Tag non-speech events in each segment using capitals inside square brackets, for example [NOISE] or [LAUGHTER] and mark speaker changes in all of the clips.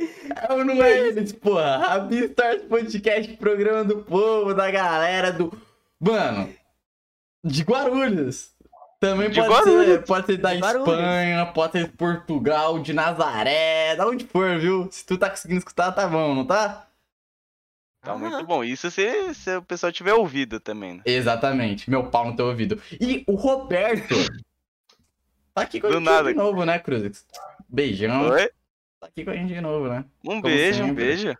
Speaker 1: É ou não é eles, porra? Rabi Stars Podcast, programa do povo, da galera do. Mano, de Guarulhos. Também
Speaker 2: De
Speaker 1: pode
Speaker 2: Guarulhos.
Speaker 1: ser, pode ser da
Speaker 3: De Guarulhos.
Speaker 1: Espanha, pode ser de Portugal, de Nazaré, da onde for, viu? Se tu tá conseguindo escutar, tá bom, não tá?
Speaker 2: Tá
Speaker 3: Aham.
Speaker 2: muito bom. Isso se, se o pessoal tiver ouvido também, né?
Speaker 1: Exatamente, meu pau no teu ouvido. E o Roberto [LAUGHS] tá aqui com a
Speaker 2: Do
Speaker 1: gente
Speaker 2: nada.
Speaker 1: de novo, né, Cruzix? Beijão.
Speaker 2: Oi?
Speaker 1: Tá aqui com a gente de novo, né?
Speaker 2: Um
Speaker 1: Como
Speaker 2: beijo, um
Speaker 1: sempre.
Speaker 2: beijo.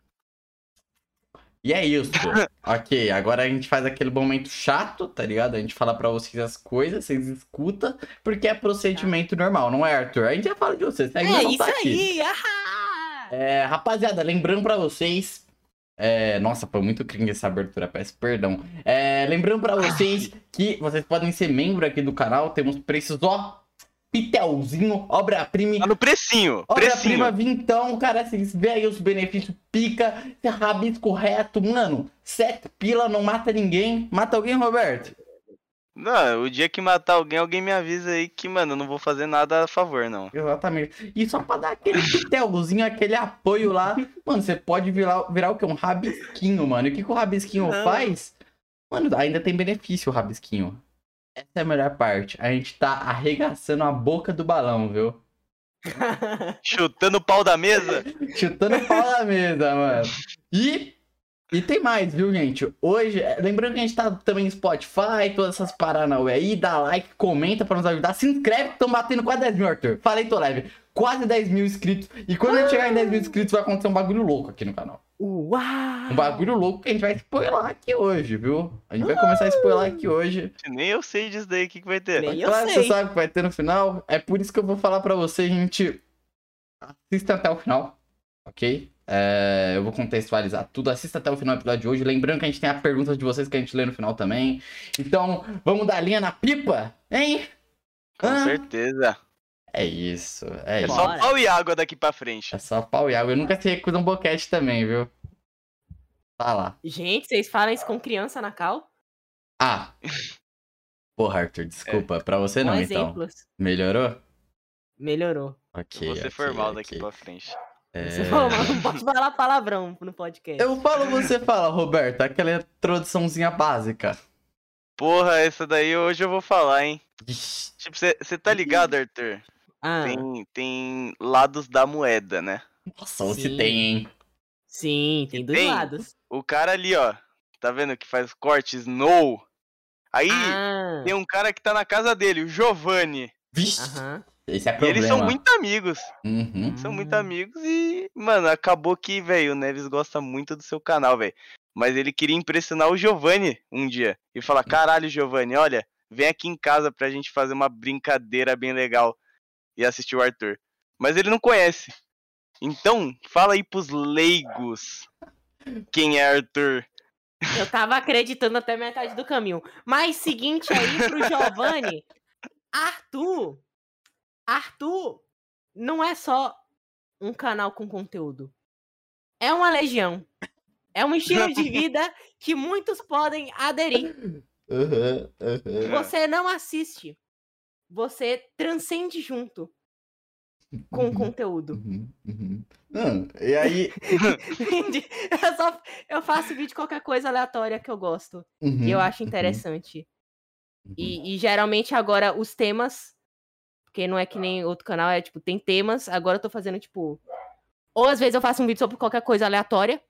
Speaker 1: E é isso. [LAUGHS] ok, agora a gente faz aquele momento chato, tá ligado? A gente fala pra vocês as coisas, vocês escutam, porque é procedimento normal, não é, Arthur? A gente já fala de você, você ainda
Speaker 3: É
Speaker 1: não
Speaker 3: isso
Speaker 1: tá aqui.
Speaker 3: aí!
Speaker 1: É, rapaziada, lembrando pra vocês. é, nossa, foi muito cringe essa abertura, peço perdão. É, lembrando pra vocês que vocês podem ser membro aqui do canal, temos preços, ó, pitelzinho, obra-prima.
Speaker 2: Tá no precinho,
Speaker 1: Obra-prima vintão, cara, vocês vê aí os benefícios, pica, rabisco reto, mano, sete pila, não mata ninguém. Mata alguém, Roberto?
Speaker 2: Não, o dia que matar alguém, alguém me avisa aí que, mano, eu não vou fazer nada a favor, não.
Speaker 1: Exatamente. E só pra dar aquele pitelzinho, aquele apoio lá, mano, você pode virar, virar o quê? Um rabisquinho, mano. E o que, que o rabisquinho
Speaker 3: Não.
Speaker 1: faz? Mano, ainda tem benefício o rabisquinho. Essa é a melhor parte. A gente tá arregaçando a boca do balão, viu? [LAUGHS]
Speaker 2: Chutando o pau da mesa.
Speaker 1: Chutando o pau da mesa, mano. E, e tem mais, viu, gente? Hoje, é, lembrando que a gente tá também no Spotify, todas essas paranauê aí, dá like, comenta pra nos ajudar, se inscreve que estão batendo quase 10 mil, Arthur. Falei, tô leve. Quase 10 mil inscritos. E quando a gente chegar em 10 mil inscritos, vai acontecer um bagulho louco aqui no canal.
Speaker 3: Uau!
Speaker 1: Um bagulho louco que a gente vai spoiler aqui hoje, viu? A gente vai começar a spoiler aqui hoje.
Speaker 2: Nem eu sei disso daí, o que, que vai ter.
Speaker 3: Nem eu
Speaker 1: claro,
Speaker 3: sei.
Speaker 1: você sabe que vai ter no final. É por isso que eu vou falar pra você, gente. Assista até o final, ok? É, eu vou contextualizar tudo. Assista até o final do episódio de hoje. Lembrando que a gente tem a pergunta de vocês que a gente lê no final também. Então, vamos dar linha na pipa, hein?
Speaker 2: Com
Speaker 1: Ah.
Speaker 2: certeza.
Speaker 1: É isso, é
Speaker 2: É
Speaker 1: isso.
Speaker 2: só pau e água daqui pra frente.
Speaker 1: É só pau e água. Eu nunca se recusa um boquete também, viu? Tá lá.
Speaker 3: Gente, vocês falam isso com criança na cal?
Speaker 1: Ah! Porra, Arthur, desculpa. Pra você não,
Speaker 3: Com
Speaker 1: então.
Speaker 3: exemplos.
Speaker 1: Melhorou?
Speaker 3: Melhorou.
Speaker 1: Ok.
Speaker 2: Vou ser
Speaker 1: ok,
Speaker 2: formal daqui
Speaker 1: ok.
Speaker 2: pra frente.
Speaker 1: É...
Speaker 3: Você falou, mas não posso falar palavrão no podcast.
Speaker 1: Eu falo, você fala, Roberto. Aquela introduçãozinha básica.
Speaker 2: Porra, essa daí hoje eu vou falar, hein?
Speaker 1: Ixi,
Speaker 2: Tipo, você tá ligado, Arthur?
Speaker 3: Ah,
Speaker 2: Tem, tem lados da moeda, né?
Speaker 1: Nossa, você
Speaker 3: Sim.
Speaker 1: tem, hein?
Speaker 3: sim, tem dois
Speaker 2: Tem.
Speaker 3: lados.
Speaker 2: O cara ali, ó. Tá vendo que faz cortes no. Aí
Speaker 3: Ah,
Speaker 2: tem um cara que tá na casa dele, o Giovanni.
Speaker 1: Vixe,
Speaker 3: aham.
Speaker 1: esse é
Speaker 2: E
Speaker 1: problema.
Speaker 2: eles são muito amigos.
Speaker 1: Uhum.
Speaker 2: São muito amigos e, mano, acabou que, velho, o Neves gosta muito do seu canal, velho. Mas ele queria impressionar o Giovanni um dia. E falar: caralho, Giovanni, olha, vem aqui em casa pra gente fazer uma brincadeira bem legal e assistir o Arthur. Mas ele não conhece. Então, fala aí pros leigos quem é Arthur.
Speaker 3: Eu tava acreditando até metade do caminho. Mas seguinte aí pro Giovanni, Arthur, Arthur não é só um canal com conteúdo. É uma legião. É um estilo de [LAUGHS] vida que muitos podem aderir.
Speaker 1: Uhum, uhum.
Speaker 3: Você não assiste. Você transcende junto com o conteúdo.
Speaker 1: Uhum, uhum. Não, e aí. [LAUGHS]
Speaker 3: Eu, só, eu faço vídeo de qualquer coisa aleatória que eu gosto.
Speaker 1: Uhum,
Speaker 3: E eu acho
Speaker 1: uhum,
Speaker 3: interessante.
Speaker 1: uhum.
Speaker 3: E, e geralmente agora os temas, porque não é que nem outro canal, é tipo, tem temas, agora eu tô fazendo tipo. Ou às vezes eu faço um vídeo sobre qualquer coisa aleatória,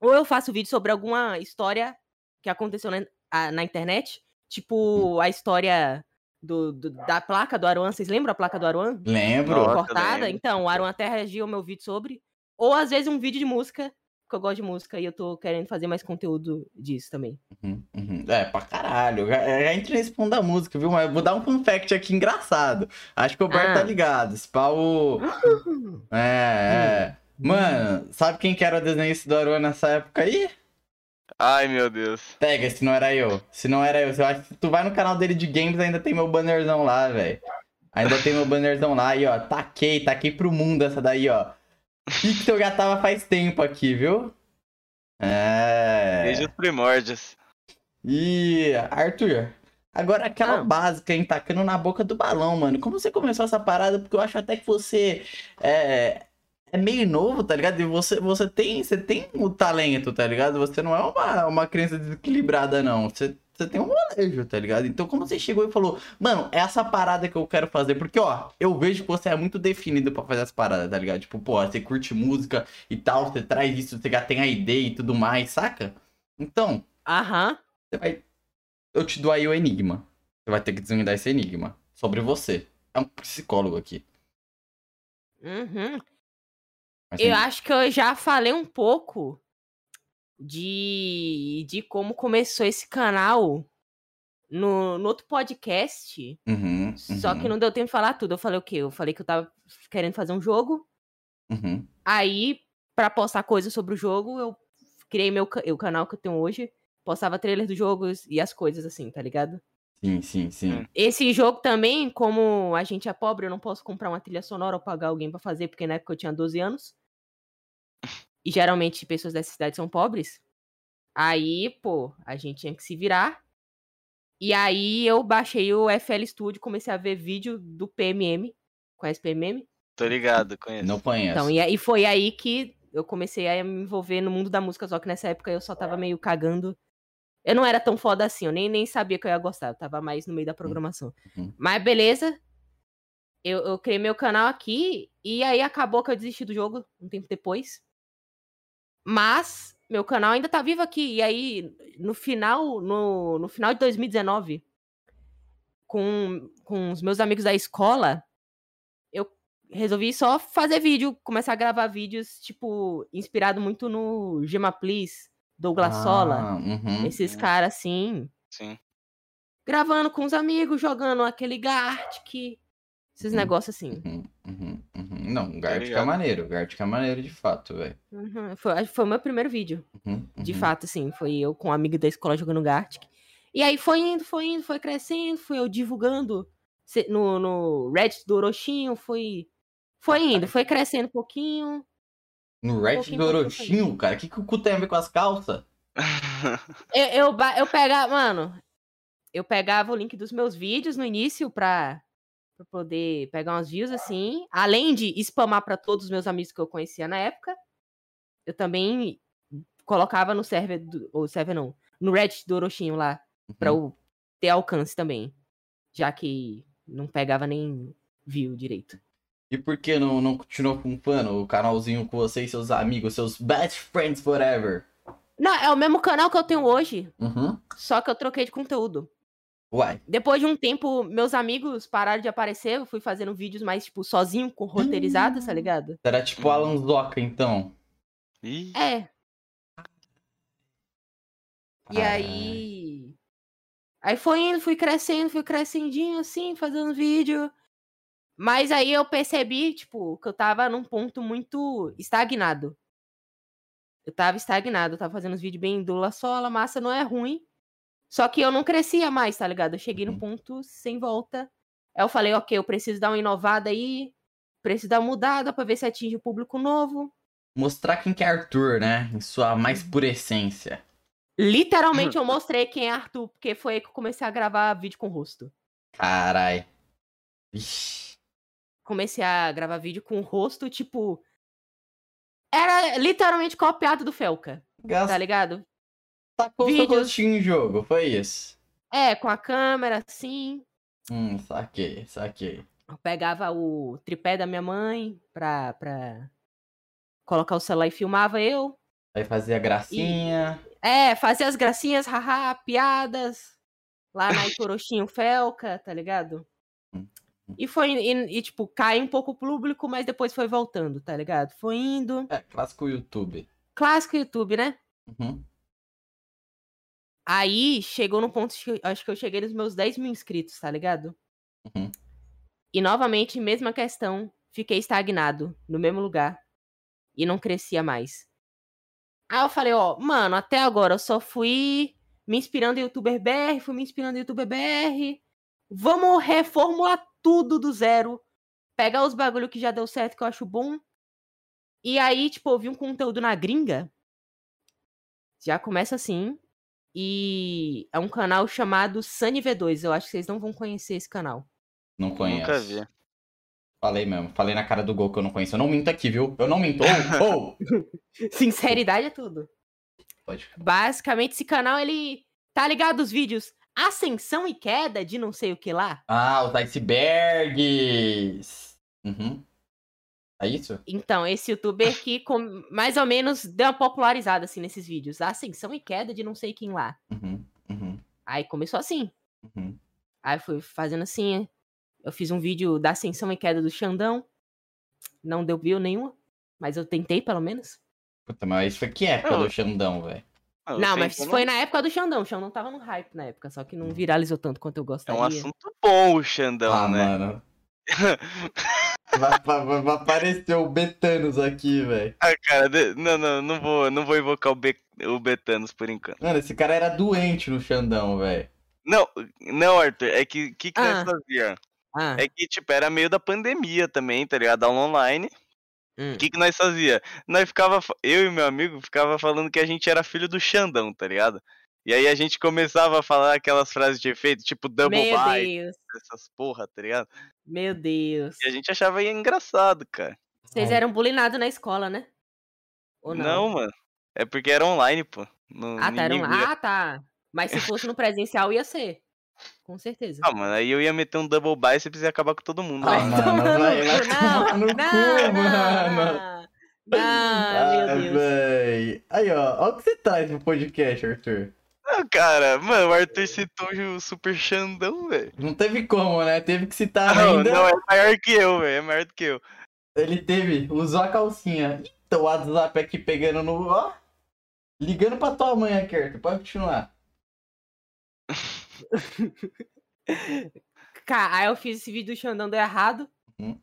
Speaker 3: ou eu faço vídeo sobre alguma história que aconteceu na, a- na internet, tipo a história do, do- da placa do Aruan. Vocês lembram a placa do Aruan?
Speaker 1: Lembro.
Speaker 2: Nossa,
Speaker 3: cortada?
Speaker 2: lembro.
Speaker 3: Então, o Aruan até reagiu ao meu vídeo sobre. Ou às vezes um vídeo de música, porque eu gosto de música e eu tô querendo fazer mais conteúdo disso também.
Speaker 1: Uhum, uhum. É, pra caralho. Já, já entrei nesse ponto da música, viu? Mas vou dar um fun fact aqui engraçado. Acho que o Bart
Speaker 3: Ah.
Speaker 1: tá ligado. Esse pau. [LAUGHS] É, é. Mano, sabe quem que era o desenhista do Aruan nessa época aí?
Speaker 2: Ai, meu Deus.
Speaker 1: Pega, se não era eu. Se não era eu, eu acho que tu vai no canal dele de games, ainda tem meu bannerzão lá, velho. Ainda tem meu bannerzão lá aí, ó. Taquei, taquei pro mundo essa daí, ó. Pixel já tava faz tempo aqui, viu? É.
Speaker 2: Desde os primórdios.
Speaker 1: E Arthur, agora aquela
Speaker 3: Ah.
Speaker 1: básica, hein, tacando na boca do balão, mano. Como você começou essa parada? Porque eu acho até que você é, é meio novo, tá ligado? E você, você, tem, você tem o talento, tá ligado? Você não é uma, uma criança desequilibrada, não. Você, você tem um molejo, tá ligado? Então, como você chegou e falou, mano, é essa parada que eu quero fazer, porque, ó, eu vejo que você é muito definido pra fazer as paradas, tá ligado? Tipo, pô, você curte música e tal, você traz isso, você já tem a ideia e tudo mais, saca? Então,
Speaker 3: Aham.
Speaker 1: você vai. Eu te dou aí o enigma. Você vai ter que desvendar esse enigma sobre você. É um psicólogo aqui.
Speaker 3: Uhum.
Speaker 1: Mas,
Speaker 3: Eu acho que eu já falei um pouco de, de como começou esse canal no, no outro podcast.
Speaker 1: Uhum,
Speaker 3: Só que
Speaker 1: uhum,
Speaker 3: não deu tempo de falar tudo. Eu falei o quê? Eu falei que eu tava querendo fazer um jogo.
Speaker 1: uhum.
Speaker 3: Aí, pra postar coisas sobre o jogo, eu criei meu o canal que eu tenho hoje. Postava trailer dos jogos e as coisas assim, tá ligado?
Speaker 1: Sim, sim, sim.
Speaker 2: Hum.
Speaker 3: Esse jogo também, como a gente é pobre, eu não posso comprar uma trilha sonora ou pagar alguém pra fazer, porque na época eu tinha 12 anos. E geralmente pessoas dessa cidade são pobres. Aí, pô, a gente tinha que se virar. E aí eu baixei o FL Studio, comecei a ver vídeo do PMM. Conhece PMM?
Speaker 2: Tô ligado, conheço.
Speaker 1: Não conheço.
Speaker 3: Então, e aí foi aí que eu comecei a me envolver no mundo da música, só que nessa época eu só tava meio cagando. Eu não era tão foda assim, eu nem, nem sabia que eu ia gostar, eu tava mais no meio da programação.
Speaker 1: Uhum.
Speaker 3: Mas beleza, eu, eu criei meu canal aqui, e aí acabou que eu desisti do jogo um tempo depois. Mas meu canal ainda tá vivo aqui, e aí no final, no, no final de 2019, com, com os meus amigos da escola, eu resolvi só fazer vídeo, começar a gravar vídeos, tipo, inspirado muito no Gema Please, Douglas Sola,
Speaker 1: Ah, uhum.
Speaker 3: esses
Speaker 2: Hum.
Speaker 3: caras assim,
Speaker 2: Sim.
Speaker 3: gravando com os amigos, jogando aquele Gartic, esses
Speaker 1: Uhum.
Speaker 3: negócios assim.
Speaker 1: Uhum, uhum, uhum. Não, o Gartic é
Speaker 2: ligado.
Speaker 1: maneiro. O Gartic é maneiro de fato, velho.
Speaker 3: Uhum, Foi, foi o meu primeiro vídeo,
Speaker 1: Uhum,
Speaker 3: de
Speaker 1: uhum.
Speaker 3: fato, assim, foi eu com um amigo da escola jogando Gartic. E aí foi indo, foi indo, foi crescendo, fui eu divulgando no, no Reddit do Orochinho, foi, foi indo, foi crescendo um pouquinho.
Speaker 1: No Reddit
Speaker 3: pouquinho,
Speaker 1: do Orochinho, cara. O que, que o cu tem a ver com as calças? [LAUGHS]
Speaker 3: Eu, eu, eu pegava, mano, eu pegava o link dos meus vídeos no início pra, pra poder pegar umas views assim. Além de spamar pra todos os meus amigos que eu conhecia na época, eu também colocava no server, do, ou server não, no Reddit do Orochinho lá, pra
Speaker 1: Uhum.
Speaker 3: eu ter alcance também. Já que não pegava nem view direito.
Speaker 1: E por que não, não continuou pumpando o canalzinho com você e seus amigos, seus best friends forever?
Speaker 3: Não, é o mesmo canal que eu tenho hoje,
Speaker 1: Uhum.
Speaker 3: só que eu troquei de conteúdo.
Speaker 1: Uai.
Speaker 3: Depois de um tempo, meus amigos pararam de aparecer, eu fui fazendo vídeos mais, tipo, sozinho, com roteirizadas, tá ligado?
Speaker 1: Era tipo
Speaker 2: Hum.
Speaker 1: Alan Zoca, então.
Speaker 2: Ih,
Speaker 3: É. E
Speaker 1: Ai.
Speaker 3: aí. Aí foi indo, fui crescendo, fui crescendinho assim, fazendo vídeo. Mas aí eu percebi, tipo, que eu tava num ponto muito estagnado. Eu tava estagnado, eu tava fazendo os vídeos bem dula sola, massa não é ruim. Só que eu não crescia mais, tá ligado? Eu cheguei num
Speaker 1: Uhum.
Speaker 3: ponto sem volta. Aí eu falei, ok, eu preciso dar uma inovada aí, preciso dar uma mudada pra ver se atinge o público novo.
Speaker 1: Mostrar quem que é Arthur, né? Em sua mais
Speaker 3: Uhum.
Speaker 1: pura essência.
Speaker 3: Literalmente eu mostrei quem é Arthur, porque foi aí que eu comecei a gravar vídeo com o rosto.
Speaker 1: Carai. Ixi.
Speaker 3: Comecei a gravar vídeo com o rosto, tipo. Era literalmente copiado do Felca, tá
Speaker 1: Gasta
Speaker 3: ligado?
Speaker 1: Tacou seu
Speaker 3: vídeos.
Speaker 1: rostinho em jogo, foi isso.
Speaker 3: É, com a câmera, assim.
Speaker 1: Hum, saquei, saquei.
Speaker 3: Eu pegava o tripé da minha mãe pra, pra colocar o celular e filmava eu.
Speaker 1: Aí fazia gracinha.
Speaker 3: É, fazia as gracinhas, haha, piadas. Lá na Itorochinho Felca, tá ligado?
Speaker 1: Hum.
Speaker 3: E foi, e, e, tipo, cai um pouco o público, mas depois foi voltando, tá ligado? Foi indo.
Speaker 1: É, clássico YouTube.
Speaker 3: Clássico YouTube, né?
Speaker 1: Uhum.
Speaker 3: Aí chegou no ponto, que eu- acho que eu cheguei nos meus 10 mil inscritos, tá ligado?
Speaker 1: Uhum.
Speaker 3: E novamente, mesma questão, fiquei estagnado no mesmo lugar e não crescia mais. Aí eu falei, ó, mano, até agora eu só fui me inspirando em youtuber BR, fui me inspirando em youtuber BR. Vamos reformular tudo do zero. Pegar os bagulho que já deu certo, que eu acho bom. E aí, tipo, eu vi um conteúdo na gringa. Já começa assim. E é um canal chamado Sunny V2. Eu acho que vocês não vão conhecer esse canal.
Speaker 1: Não conheço.
Speaker 2: nunca vi.
Speaker 1: Falei mesmo. Falei na cara do gol que eu não conheço. Eu não minto aqui, viu? Eu não minto. Ou, [LAUGHS] ou.
Speaker 3: Sinceridade é tudo.
Speaker 1: Pode.
Speaker 3: Basicamente, esse canal, ele tá ligado os vídeos ascensão e queda de não sei o que lá.
Speaker 1: Ah, os icebergs. Uhum. É isso?
Speaker 3: Então, esse youtuber que com- mais ou menos deu uma popularizada assim nesses vídeos. Ascensão e queda de não sei quem lá.
Speaker 1: Uhum. Uhum.
Speaker 3: Aí começou assim.
Speaker 1: Uhum.
Speaker 3: Aí fui fazendo assim. Eu fiz um vídeo da ascensão e queda do Xandão. Não deu view nenhuma. Mas eu tentei, pelo menos.
Speaker 1: Puta, mas foi que época
Speaker 2: Não.
Speaker 1: do Xandão, velho?
Speaker 2: Ah,
Speaker 3: não, mas
Speaker 2: que
Speaker 3: foi na época do Xandão. O Xandão tava no hype na época, só que não viralizou tanto quanto eu
Speaker 2: É
Speaker 3: gostaria.
Speaker 2: um assunto bom o Xandão,
Speaker 1: ah,
Speaker 2: né?
Speaker 1: mano. [LAUGHS] vai, vai- vai aparecer o Betanos aqui, velho.
Speaker 2: Ah, cara, de- não, não, não vou, não vou invocar o, Be o Betanos por enquanto.
Speaker 1: Mano, esse cara era doente no Xandão, velho.
Speaker 2: Não, não, Arthur, é que o que, que
Speaker 3: Ah.
Speaker 2: nós fazia?
Speaker 3: Ah,
Speaker 2: É que, tipo, era meio da pandemia também, tá ligado? Aula online.
Speaker 3: hum.
Speaker 2: O que, que nós fazia? Nós ficava, eu e meu amigo ficava falando que a gente era filho do Xandão, tá ligado? E aí a gente começava a falar aquelas frases de efeito, tipo double
Speaker 3: Meu
Speaker 2: bite,
Speaker 3: Deus.
Speaker 2: essas porra, tá ligado?
Speaker 3: Meu Deus.
Speaker 2: E a gente achava engraçado, cara.
Speaker 3: Vocês
Speaker 1: Ai.
Speaker 3: eram bulinados na escola, né? Ou não?
Speaker 2: Não, mano. É porque era online, pô. Não,
Speaker 3: Ah, tá. Era um... Ah, tá. Mas se fosse no [LAUGHS] presencial, ia ser. Com certeza.
Speaker 2: Ah, mano, aí eu ia meter um double biceps e ia acabar com todo mundo.
Speaker 1: Ah, mano,
Speaker 3: tomar no
Speaker 1: vai- vai
Speaker 3: cu,
Speaker 1: tomar no
Speaker 3: não,
Speaker 1: cu,
Speaker 3: não,
Speaker 1: mano.
Speaker 3: Não, Ah, meu Deus.
Speaker 1: véi. Aí, ó. Olha o que você traz no podcast, Arthur.
Speaker 2: Ah, cara, mano, o Arthur citou o Super Xandão, velho.
Speaker 1: Não teve como, né? Teve que citar
Speaker 2: Não,
Speaker 1: ainda.
Speaker 2: não, é maior que eu, velho. É maior do que eu.
Speaker 1: Ele teve, usou a calcinha. Eita, o WhatsApp aqui pegando no. Ó. Ligando pra tua mãe aqui, Arthur. Pode continuar. [LAUGHS]
Speaker 3: Cara, aí eu fiz esse vídeo do Xandão deu errado.
Speaker 1: Uhum.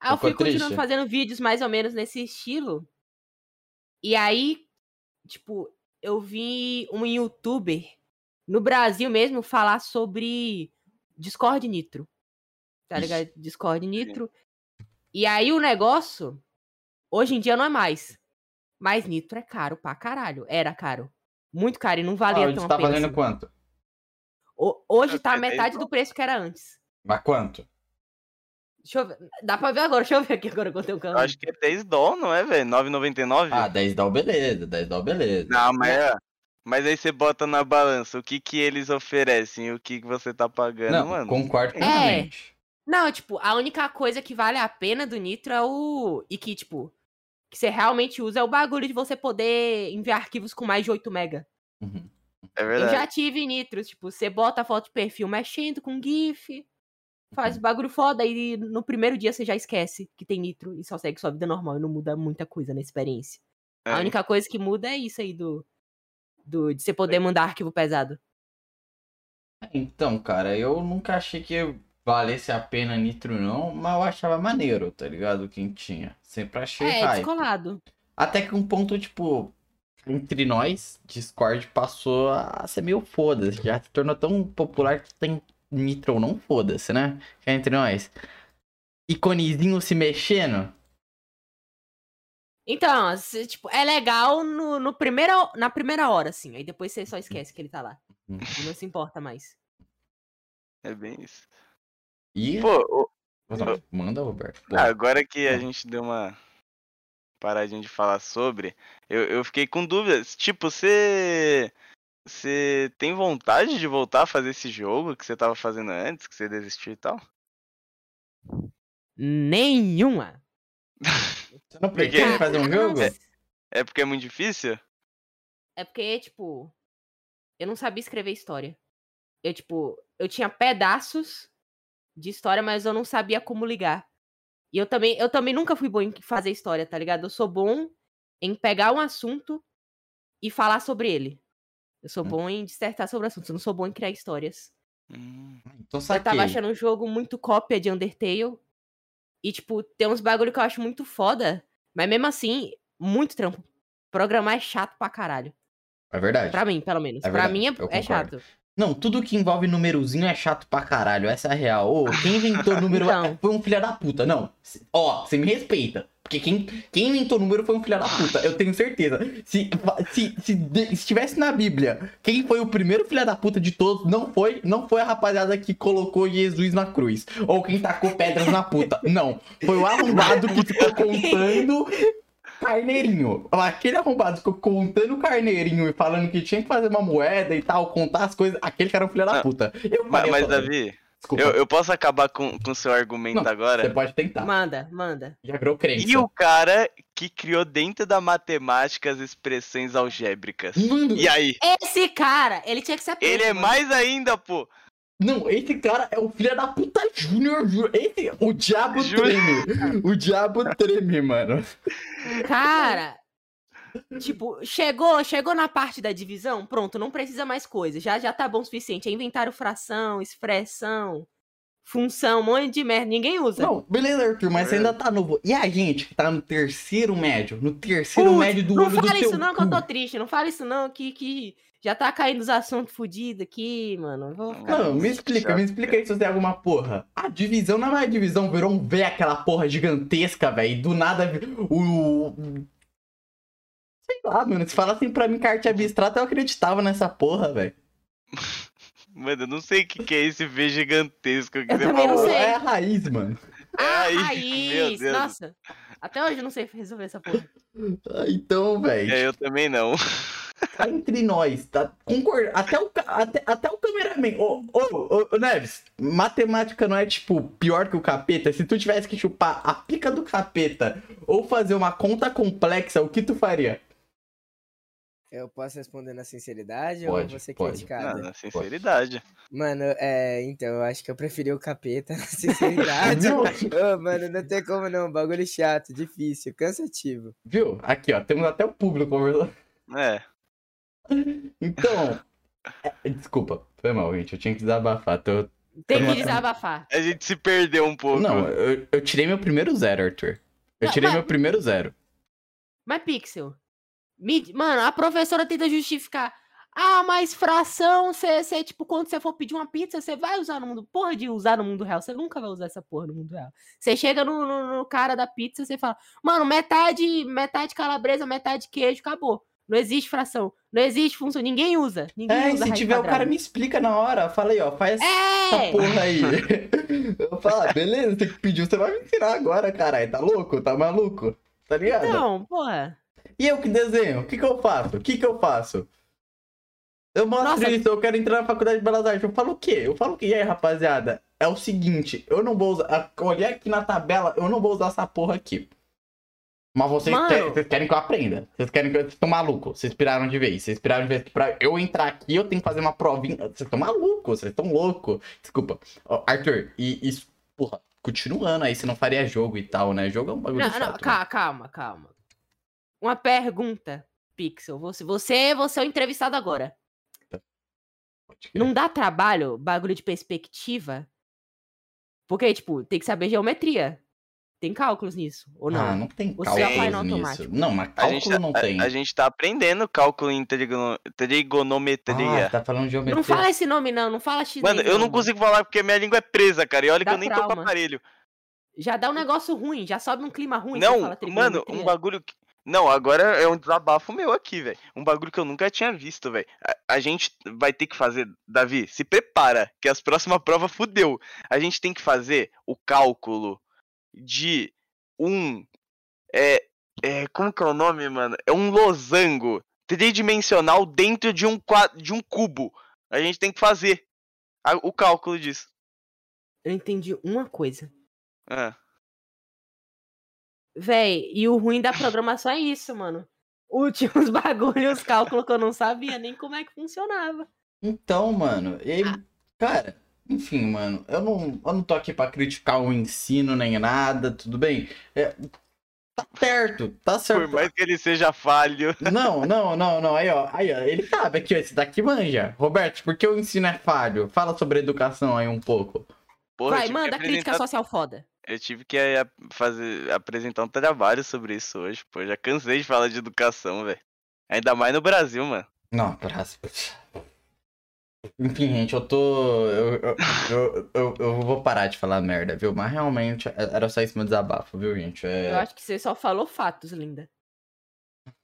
Speaker 3: Aí eu fui
Speaker 1: Ficou
Speaker 3: continuando
Speaker 1: triste?
Speaker 3: fazendo vídeos mais ou menos nesse estilo. E aí, tipo, eu vi um youtuber no Brasil mesmo falar sobre Discord Nitro. Tá ligado? Discord Nitro. E aí o negócio, hoje em dia não é mais. Mas Nitro é caro pra caralho. Era caro. Muito caro e não valia
Speaker 1: Ah,
Speaker 3: tão a
Speaker 1: tá
Speaker 3: pena
Speaker 1: valendo
Speaker 3: assim.
Speaker 1: quanto?
Speaker 3: Ho- Hoje
Speaker 2: Eu
Speaker 3: tá metade do preço que era antes.
Speaker 1: Mas quanto?
Speaker 3: Deixa eu ver. Dá pra ver agora, deixa eu ver aqui agora quanto eu
Speaker 2: Eu
Speaker 3: canto.
Speaker 2: acho que é 10 doll, não é, velho? 9,99?
Speaker 1: Ah, 10 dólar, beleza. 10 dólar, beleza.
Speaker 2: Não, mas é. Mas aí você bota na balança o que que eles oferecem e o que que você tá pagando,
Speaker 1: Não,
Speaker 2: mano.
Speaker 1: concordo
Speaker 3: É.
Speaker 1: plenamente.
Speaker 3: Não, tipo, a única coisa que vale a pena do Nitro é o. E que, tipo, que você realmente usa é o bagulho de você poder enviar arquivos com mais de 8 mega.
Speaker 1: Uhum.
Speaker 2: É
Speaker 3: Eu
Speaker 2: verdade.
Speaker 3: já tive Nitros, tipo, você bota a foto de perfil mexendo com GIF, faz bagulho foda e no primeiro dia você já esquece que tem Nitro e só segue sua vida normal e não muda muita coisa na experiência.
Speaker 2: É.
Speaker 3: A única coisa que muda é isso aí do. do de você poder mandar arquivo pesado.
Speaker 1: Então, cara, eu nunca achei que valesse a pena Nitro, não, mas eu achava maneiro, tá ligado? Quem tinha. Sempre achei
Speaker 3: É,
Speaker 1: hype.
Speaker 3: descolado.
Speaker 1: Até que um ponto, tipo, entre nós, Discord passou a ser meio foda-se. Já se tornou tão popular que tem Nitro ou não foda-se, né? Que é entre nós. Iconezinho se mexendo.
Speaker 3: Então, se, tipo, é legal no, no primeira, na primeira hora, assim. Aí depois você só esquece que ele tá lá.
Speaker 1: Uhum.
Speaker 3: E não se importa mais.
Speaker 2: É bem isso.
Speaker 1: E.
Speaker 2: Pô, o-
Speaker 1: Não, Manda, Roberto.
Speaker 2: Ah, agora que a gente deu uma paradinha de falar sobre, eu, eu fiquei com dúvidas. Tipo, você. Você tem vontade de voltar a fazer esse jogo que você tava fazendo antes, que você desistiu e tal?
Speaker 3: Nenhuma.
Speaker 1: Você não
Speaker 2: Porque-
Speaker 1: pretende fazer um jogo?
Speaker 2: É porque é muito difícil?
Speaker 3: É porque, tipo, eu não sabia escrever história. Eu, tipo, eu tinha pedaços de história, mas eu não sabia como ligar. E eu também, eu também nunca fui bom em fazer história, tá ligado? Eu sou bom em pegar um assunto e falar sobre ele. Eu sou
Speaker 1: Hum.
Speaker 3: bom em dissertar sobre assuntos, eu não sou bom em criar histórias.
Speaker 2: Hum,
Speaker 1: Então
Speaker 3: Eu tava achando um jogo muito cópia de Undertale. E, tipo, tem uns bagulho que eu acho muito foda. Mas mesmo assim, muito trampo. Programar é chato pra caralho.
Speaker 1: É verdade.
Speaker 3: Pra mim, pelo menos.
Speaker 1: É
Speaker 3: pra mim é, é chato.
Speaker 1: Não, tudo que envolve númerozinho é chato pra caralho, essa é a real. Ô, quem inventou [LAUGHS] número
Speaker 3: Então.
Speaker 1: foi um filho da puta. Não, ó, você me respeita. Porque quem, quem inventou número foi um filho da puta, eu tenho certeza. Se, se, se estivesse na Bíblia, quem foi o primeiro filho da puta de todos, não foi, não foi a rapaziada que colocou Jesus na cruz. Ou quem tacou pedras na puta. Não. Foi o arrombado que ficou contando carneirinho. Aquele arrombado ficou contando carneirinho e falando que tinha que fazer uma moeda e tal, contar as coisas. Aquele cara é um filho da
Speaker 2: Ah,
Speaker 1: puta. Eu
Speaker 2: Mas,
Speaker 1: também.
Speaker 2: Davi, eu, eu posso acabar com o seu argumento
Speaker 1: Não,
Speaker 2: agora?
Speaker 1: Você pode tentar.
Speaker 3: Manda, manda.
Speaker 1: Já virou crença.
Speaker 2: E o cara que criou dentro da matemática as expressões algébricas?
Speaker 1: Mano,
Speaker 2: E aí?
Speaker 3: Esse cara, ele tinha que ser preso,
Speaker 2: Ele é
Speaker 3: mano.
Speaker 2: mais ainda, pô.
Speaker 1: Não, esse cara é o filho da puta Júnior. Esse, o diabo treme. O diabo treme, mano.
Speaker 3: Cara, tipo, chegou, chegou na parte da divisão, pronto, não precisa mais coisa. Já já tá bom o suficiente. É inventário fração, expressão, função, um monte de merda. Ninguém usa.
Speaker 1: Não, beleza, Arthur, mas você ainda tá novo. E a gente que tá no terceiro médio? No terceiro
Speaker 3: Putz,
Speaker 1: médio do
Speaker 3: não fala isso não, que eu
Speaker 1: cu.
Speaker 3: tô triste. Não fala isso não, que, que já tá caindo os assuntos fudidos aqui, mano. Vou ficar
Speaker 1: Não, me explica, me explica aí se você tem alguma porra. A divisão não é mais divisão, virou um V aquela porra gigantesca, velho. e Do nada o. Sei lá, mano. Se falassem pra mim que arte abstrata, eu acreditava nessa porra, velho. [LAUGHS]
Speaker 2: Mano, eu não sei o que, que é esse V gigantesco que
Speaker 3: Eu
Speaker 2: você
Speaker 3: também não
Speaker 2: falou.
Speaker 3: sei.
Speaker 1: É a raiz, mano.
Speaker 2: É
Speaker 3: Ah,
Speaker 2: aí, meu
Speaker 3: raiz!
Speaker 2: Deus.
Speaker 3: Nossa, até hoje eu não sei resolver essa porra.
Speaker 1: Ah, Então, velho.
Speaker 2: É, eu também não. [LAUGHS]
Speaker 1: Tá entre nós, tá? Concordo. Até o, até, até o cameraman. Ô, ô, ô, ô, Neves, matemática não é, tipo, pior que o capeta. Se tu tivesse que chupar a pica do capeta ou fazer uma conta complexa, o que tu faria?
Speaker 4: Eu posso responder na sinceridade
Speaker 1: Pode,
Speaker 4: ou você
Speaker 1: pode.
Speaker 4: criticada?
Speaker 2: Não, na sinceridade.
Speaker 4: Mano, é, então, eu acho que eu preferi o capeta [LAUGHS] na sinceridade. Ô, mano, não tem como não, bagulho chato, difícil, cansativo.
Speaker 1: Viu? Aqui, ó. Temos até o público conversando.
Speaker 2: É.
Speaker 1: Então. é, desculpa, foi mal, gente. Eu tinha que desabafar. Tô...
Speaker 3: Tem que desabafar.
Speaker 2: A gente se perdeu um pouco.
Speaker 1: Não, eu, eu tirei meu primeiro zero, Arthur. Eu
Speaker 3: Não,
Speaker 1: tirei
Speaker 3: mas-
Speaker 1: meu primeiro zero.
Speaker 3: Mas, Pixel, me- mano, a professora tenta justificar. Ah, mas fração, você, tipo, quando você for pedir uma pizza, você vai usar no mundo. Porra de usar no mundo real. Você nunca vai usar essa porra no mundo real. Você chega no, no- no cara da pizza, você fala, mano, metade, metade calabresa, metade queijo, acabou. Não existe fração. Não existe função. Ninguém usa. Ninguém
Speaker 1: É,
Speaker 3: usa
Speaker 1: se tiver, o
Speaker 3: quadrada.
Speaker 1: cara me explica na hora. Fala aí, ó. Faz essa
Speaker 3: É!
Speaker 1: porra aí. [LAUGHS] Eu falo, ah, beleza, tem que pedir. Você vai me ensinar agora, caralho. Tá louco? Tá maluco? Tá ligado?
Speaker 3: Então, porra.
Speaker 1: E eu que desenho? O que que eu faço? O que que eu faço? Eu mostro
Speaker 3: Nossa.
Speaker 1: isso, eu quero entrar na faculdade de Belas Artes. Eu falo o quê? Eu falo o quê? E aí, rapaziada? É o seguinte, eu não vou usar. a- Olhei aqui na tabela, eu não vou usar essa porra aqui. Mas vocês, vocês querem que eu aprenda. Vocês querem que eu. Vocês estão malucos. Vocês piraram de vez. Vocês piraram de vez que pra eu entrar aqui, eu tenho que fazer uma provinha. Vocês estão malucos, vocês estão loucos. Desculpa. Ó, Arthur, e isso, porra, continuando aí, você não faria jogo e tal, né? Jogo é um bagulho
Speaker 3: Não,
Speaker 1: chato.
Speaker 3: não,
Speaker 1: né?
Speaker 3: calma, calma, calma. Uma pergunta, Pixel. Você, você, você é o entrevistado agora.
Speaker 1: Crer.
Speaker 3: Não dá trabalho bagulho de perspectiva? Porque, tipo, tem que saber geometria. Tem cálculos nisso, ou não?
Speaker 1: Ah, não tem
Speaker 3: Você
Speaker 1: cálculo
Speaker 2: apply
Speaker 3: no
Speaker 1: nisso.
Speaker 3: automático.
Speaker 1: Não, mas
Speaker 2: A
Speaker 1: cálculo
Speaker 2: gente, tá-
Speaker 1: não
Speaker 2: a-
Speaker 1: tem.
Speaker 2: a, gente tá aprendendo cálculo em trigono- trigonometria.
Speaker 1: Ah, tá falando de geometria.
Speaker 3: Não fala esse nome, não. Não fala X.
Speaker 2: Mano, eu não consigo falar porque minha língua é presa, cara. E olha que
Speaker 3: Dá
Speaker 2: eu nem tô com aparelho.
Speaker 3: Já dá um negócio ruim, já sobe um clima ruim.
Speaker 2: Não,
Speaker 3: fala
Speaker 2: mano, um bagulho. que- Não, agora é um desabafo meu aqui, velho. Um bagulho que eu nunca tinha visto, velho. A, a gente vai ter que fazer. Davi, se prepara, que as próximas [LAUGHS] provas fudeu. A gente tem que fazer o cálculo de um. É. é como que é o nome, mano? É um losango tridimensional dentro de um, qua- de um cubo. A gente tem que fazer a- o cálculo disso.
Speaker 3: Eu entendi uma coisa.
Speaker 2: Ah.
Speaker 3: Véi, e o ruim da programação é isso, mano. Últimos [LAUGHS] bagulhos, cálculo que eu não sabia nem como é que funcionava.
Speaker 1: Então, mano, e
Speaker 3: Ah.
Speaker 1: cara, enfim, mano, eu não, eu não tô aqui pra criticar o ensino nem nada, tudo bem? É, tá certo, tá
Speaker 2: Por
Speaker 1: certo.
Speaker 2: mais que ele seja falho.
Speaker 1: Não, não, não, não, aí ó, aí ó, ele sabe aqui, ó, esse daqui manja. Roberto, por que o ensino é falho? Fala sobre educação aí um pouco.
Speaker 2: Porra,
Speaker 3: Vai, manda crítica social foda.
Speaker 2: Eu tive que eh, fazer, apresentar um trabalho sobre isso hoje, pô. Já cansei de falar de educação, velho. Ainda mais no Brasil, mano.
Speaker 1: Não, próximo. Enfim, gente, eu tô. Eu, eu, eu, eu, eu vou parar de falar merda, viu? Mas realmente era só isso meu desabafo, viu, gente?
Speaker 3: Eu
Speaker 1: É...
Speaker 3: acho que você só falou fatos, linda.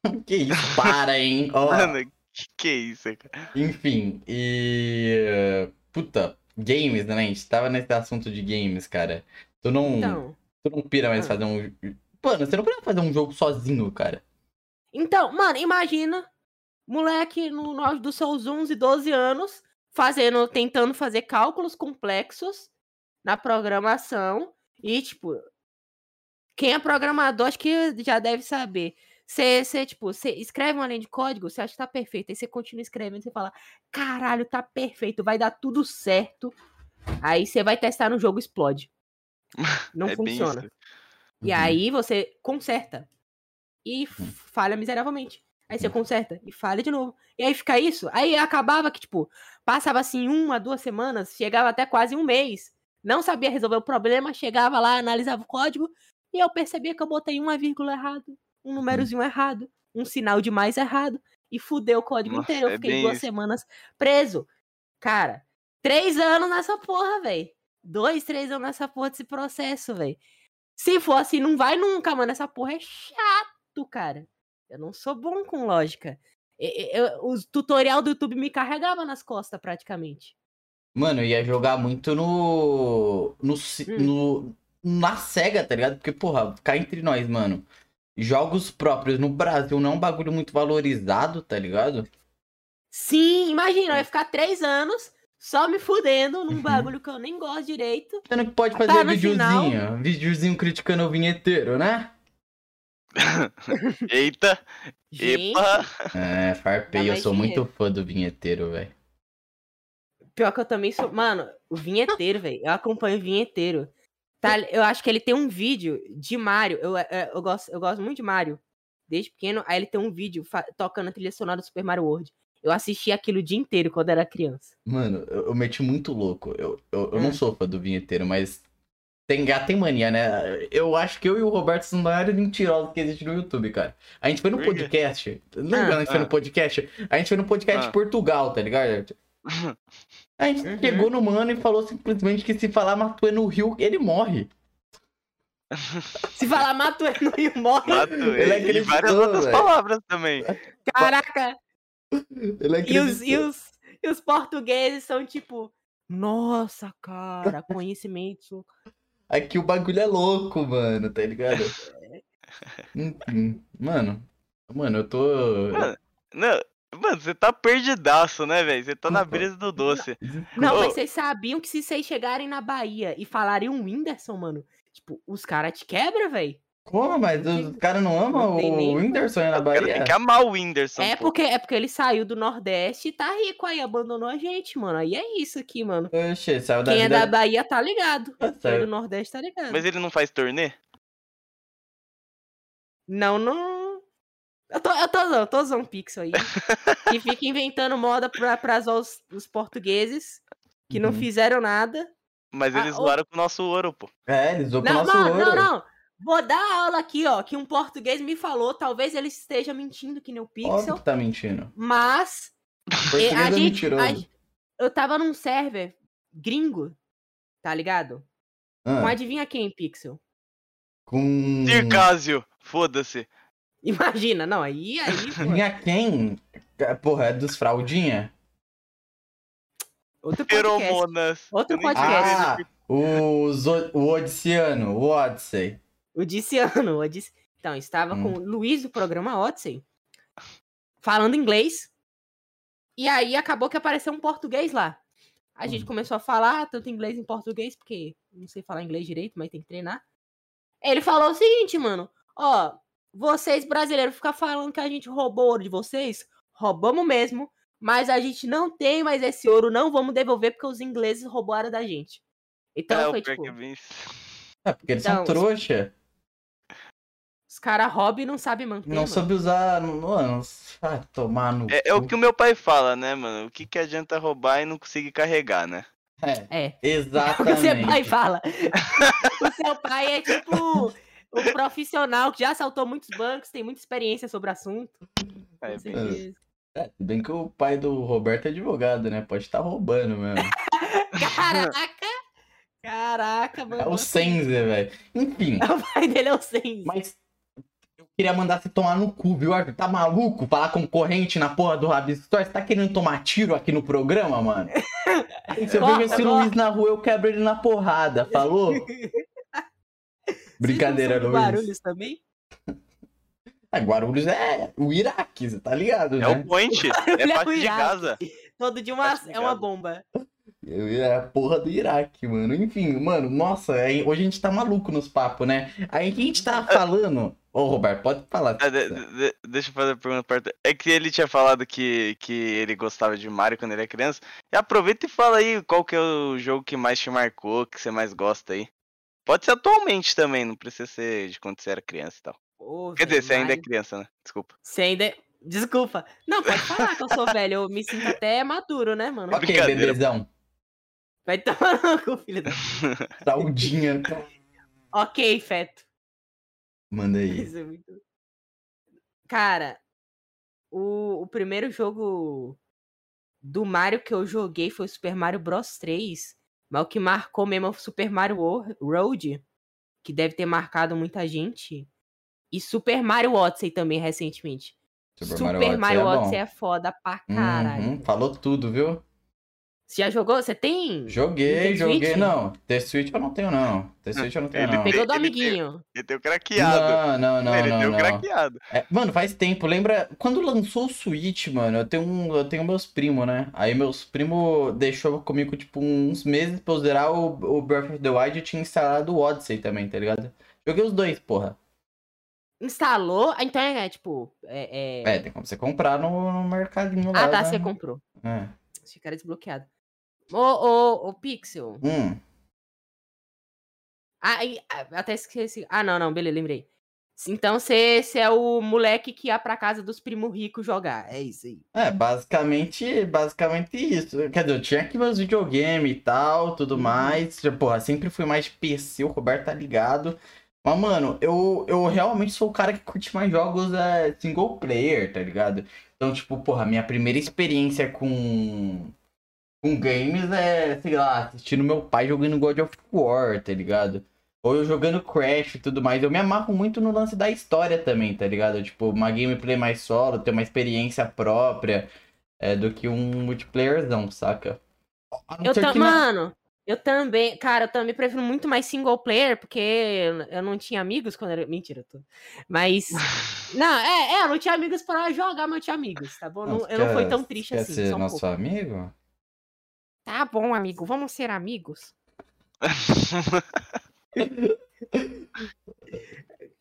Speaker 3: [LAUGHS]
Speaker 1: Que isso, para, hein? Ó,
Speaker 2: Mano, que é isso, cara?
Speaker 1: enfim, e. Puta, games, né? A gente tava nesse assunto de games, cara. Tu não.
Speaker 3: Então,
Speaker 1: Tu não pira mais
Speaker 3: Ah.
Speaker 1: fazer um. Mano, você não pira fazer um jogo sozinho, cara.
Speaker 3: então, mano, imagina moleque no, no auge dos seus 11, 12 anos, fazendo, tentando fazer cálculos complexos na programação e, tipo, quem é programador acho que já deve saber. Você, você, tipo, você escreve uma linha de código, você acha que tá perfeito, aí você continua escrevendo, você fala, caralho, tá perfeito, vai dar tudo certo. Aí você vai testar no jogo, explode. [LAUGHS] Não
Speaker 2: é
Speaker 3: funciona. E
Speaker 1: Uhum.
Speaker 3: aí você conserta. E f- falha miseravelmente. Aí você conserta e falha de novo. E aí fica isso. Aí acabava que, tipo, passava assim uma, duas semanas, chegava até quase um mês. Não sabia resolver o problema, chegava lá, analisava o código, e eu percebia que eu botei uma vírgula errado, um númerozinho errado, um sinal de mais errado, e fudeu o código
Speaker 2: Nossa,
Speaker 3: inteiro. Eu
Speaker 2: é
Speaker 3: fiquei
Speaker 2: bem
Speaker 3: duas
Speaker 2: isso.
Speaker 3: semanas preso. Cara, três anos nessa porra, velho. Dois, três anos nessa porra desse processo, velho. Se for assim, não vai nunca, mano. Essa porra é chato, cara. Eu não sou bom com lógica. E- e- eu- os tutorial do YouTube me carregava nas costas, praticamente.
Speaker 1: Mano, eu ia jogar muito no. No,
Speaker 3: Hum.
Speaker 1: no. Na SEGA, tá ligado? Porque, porra, cá entre nós, mano. Jogos próprios no Brasil não é um bagulho muito valorizado, tá ligado?
Speaker 3: Sim, imagina, eu ia ficar três anos só me fudendo num
Speaker 1: Uhum.
Speaker 3: bagulho que eu nem gosto direito.
Speaker 1: Sendo que pode
Speaker 3: Tá
Speaker 1: fazer
Speaker 3: no
Speaker 1: videozinho. Videozinho criticando o vinheteiro, né? [LAUGHS]
Speaker 2: Eita,
Speaker 3: Gente,
Speaker 2: epa.
Speaker 1: É, farpei, eu sou muito fã do vinheteiro, velho.
Speaker 3: pior que eu também sou. Mano, o vinheteiro, velho. Eu acompanho o vinheteiro. Tá, eu acho que ele tem um vídeo de Mario. Eu, eu, eu gosto, eu gosto muito de Mario. Desde pequeno. Aí ele tem um vídeo tocando a trilha sonora do Super Mario World. Eu assisti aquilo o dia inteiro quando era criança.
Speaker 1: Mano, eu, eu meti muito louco. Eu, eu, eu não
Speaker 3: Hum.
Speaker 1: sou fã do vinheteiro, mas. Tem gato tem mania, né? Eu acho que eu e o Roberto são os maiores mentirosos que existem no YouTube, cara. A gente foi no podcast. Lembra quando a gente foi
Speaker 2: Ah.
Speaker 1: no podcast? A gente foi no podcast de
Speaker 2: Ah.
Speaker 1: Portugal, tá ligado? [LAUGHS] A gente
Speaker 3: Uhum.
Speaker 1: chegou no mano e falou simplesmente que se falar Matuê no Rio, ele morre.
Speaker 3: Se falar mato ele no Rio morre.
Speaker 2: Mato
Speaker 1: Ele.
Speaker 2: E várias outras
Speaker 1: velho.
Speaker 2: palavras também.
Speaker 3: Caraca!
Speaker 1: Ele
Speaker 3: E os, e, os, e os portugueses são tipo. Nossa, cara, conhecimento.
Speaker 1: Aqui o bagulho é louco, mano, tá ligado? Enfim, mano. Mano, eu tô.
Speaker 2: Mano, Não, mano, você tá perdidaço, né, velho? Você tá na brisa do doce.
Speaker 3: Não, mas vocês sabiam que se vocês chegarem na Bahia e falarem um Whindersson, mano, tipo, os caras te quebram, velho.
Speaker 1: Como? Mas os caras não amam
Speaker 3: Não tem
Speaker 1: o
Speaker 3: nem-
Speaker 1: Whindersson na
Speaker 2: O cara tem
Speaker 1: Bahia?
Speaker 2: que amar o Whindersson,
Speaker 3: É
Speaker 2: pô.
Speaker 3: porque, é porque ele saiu do Nordeste e tá rico aí, abandonou a gente, mano. Aí é isso aqui, mano.
Speaker 1: Oxe, saiu da
Speaker 3: Quem é
Speaker 1: vida...
Speaker 3: da Bahia tá ligado.
Speaker 1: Ah,
Speaker 3: Quem é do Nordeste tá ligado.
Speaker 2: Mas ele não faz turnê?
Speaker 3: Não, não. Eu tô, eu tô, zoando, eu tô zoando um pixel aí. [LAUGHS] que fica inventando moda pra, pra zoar os, os portugueses que não
Speaker 1: Uhum.
Speaker 3: fizeram nada.
Speaker 2: Mas
Speaker 3: Ah,
Speaker 2: eles
Speaker 3: ô.
Speaker 2: zoaram com o nosso ouro, pô.
Speaker 1: É, eles zoam com o
Speaker 3: Não,
Speaker 1: nosso
Speaker 3: não,
Speaker 1: ouro.
Speaker 3: não, não. Vou dar aula aqui, ó, que um português me falou. Talvez ele esteja mentindo que nem o
Speaker 1: Óbvio
Speaker 3: Pixel,
Speaker 1: que tá mentindo.
Speaker 3: mas
Speaker 1: Português
Speaker 3: a
Speaker 1: é
Speaker 3: gente,
Speaker 1: mentiroso.
Speaker 3: a eu tava num server gringo, tá ligado?
Speaker 1: Ah,
Speaker 3: Com adivinha quem, Pixel?
Speaker 1: com...
Speaker 2: Circásio, foda-se.
Speaker 3: Imagina, não, aí, aí, pô,
Speaker 1: Vinha quem? Ah, Porra, é dos fraldinha?
Speaker 3: outro podcast.
Speaker 2: Feromonas.
Speaker 3: Outro podcast.
Speaker 1: Ah, o, o Odiciano, o Odyssey.
Speaker 3: O Diciano, o Dic... Então, estava
Speaker 1: Hum.
Speaker 3: com o Luiz do programa Odyssey, falando inglês, e aí acabou que apareceu um português lá. A gente
Speaker 1: Hum.
Speaker 3: começou a falar tanto inglês em português, porque não sei falar inglês direito, mas tem que treinar. Ele falou o seguinte, mano, ó, vocês brasileiros ficam falando que a gente roubou ouro de vocês, roubamos mesmo, mas a gente não tem mais esse ouro, não vamos devolver porque os ingleses roubaram da gente. Então
Speaker 2: É,
Speaker 3: foi tipo,
Speaker 2: é
Speaker 1: porque eles são
Speaker 3: Então,
Speaker 1: trouxa.
Speaker 3: Os caras e não sabem manter,
Speaker 1: Não
Speaker 3: mano.
Speaker 1: soube usar. Mano, ah, tomar no.
Speaker 2: É, é o que o meu pai fala, né, mano? O que, que adianta roubar e não conseguir carregar, né?
Speaker 1: É,
Speaker 3: É. O
Speaker 1: exatamente.
Speaker 3: que seu pai fala. [LAUGHS] o seu pai é tipo o profissional que já assaltou muitos bancos, tem muita experiência sobre o assunto.
Speaker 2: É,
Speaker 3: Com
Speaker 2: bem-
Speaker 3: certeza.
Speaker 1: É, se bem que o pai do Roberto é advogado, né? Pode estar roubando mesmo. [LAUGHS]
Speaker 3: Caraca! Caraca, mano.
Speaker 1: É o Senzer, velho. Enfim, [LAUGHS]
Speaker 3: O pai dele é o Sense.
Speaker 1: mas queria mandar você tomar no cu, viu, Arthur? Tá maluco? Falar concorrente na porra do Rabisco Store? Você tá querendo tomar tiro aqui no programa, mano? Aí, se eu vejo esse. Luiz na rua, eu quebro ele na porrada, falou? [LAUGHS] Brincadeira, Luiz.
Speaker 3: de Guarulhos também? [LAUGHS]
Speaker 1: É, Guarulhos é o Iraque, você tá ligado,
Speaker 2: É
Speaker 1: né? [LAUGHS]
Speaker 2: o point.
Speaker 3: Ele
Speaker 2: É parte de. Gaza.
Speaker 3: Todo dia uma, é uma bomba.
Speaker 1: Eu é a porra do Iraque, mano. Enfim, mano, nossa, aí, hoje a gente tá maluco nos papos, né? Aí que a gente tá falando. Ô, Roberto, pode falar.
Speaker 2: Ah, de- de- deixa eu fazer a pergunta pra Arthur. É que ele tinha falado que, que ele gostava de Mario quando ele era criança. E aproveita e fala aí qual que é o jogo que mais te marcou, que você mais gosta aí. Pode ser atualmente também, não precisa ser de quando você era criança e tal.
Speaker 3: Ô,
Speaker 2: Quer dizer, você ainda é
Speaker 3: Mario.
Speaker 2: criança, né? Desculpa.
Speaker 3: Você ainda. é- Desculpa. Não, pode falar que eu sou velho. Eu me sinto até maduro, né, mano?
Speaker 1: Ok, bebezão.
Speaker 3: Vai tomar no cu, filho da. [LAUGHS]
Speaker 1: Saudinha.
Speaker 3: Ok, feto.
Speaker 1: Manda aí.
Speaker 3: Isso é muito- Cara, o, o primeiro jogo do Mario que eu joguei foi o Super Mario Bros 3. Mas o que marcou mesmo é o Super Mario Road, que deve ter marcado muita gente. E Super Mario Odyssey também, recentemente.
Speaker 1: Super
Speaker 3: Super,
Speaker 1: Mario
Speaker 3: Mario,
Speaker 1: Odyssey é
Speaker 3: Odyssey
Speaker 1: bom.
Speaker 3: é foda pra caralho.
Speaker 1: Uhum, falou tudo, viu?
Speaker 3: Você já jogou? Você tem?
Speaker 1: Joguei, joguei.
Speaker 3: Switch?
Speaker 1: Não, The Switch eu não tenho, não. The Switch eu não tenho,
Speaker 2: Ele
Speaker 1: não.
Speaker 3: Pegou do
Speaker 2: Ele
Speaker 3: amiguinho.
Speaker 2: Ele tem o craqueado.
Speaker 1: Não, não, não,
Speaker 2: ele
Speaker 1: não,
Speaker 2: o
Speaker 1: não.
Speaker 2: craqueado.
Speaker 1: É, mano, faz tempo. Lembra quando lançou o Switch, mano? Eu tenho, um, eu tenho meus primos, né? Aí meus primos deixou comigo, tipo, uns meses pra eu zerar o, o Breath of the Wild e eu tinha instalado o Odyssey também, tá ligado? Joguei os dois, porra.
Speaker 3: Instalou? Ah, Então é, tipo. É, é-
Speaker 1: É, tem como você comprar no, no mercadinho lá.
Speaker 3: Ah, tá,
Speaker 1: né?
Speaker 3: você comprou.
Speaker 1: É.
Speaker 3: Era desbloqueado. Ô, ô, ô, Pixel.
Speaker 1: Hum,
Speaker 3: Ah, e- ah, até esqueci. Ah, não, não, beleza, lembrei. Então você é o moleque que ia pra casa dos primos ricos jogar. É isso aí.
Speaker 1: é, basicamente, basicamente isso. Quer dizer, eu tinha aqui meus videogames e tal, tudo
Speaker 3: Uhum.
Speaker 1: mais. Porra, sempre fui mais PC, o Roberto tá ligado. Mas, mano, eu, eu realmente sou o cara que curte mais jogos é, single player, tá ligado? Então, tipo, porra, minha primeira experiência com, com games é, sei lá, assistindo meu pai jogando God of War, tá ligado? Ou eu jogando Crash e tudo mais. Eu me amarro muito no lance da história também, tá ligado? Tipo, uma gameplay mais solo, ter uma experiência própria é, do que um multiplayerzão, saca?
Speaker 3: Eu
Speaker 1: ser
Speaker 3: tam...
Speaker 1: que na-
Speaker 3: Mano, eu também. Cara, eu também prefiro muito mais single player, porque eu- não tinha amigos quando era. Mentira, eu tô. Mas. [LAUGHS] Não, é, é, eu não tinha amigos pra jogar, mas eu tinha amigos, tá bom? Não, eu não fui
Speaker 1: quer-
Speaker 3: tão triste
Speaker 1: quer
Speaker 3: assim.
Speaker 1: ser
Speaker 3: Só um
Speaker 1: nosso
Speaker 3: pouco.
Speaker 1: amigo?
Speaker 3: Tá bom, amigo, vamos ser amigos. [LAUGHS]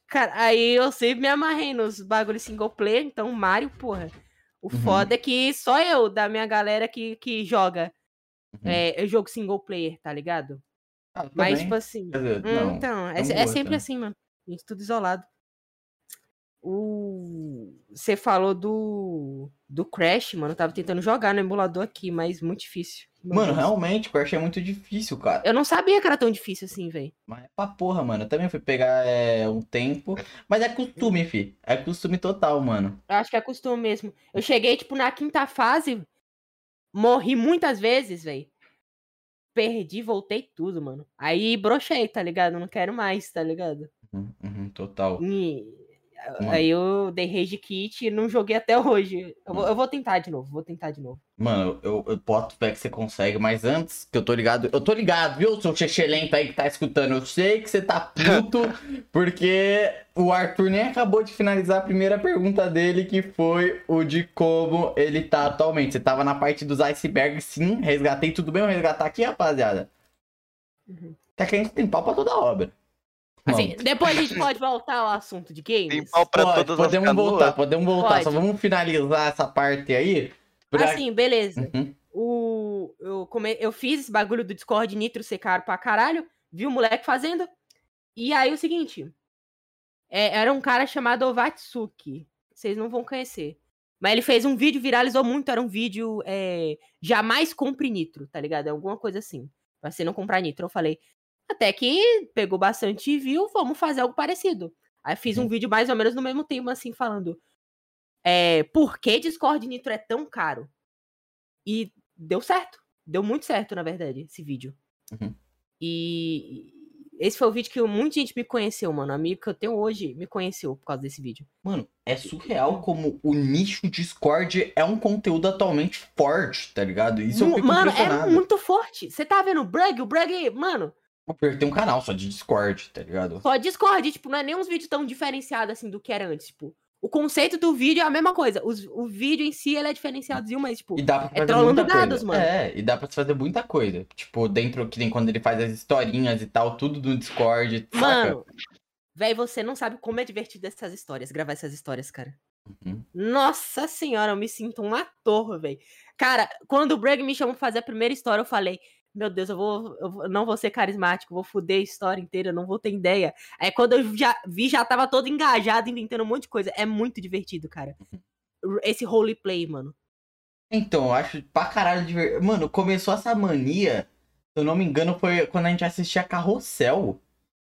Speaker 3: Cara, aí eu sempre me amarrei nos bagulhos single player, então Mario, porra. O
Speaker 1: Uhum.
Speaker 3: foda é que só eu, da minha galera, que, que joga
Speaker 1: Uhum.
Speaker 3: é, jogo single player, tá ligado?
Speaker 1: Ah,
Speaker 3: Mas, tipo assim.
Speaker 1: Dizer,
Speaker 3: hum,
Speaker 1: não.
Speaker 3: então, é, é sempre
Speaker 1: também.
Speaker 3: assim, mano. A gente tudo isolado. O... Você falou do. Do Crash, mano. Eu tava tentando jogar no emulador aqui, mas muito difícil.
Speaker 1: Mano, realmente, Crash é muito difícil, cara.
Speaker 3: Eu não sabia que era tão difícil assim, velho.
Speaker 1: Mas é pra porra, mano. Eu também fui pegar é, um tempo. Mas é costume, fi. É costume total, mano.
Speaker 3: Eu acho que é costume mesmo. Eu cheguei, tipo, na quinta fase, morri muitas vezes, velho. Perdi, voltei tudo, mano. Aí brochei, tá ligado? Não quero mais, tá ligado?
Speaker 1: Uhum, uhum, total.
Speaker 3: E...
Speaker 1: Mano.
Speaker 3: Aí eu dei rage kit e não joguei até hoje. Eu vou, eu vou tentar de novo, vou tentar de novo.
Speaker 1: Mano, eu, eu boto fé que você consegue, mas antes que eu tô ligado, eu tô ligado, viu, seu lento aí que tá escutando? Eu sei que você tá puto, [LAUGHS] porque o Arthur nem acabou de finalizar a primeira pergunta dele, que foi o de como ele tá atualmente. Você tava na parte dos icebergs, sim, resgatei tudo bem, eu resgatar aqui, rapaziada.
Speaker 3: Uhum.
Speaker 1: Até que a gente tem pau pra toda obra.
Speaker 3: Assim, depois a gente pode voltar ao assunto de games.
Speaker 2: Tem pau pra
Speaker 1: Pode,
Speaker 2: todas
Speaker 1: podemos
Speaker 2: as
Speaker 1: voltar, podemos voltar, só vamos finalizar essa parte aí. pra-
Speaker 3: Assim, beleza.
Speaker 1: Uhum.
Speaker 3: O, eu, come, eu fiz esse bagulho do Discord Nitro ser caro pra caralho. Vi o moleque fazendo. E aí o seguinte. é, era um cara chamado Ovatsuki. Vocês não vão conhecer. Mas ele fez um vídeo, viralizou muito. Era um vídeo. é, jamais compre Nitro, tá ligado? É alguma coisa assim. Pra você não comprar Nitro. Eu falei. Até que pegou bastante view, vamos fazer algo parecido. Aí fiz um
Speaker 1: Uhum.
Speaker 3: vídeo mais ou menos no mesmo tema, assim, falando. é, por que Discord Nitro é tão caro? E deu certo. Deu muito certo, na verdade, esse vídeo.
Speaker 1: Uhum.
Speaker 3: E esse foi o vídeo que muita gente me conheceu, mano. Amigo que eu tenho hoje me conheceu por causa desse vídeo.
Speaker 1: Mano, é surreal como o nicho Discord é um conteúdo atualmente forte, tá ligado? Isso eu fico
Speaker 3: mano, é muito forte. Você tá vendo o Brug? O Brug, mano,
Speaker 1: tem um canal só de Discord, tá ligado?
Speaker 3: só Discord, tipo, não é nem uns vídeos tão diferenciados assim do que era antes, tipo. O conceito do vídeo é a mesma coisa. Os- o vídeo em si, ele é diferenciadozinho, mas, tipo,
Speaker 1: E dá pra
Speaker 3: É
Speaker 1: fazer
Speaker 3: trollando
Speaker 1: muita
Speaker 3: dados,
Speaker 1: coisa.
Speaker 3: mano.
Speaker 1: É, e dá pra se fazer muita coisa. Tipo, dentro, que nem quando ele faz as historinhas e tal, tudo no Discord, saca?
Speaker 3: mano, véi, você não sabe como é divertido essas histórias, gravar essas histórias, cara.
Speaker 1: Uhum.
Speaker 3: Nossa senhora, eu me sinto um ator, velho. Cara, quando o Breg me chamou pra fazer a primeira história, eu falei, meu Deus, eu, vou, eu não vou ser carismático, vou fuder a história inteira, não vou ter ideia. Aí quando eu já vi, já tava todo engajado, inventando um monte de coisa. É muito divertido, cara. [LAUGHS] Esse roleplay, mano.
Speaker 1: Então, eu acho pra caralho de Mano, começou essa mania, se eu não me engano, foi quando a gente assistia Carrossel.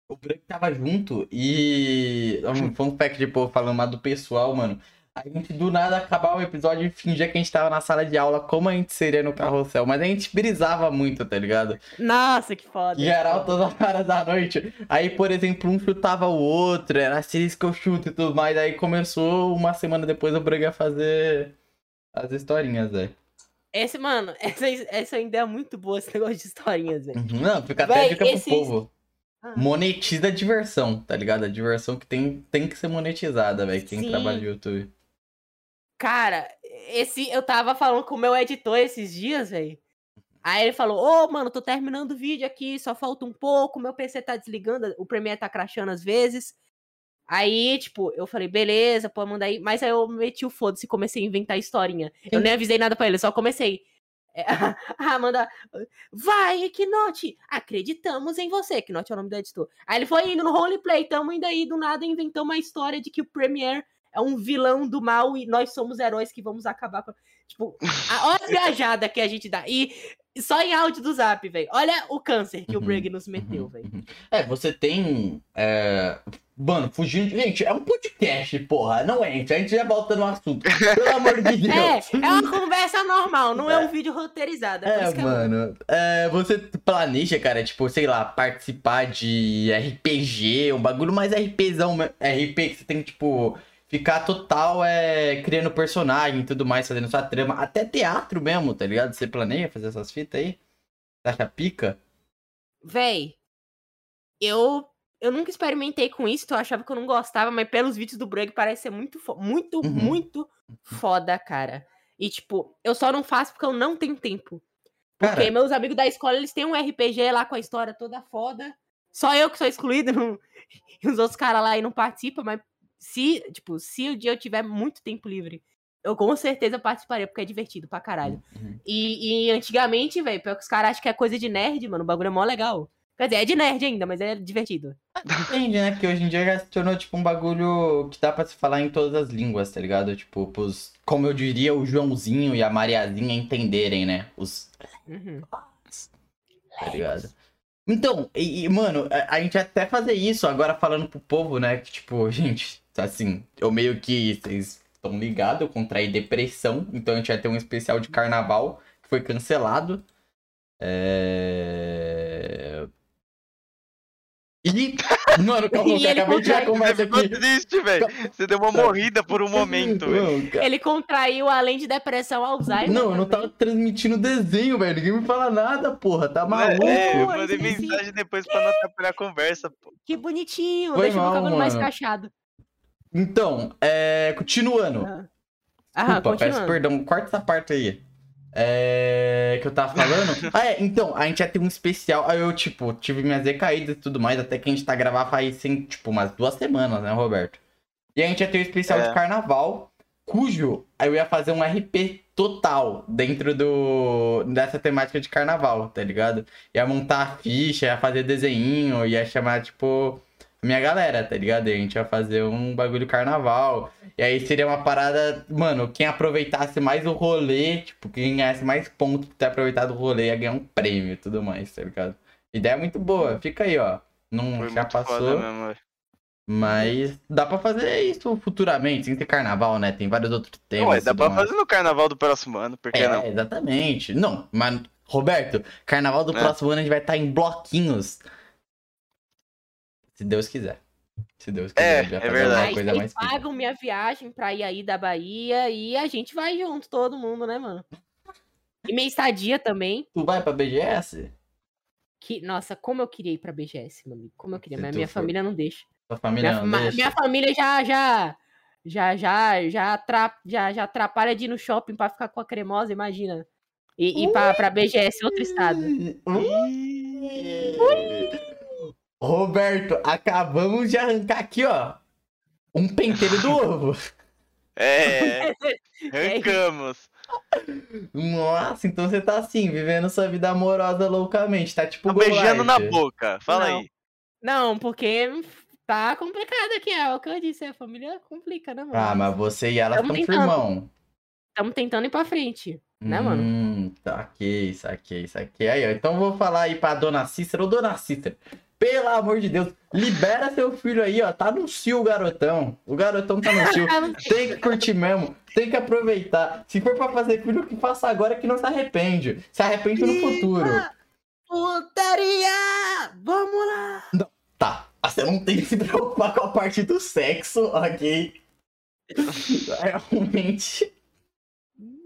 Speaker 1: O Branco tava junto e. Um fun fact de povo falando mal do pessoal, mano. A gente do nada acabava o episódio e fingia que a gente tava na sala de aula, como a gente seria no carrossel. Mas a gente brisava muito, tá ligado?
Speaker 3: Nossa, que foda.
Speaker 1: Geral, todas as horas da noite. Aí, por exemplo, um chutava o outro, era assim que eu chuto e tudo mais. Aí começou uma semana depois o Branco a fazer as historinhas, velho.
Speaker 3: Esse, mano, [LAUGHS] essa, essa ainda é muito boa, esse negócio de historinhas, velho.
Speaker 1: Uhum, Não, fica até
Speaker 3: Véi,
Speaker 1: dica
Speaker 3: esses-
Speaker 1: pro povo.
Speaker 3: Ah.
Speaker 1: Monetiza a diversão, tá ligado? A diversão que tem, tem que ser monetizada, velho. Quem
Speaker 3: Sim.
Speaker 1: trabalha no YouTube.
Speaker 3: Cara, esse eu tava falando com o meu editor esses dias, velho. Aí ele falou: Ô, mano, tô terminando o vídeo aqui, só falta um pouco, meu PC tá desligando, o Premiere tá crashando às vezes. Aí, tipo, eu falei, beleza, pode mandar aí. Mas aí eu meti o foda-se e comecei a inventar historinha. Eu nem avisei nada pra ele, só comecei. É, [LAUGHS] a Amanda, vai, Equinote, acreditamos em você. Equinote é o nome do editor. Aí ele foi indo no roleplay, tamo indo aí, do nada inventamos uma história de que o Premiere é um vilão do mal e nós somos heróis que vamos acabar com. Tipo, a, olha a [LAUGHS] viajada que a gente dá. E só em áudio do zap, velho. Olha o câncer que o
Speaker 1: Uhum,
Speaker 3: Brig nos meteu,
Speaker 1: Uhum,
Speaker 3: velho.
Speaker 1: uhum. É, você tem. é, Mano, fugindo. Gente, é um podcast, porra. Não é, gente. A gente já volta no assunto. Pelo [LAUGHS] amor de Deus.
Speaker 3: É, é uma conversa normal, não é um vídeo roteirizado. É,
Speaker 1: É,
Speaker 3: é
Speaker 1: mano. É, você planeja, cara, tipo, sei lá, participar de RPG, um bagulho mais RPzão, RP que você tem tipo, ficar total é, criando personagem e tudo mais, fazendo sua trama. Até teatro mesmo, tá ligado? Você planeja fazer essas fitas aí? Você acha pica?
Speaker 3: Véi, eu, eu nunca experimentei com isso, então eu achava que eu não gostava, mas pelos vídeos do Brug parece ser muito, muito,
Speaker 1: Uhum.
Speaker 3: muito foda, cara. E, tipo, eu só não faço porque eu não tenho tempo. Porque
Speaker 1: Cara,
Speaker 3: meus amigos da escola, eles têm um RPG lá com a história toda foda. Só eu que sou excluído, [LAUGHS] não... e os outros caras lá aí não participam, mas se, tipo, se o dia eu tiver muito tempo livre, eu com certeza participaria, porque é divertido pra caralho.
Speaker 1: Uhum.
Speaker 3: E, e antigamente, velho, pior que os caras acham que é coisa de nerd, mano, o bagulho é mó legal. Quer dizer, é de nerd ainda, mas é divertido.
Speaker 1: Depende, né? Porque hoje em dia já se tornou, tipo, um bagulho que dá pra se falar em todas as línguas, tá ligado? Tipo, pros, como eu diria, o Joãozinho e a Mariazinha entenderem, né? Os
Speaker 3: Uhum.
Speaker 1: tá ligado? Então, e, e, mano, a, a gente até fazer isso agora falando pro povo, né? Que, tipo, [LAUGHS] gente, assim, eu meio que. Vocês estão ligados, eu contraí depressão, então a gente vai ter um especial de carnaval que foi cancelado. É. E. [LAUGHS] Mano, calma,
Speaker 3: E
Speaker 1: eu
Speaker 3: ele
Speaker 1: acabei de conversa
Speaker 2: Você ficou
Speaker 1: aqui.
Speaker 2: triste, velho. Você deu uma morrida por um momento, velho.
Speaker 3: Ele contraiu, além de depressão, Alzheimer.
Speaker 1: Não, eu não tava transmitindo desenho, velho. Ninguém me fala nada, porra. Tá maluco?
Speaker 2: É, eu mandei mensagem depois pra não atrapalhar a conversa, pô.
Speaker 3: Que bonitinho.
Speaker 1: Foi
Speaker 3: Deixa
Speaker 1: mal,
Speaker 3: meu cabelo mais
Speaker 1: mano.
Speaker 3: cachado.
Speaker 1: Então, é. Continuando.
Speaker 3: Ah,
Speaker 1: Desculpa, peço
Speaker 3: continuando.
Speaker 1: perdão, corta essa parte aí. É. Que eu tava falando. [LAUGHS] ah, é, então, a gente ia ter um especial. Aí eu, tipo, tive minhas recaídas e tudo mais, até que a gente tá gravando faz, assim, tipo, umas duas semanas, né, Roberto? E a gente ia ter um especial
Speaker 2: É.
Speaker 1: de carnaval, cujo aí eu ia fazer um RP total dentro do dessa temática de carnaval, tá ligado? Ia montar a ficha, ia fazer desenho, ia chamar, tipo, minha galera, tá ligado? E a gente ia fazer um bagulho carnaval. E aí seria uma parada, mano, quem aproveitasse mais o rolê, tipo, quem ganhasse mais pontos por ter aproveitado o rolê ia ganhar um prêmio e tudo mais, tá ligado? Ideia muito boa, fica aí, ó. Não
Speaker 2: Foi
Speaker 1: já passou.
Speaker 2: mesmo.
Speaker 1: Mas dá pra fazer isso futuramente, sem ter carnaval, né? Tem vários outros temas.
Speaker 2: Ué, dá pra
Speaker 1: mais.
Speaker 2: fazer no carnaval do próximo ano, por que
Speaker 1: É,
Speaker 2: não?
Speaker 1: exatamente. Não, mas, Roberto, carnaval do
Speaker 2: É.
Speaker 1: próximo ano a gente vai estar em bloquinhos. Se Deus quiser. Se Deus quiser.
Speaker 2: É,
Speaker 1: a gente vai
Speaker 2: é
Speaker 1: fazer
Speaker 2: verdade.
Speaker 3: Mas
Speaker 1: coisa mais pica.
Speaker 3: pagam minha viagem pra ir aí da Bahia e a gente vai junto, todo mundo, né, mano? E minha estadia também.
Speaker 1: Tu vai pra BGS?
Speaker 3: Que, nossa, como eu queria ir pra BGS, meu amigo. Como eu queria,
Speaker 1: Se
Speaker 3: mas minha
Speaker 1: for.
Speaker 3: família não deixa.
Speaker 1: Tua família
Speaker 3: Minha,
Speaker 1: não
Speaker 3: ma-
Speaker 1: deixa?
Speaker 3: minha família já, já, já, já, já, atra- já, já atrapalha de ir no shopping pra ficar com a cremosa, imagina. E ir pra, pra BGS, outro estado.
Speaker 1: Roberto, acabamos de arrancar aqui, ó. Um pentelho do [LAUGHS] ovo. [LAUGHS]
Speaker 2: É, arrancamos.
Speaker 1: Nossa, então você tá assim, vivendo sua vida amorosa loucamente. Tá tipo
Speaker 2: Tá beijando na boca. Fala
Speaker 3: Não.
Speaker 2: aí.
Speaker 3: Não, porque tá complicado aqui, é o que eu disse, a família complica, né, mano?
Speaker 1: Ah, mas você e ela
Speaker 3: Tamo
Speaker 1: estão
Speaker 3: tentando.
Speaker 1: firmão.
Speaker 3: Estamos tentando ir pra frente, né, mano?
Speaker 1: Hum, saquei, saquei, saquei. Aí, ó, então eu vou falar aí pra dona Cícera. Ô, dona Cícera, pelo amor de Deus, libera seu filho aí, ó. Tá no cio o garotão. O garotão [LAUGHS] tá no cio. Tem que curtir mesmo, tem que aproveitar. Se for pra fazer filho, que faça agora que não se arrepende. Se arrepende no futuro.
Speaker 3: Putaria! Vamos lá!
Speaker 1: Tá, você não tem que se preocupar com a parte do sexo, ok? [LAUGHS] Realmente.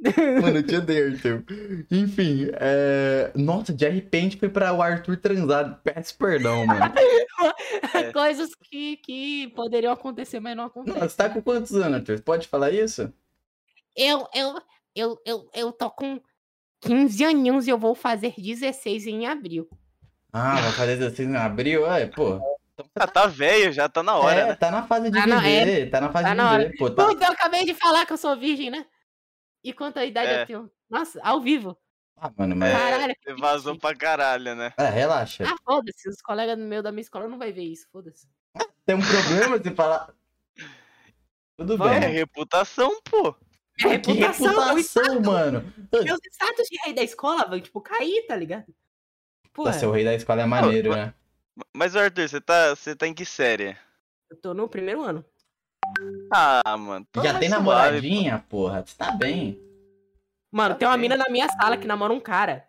Speaker 1: [LAUGHS] Mano, eu te odeio, Arthur. Enfim, é... Nossa, de repente foi pra o Arthur transado. Peço perdão, mano. [LAUGHS]
Speaker 2: É.
Speaker 3: Coisas que, que poderiam acontecer, mas não
Speaker 1: Não,
Speaker 3: acontecem.
Speaker 1: você tá com quantos anos, Arthur? Pode falar isso?
Speaker 3: Eu, eu, eu, eu, eu tô com 15 aninhos e eu vou fazer 16 em abril.
Speaker 1: Ah, vai fazer 16 em abril? É, pô.
Speaker 2: Ah, tá velho, já tá na hora,
Speaker 1: é,
Speaker 2: né?
Speaker 1: tá na fase de
Speaker 3: Tá na-
Speaker 1: viver. Tá na fase
Speaker 3: tá
Speaker 1: de
Speaker 3: na hora.
Speaker 1: viver, pô. Tá...
Speaker 3: Eu acabei de falar que eu sou virgem, né? E quanto a idade
Speaker 2: É.
Speaker 3: eu tenho? Nossa, ao vivo.
Speaker 1: Ah, mano, mas...
Speaker 3: Caralho,
Speaker 2: vazou
Speaker 3: triste.
Speaker 2: pra caralho, né?
Speaker 1: É, relaxa.
Speaker 3: Ah, foda-se, os colegas meu da minha escola não vai ver isso, foda-se. [LAUGHS]
Speaker 1: Tem um problema você falar... Tudo
Speaker 3: Vamos.
Speaker 2: É
Speaker 1: bem.
Speaker 2: reputação, pô.
Speaker 3: Minha
Speaker 1: Que
Speaker 3: reputação, meu
Speaker 1: reputação,
Speaker 3: status,
Speaker 1: mano.
Speaker 3: meus status de rei da escola vão, tipo, cair, tá ligado? Pô,
Speaker 1: Nossa, o rei da escola é maneiro, né?
Speaker 2: Mas, Arthur, você tá, você tá em que série?
Speaker 3: eu tô no primeiro ano.
Speaker 2: Ah, mano. tá
Speaker 1: Já tem
Speaker 2: suave,
Speaker 1: namoradinha, porra. Você tá bem.
Speaker 3: Mano,
Speaker 2: Tá
Speaker 3: tem uma
Speaker 2: bem.
Speaker 3: mina na minha sala que namora um cara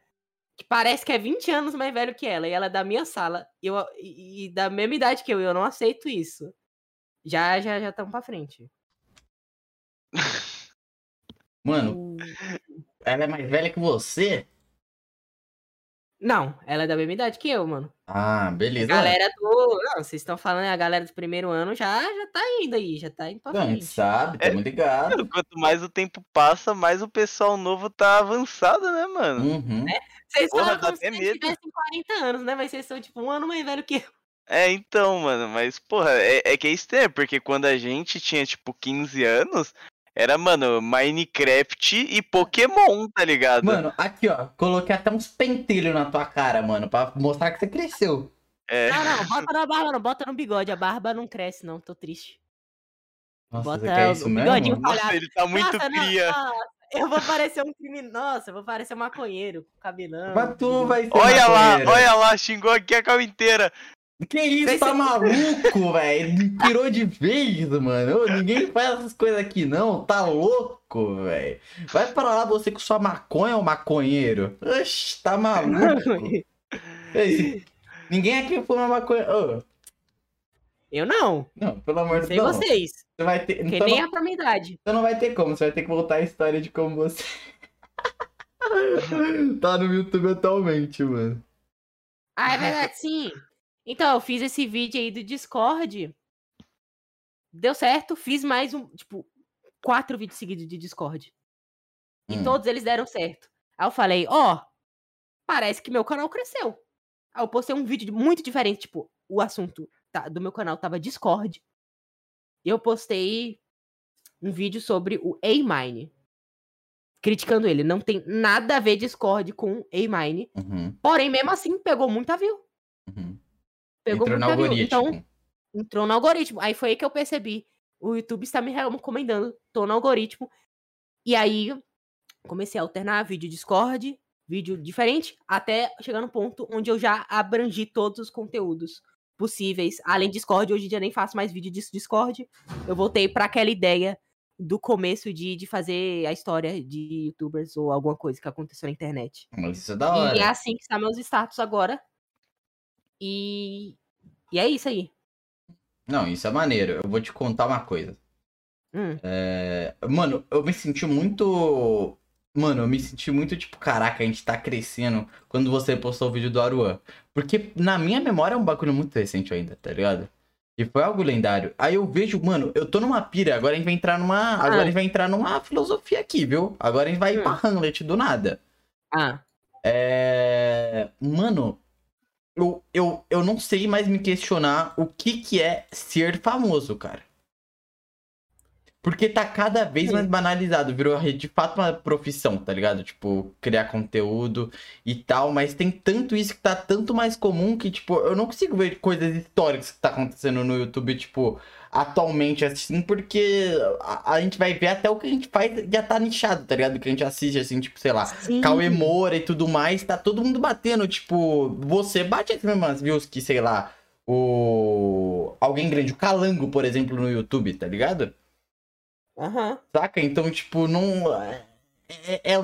Speaker 3: que parece que é 20 anos mais velho que ela, e ela é da minha sala, e, eu, e, e da mesma idade que eu, e eu não aceito isso. Já, já, já estamos pra frente.
Speaker 1: Mano, [LAUGHS] ela é mais velha que você?
Speaker 3: Não, ela é da mesma idade que eu, mano.
Speaker 1: Ah,
Speaker 3: A
Speaker 1: beleza.
Speaker 3: galera do. Não, vocês estão falando, a galera do primeiro ano já, já tá indo aí, já tá indo pra
Speaker 1: Não, a gente
Speaker 3: frente.
Speaker 1: sabe,
Speaker 2: É.
Speaker 1: tamo ligado.
Speaker 2: Mano, quanto mais o tempo passa, mais o pessoal novo tá avançado, né, mano?
Speaker 1: Uhum.
Speaker 3: Vocês
Speaker 2: Porra,
Speaker 3: falam como se vocês tivessem 40 anos, né? Mas vocês são, tipo, um ano mais velho que eu.
Speaker 2: É, então, mano, mas, porra, é, é que é estranho, porque quando a gente tinha, tipo, 15 anos, era, mano, Minecraft e Pokémon, tá ligado?
Speaker 1: Mano, aqui, ó. Coloquei até uns pentelhos na tua cara, mano, pra mostrar que você cresceu.
Speaker 2: É.
Speaker 3: Não, não, bota na barba, não, bota no bigode. A barba não cresce, não, tô triste.
Speaker 1: Nossa,
Speaker 3: Bota
Speaker 1: você quer
Speaker 3: o
Speaker 1: isso
Speaker 3: bigodinho
Speaker 1: mesmo?
Speaker 2: Nossa, ele tá muito
Speaker 3: Nossa, não,
Speaker 2: cria.
Speaker 3: nossa, eu vou parecer um criminoso. Nossa, eu vou parecer um maconheiro, com cabelão.
Speaker 1: Mas tu vai ser
Speaker 2: Olha lá,
Speaker 1: maconheiro.
Speaker 2: olha lá, xingou aqui a cal inteira.
Speaker 1: Que isso,
Speaker 3: Vocês-
Speaker 1: tá maluco, velho? Pirou de vez, mano. Ô, ninguém faz essas coisas aqui, não. Tá louco, velho. Vai pra lá você com sua maconha, ô maconheiro. Oxi, tá maluco. [LAUGHS] Ninguém aqui fuma maconha. Ô,
Speaker 3: Eu não,
Speaker 1: não, pelo amor de
Speaker 3: sei
Speaker 1: Deus.
Speaker 3: vocês.
Speaker 1: Você vai ter.
Speaker 3: Porque
Speaker 1: Então
Speaker 3: nem
Speaker 1: não,
Speaker 3: é pra minha idade.
Speaker 1: então não vai ter como. Você vai ter que voltar a história de como você. [LAUGHS] tá no YouTube atualmente, mano.
Speaker 3: Ah, é verdade, sim. Então, eu fiz esse vídeo aí do Discord. Deu certo, fiz mais um, tipo, quatro vídeos seguidos de Discord. E
Speaker 1: Hum.
Speaker 3: todos eles deram certo. Aí eu falei, ó, parece que meu canal cresceu. Aí eu postei um vídeo muito diferente, tipo, o assunto tá- do meu canal tava Discord. E eu postei um vídeo sobre o A-Mine. Criticando ele. Não tem nada a ver Discord com A-Mine.
Speaker 1: Uhum,
Speaker 3: Porém, mesmo assim, pegou muita view.
Speaker 1: uhum.
Speaker 3: Pegou
Speaker 1: Entrou no
Speaker 3: view.
Speaker 1: algoritmo.
Speaker 3: Então, entrou no algoritmo. Aí foi aí que eu percebi. O YouTube está me recomendando. Tô no algoritmo. E aí, comecei a alternar vídeo Discord, vídeo diferente, até chegar no ponto onde eu já abrangi todos os conteúdos possíveis. Além de Discord, hoje em dia nem faço mais vídeo disso Discord. Eu voltei pra aquela ideia do começo de, de fazer a história de youtubers ou alguma coisa que aconteceu na internet.
Speaker 1: Mas isso é da hora.
Speaker 3: E é assim que está meus status agora. E, e é isso aí.
Speaker 1: Não, isso é maneiro. Eu vou te contar uma coisa.
Speaker 3: Hum.
Speaker 1: É, Mano, eu me senti muito. Mano, eu me senti muito tipo, caraca, a gente tá crescendo quando você postou o vídeo do Aruan. Porque na minha memória é um bagulho muito recente ainda, tá ligado? E foi algo lendário. Aí eu vejo, mano, eu tô numa pira, agora a gente vai entrar numa. Agora a gente vai entrar numa filosofia aqui, viu? Agora a gente vai
Speaker 3: Hum.
Speaker 1: pra Hamlet do nada.
Speaker 3: Ah,
Speaker 1: É. Mano, eu, eu, eu não sei mais me questionar o que, que é ser famoso, cara. Porque tá cada vez mais banalizado, virou de fato uma profissão, tá ligado? Tipo, criar conteúdo e tal, mas tem tanto isso que tá tanto mais comum que, tipo, eu não consigo ver coisas históricas que tá acontecendo no YouTube, tipo, atualmente assim, porque a, a gente vai ver até o que a gente faz já tá nichado, tá ligado? Que a gente assiste, assim, tipo, sei lá,
Speaker 3: sim.
Speaker 1: Cauê Moura e tudo mais, tá todo mundo batendo, tipo, você bate as mesmas views que, sei lá, o... Alguém grande, o Calango, por exemplo, no YouTube, tá ligado?
Speaker 3: Aham.
Speaker 1: Saca? Então, tipo, não... É, é- é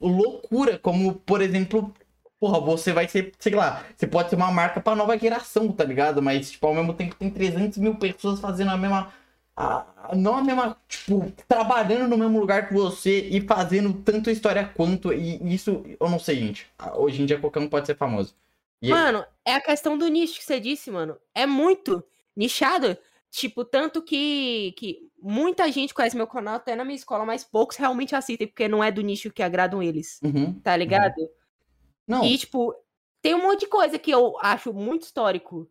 Speaker 1: loucura, como, por exemplo, porra, você vai ser, sei lá, você pode ser uma marca pra nova geração, tá ligado? Mas, tipo, ao mesmo tempo tem 300 mil pessoas fazendo a mesma... a- não a mesma, tipo, trabalhando no mesmo lugar que você e fazendo tanto história quanto. E isso, eu não sei, gente. Hoje em dia qualquer um pode ser famoso. E
Speaker 3: Mano, é a questão do nicho que você disse, mano. É muito nichado. Tipo, tanto que, que muita gente conhece meu canal até na minha escola, mas poucos realmente assistem, porque não é do nicho que agradam eles.
Speaker 1: Uhum.
Speaker 3: Tá ligado?
Speaker 1: Não,
Speaker 3: E, tipo, tem um monte de coisa que eu acho muito histórico.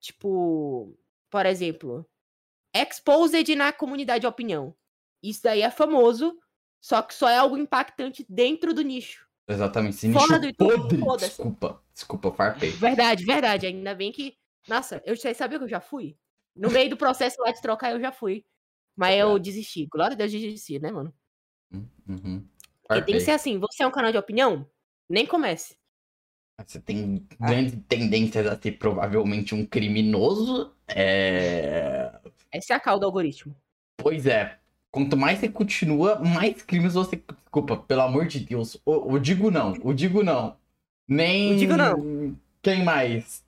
Speaker 3: Tipo, por exemplo, exposed na comunidade de opinião. Isso daí é famoso, só que só é algo impactante dentro do nicho.
Speaker 1: exatamente. Esse
Speaker 3: fora
Speaker 1: nicho
Speaker 3: do YouTube,
Speaker 1: podre.
Speaker 3: foda-se.
Speaker 1: Desculpa, desculpa, farpei.
Speaker 3: Verdade, verdade. Ainda bem que. Nossa, eu sei, sabia que eu já fui? No meio do processo lá de trocar, eu já fui. Mas eu desisti. Glória a Deus, desisti, né, mano?
Speaker 1: Uhum.
Speaker 3: Porque tem que ser assim. Você é um canal de opinião? Nem comece.
Speaker 1: Você tem grandes tendências a ser provavelmente um criminoso. É.
Speaker 3: Essa é a cauda do algoritmo.
Speaker 1: Pois é. Quanto mais você continua, mais crimes você. Desculpa, pelo amor de Deus. O, o Digo não. O Digo não. Nem.
Speaker 3: O Digo não.
Speaker 1: Quem mais?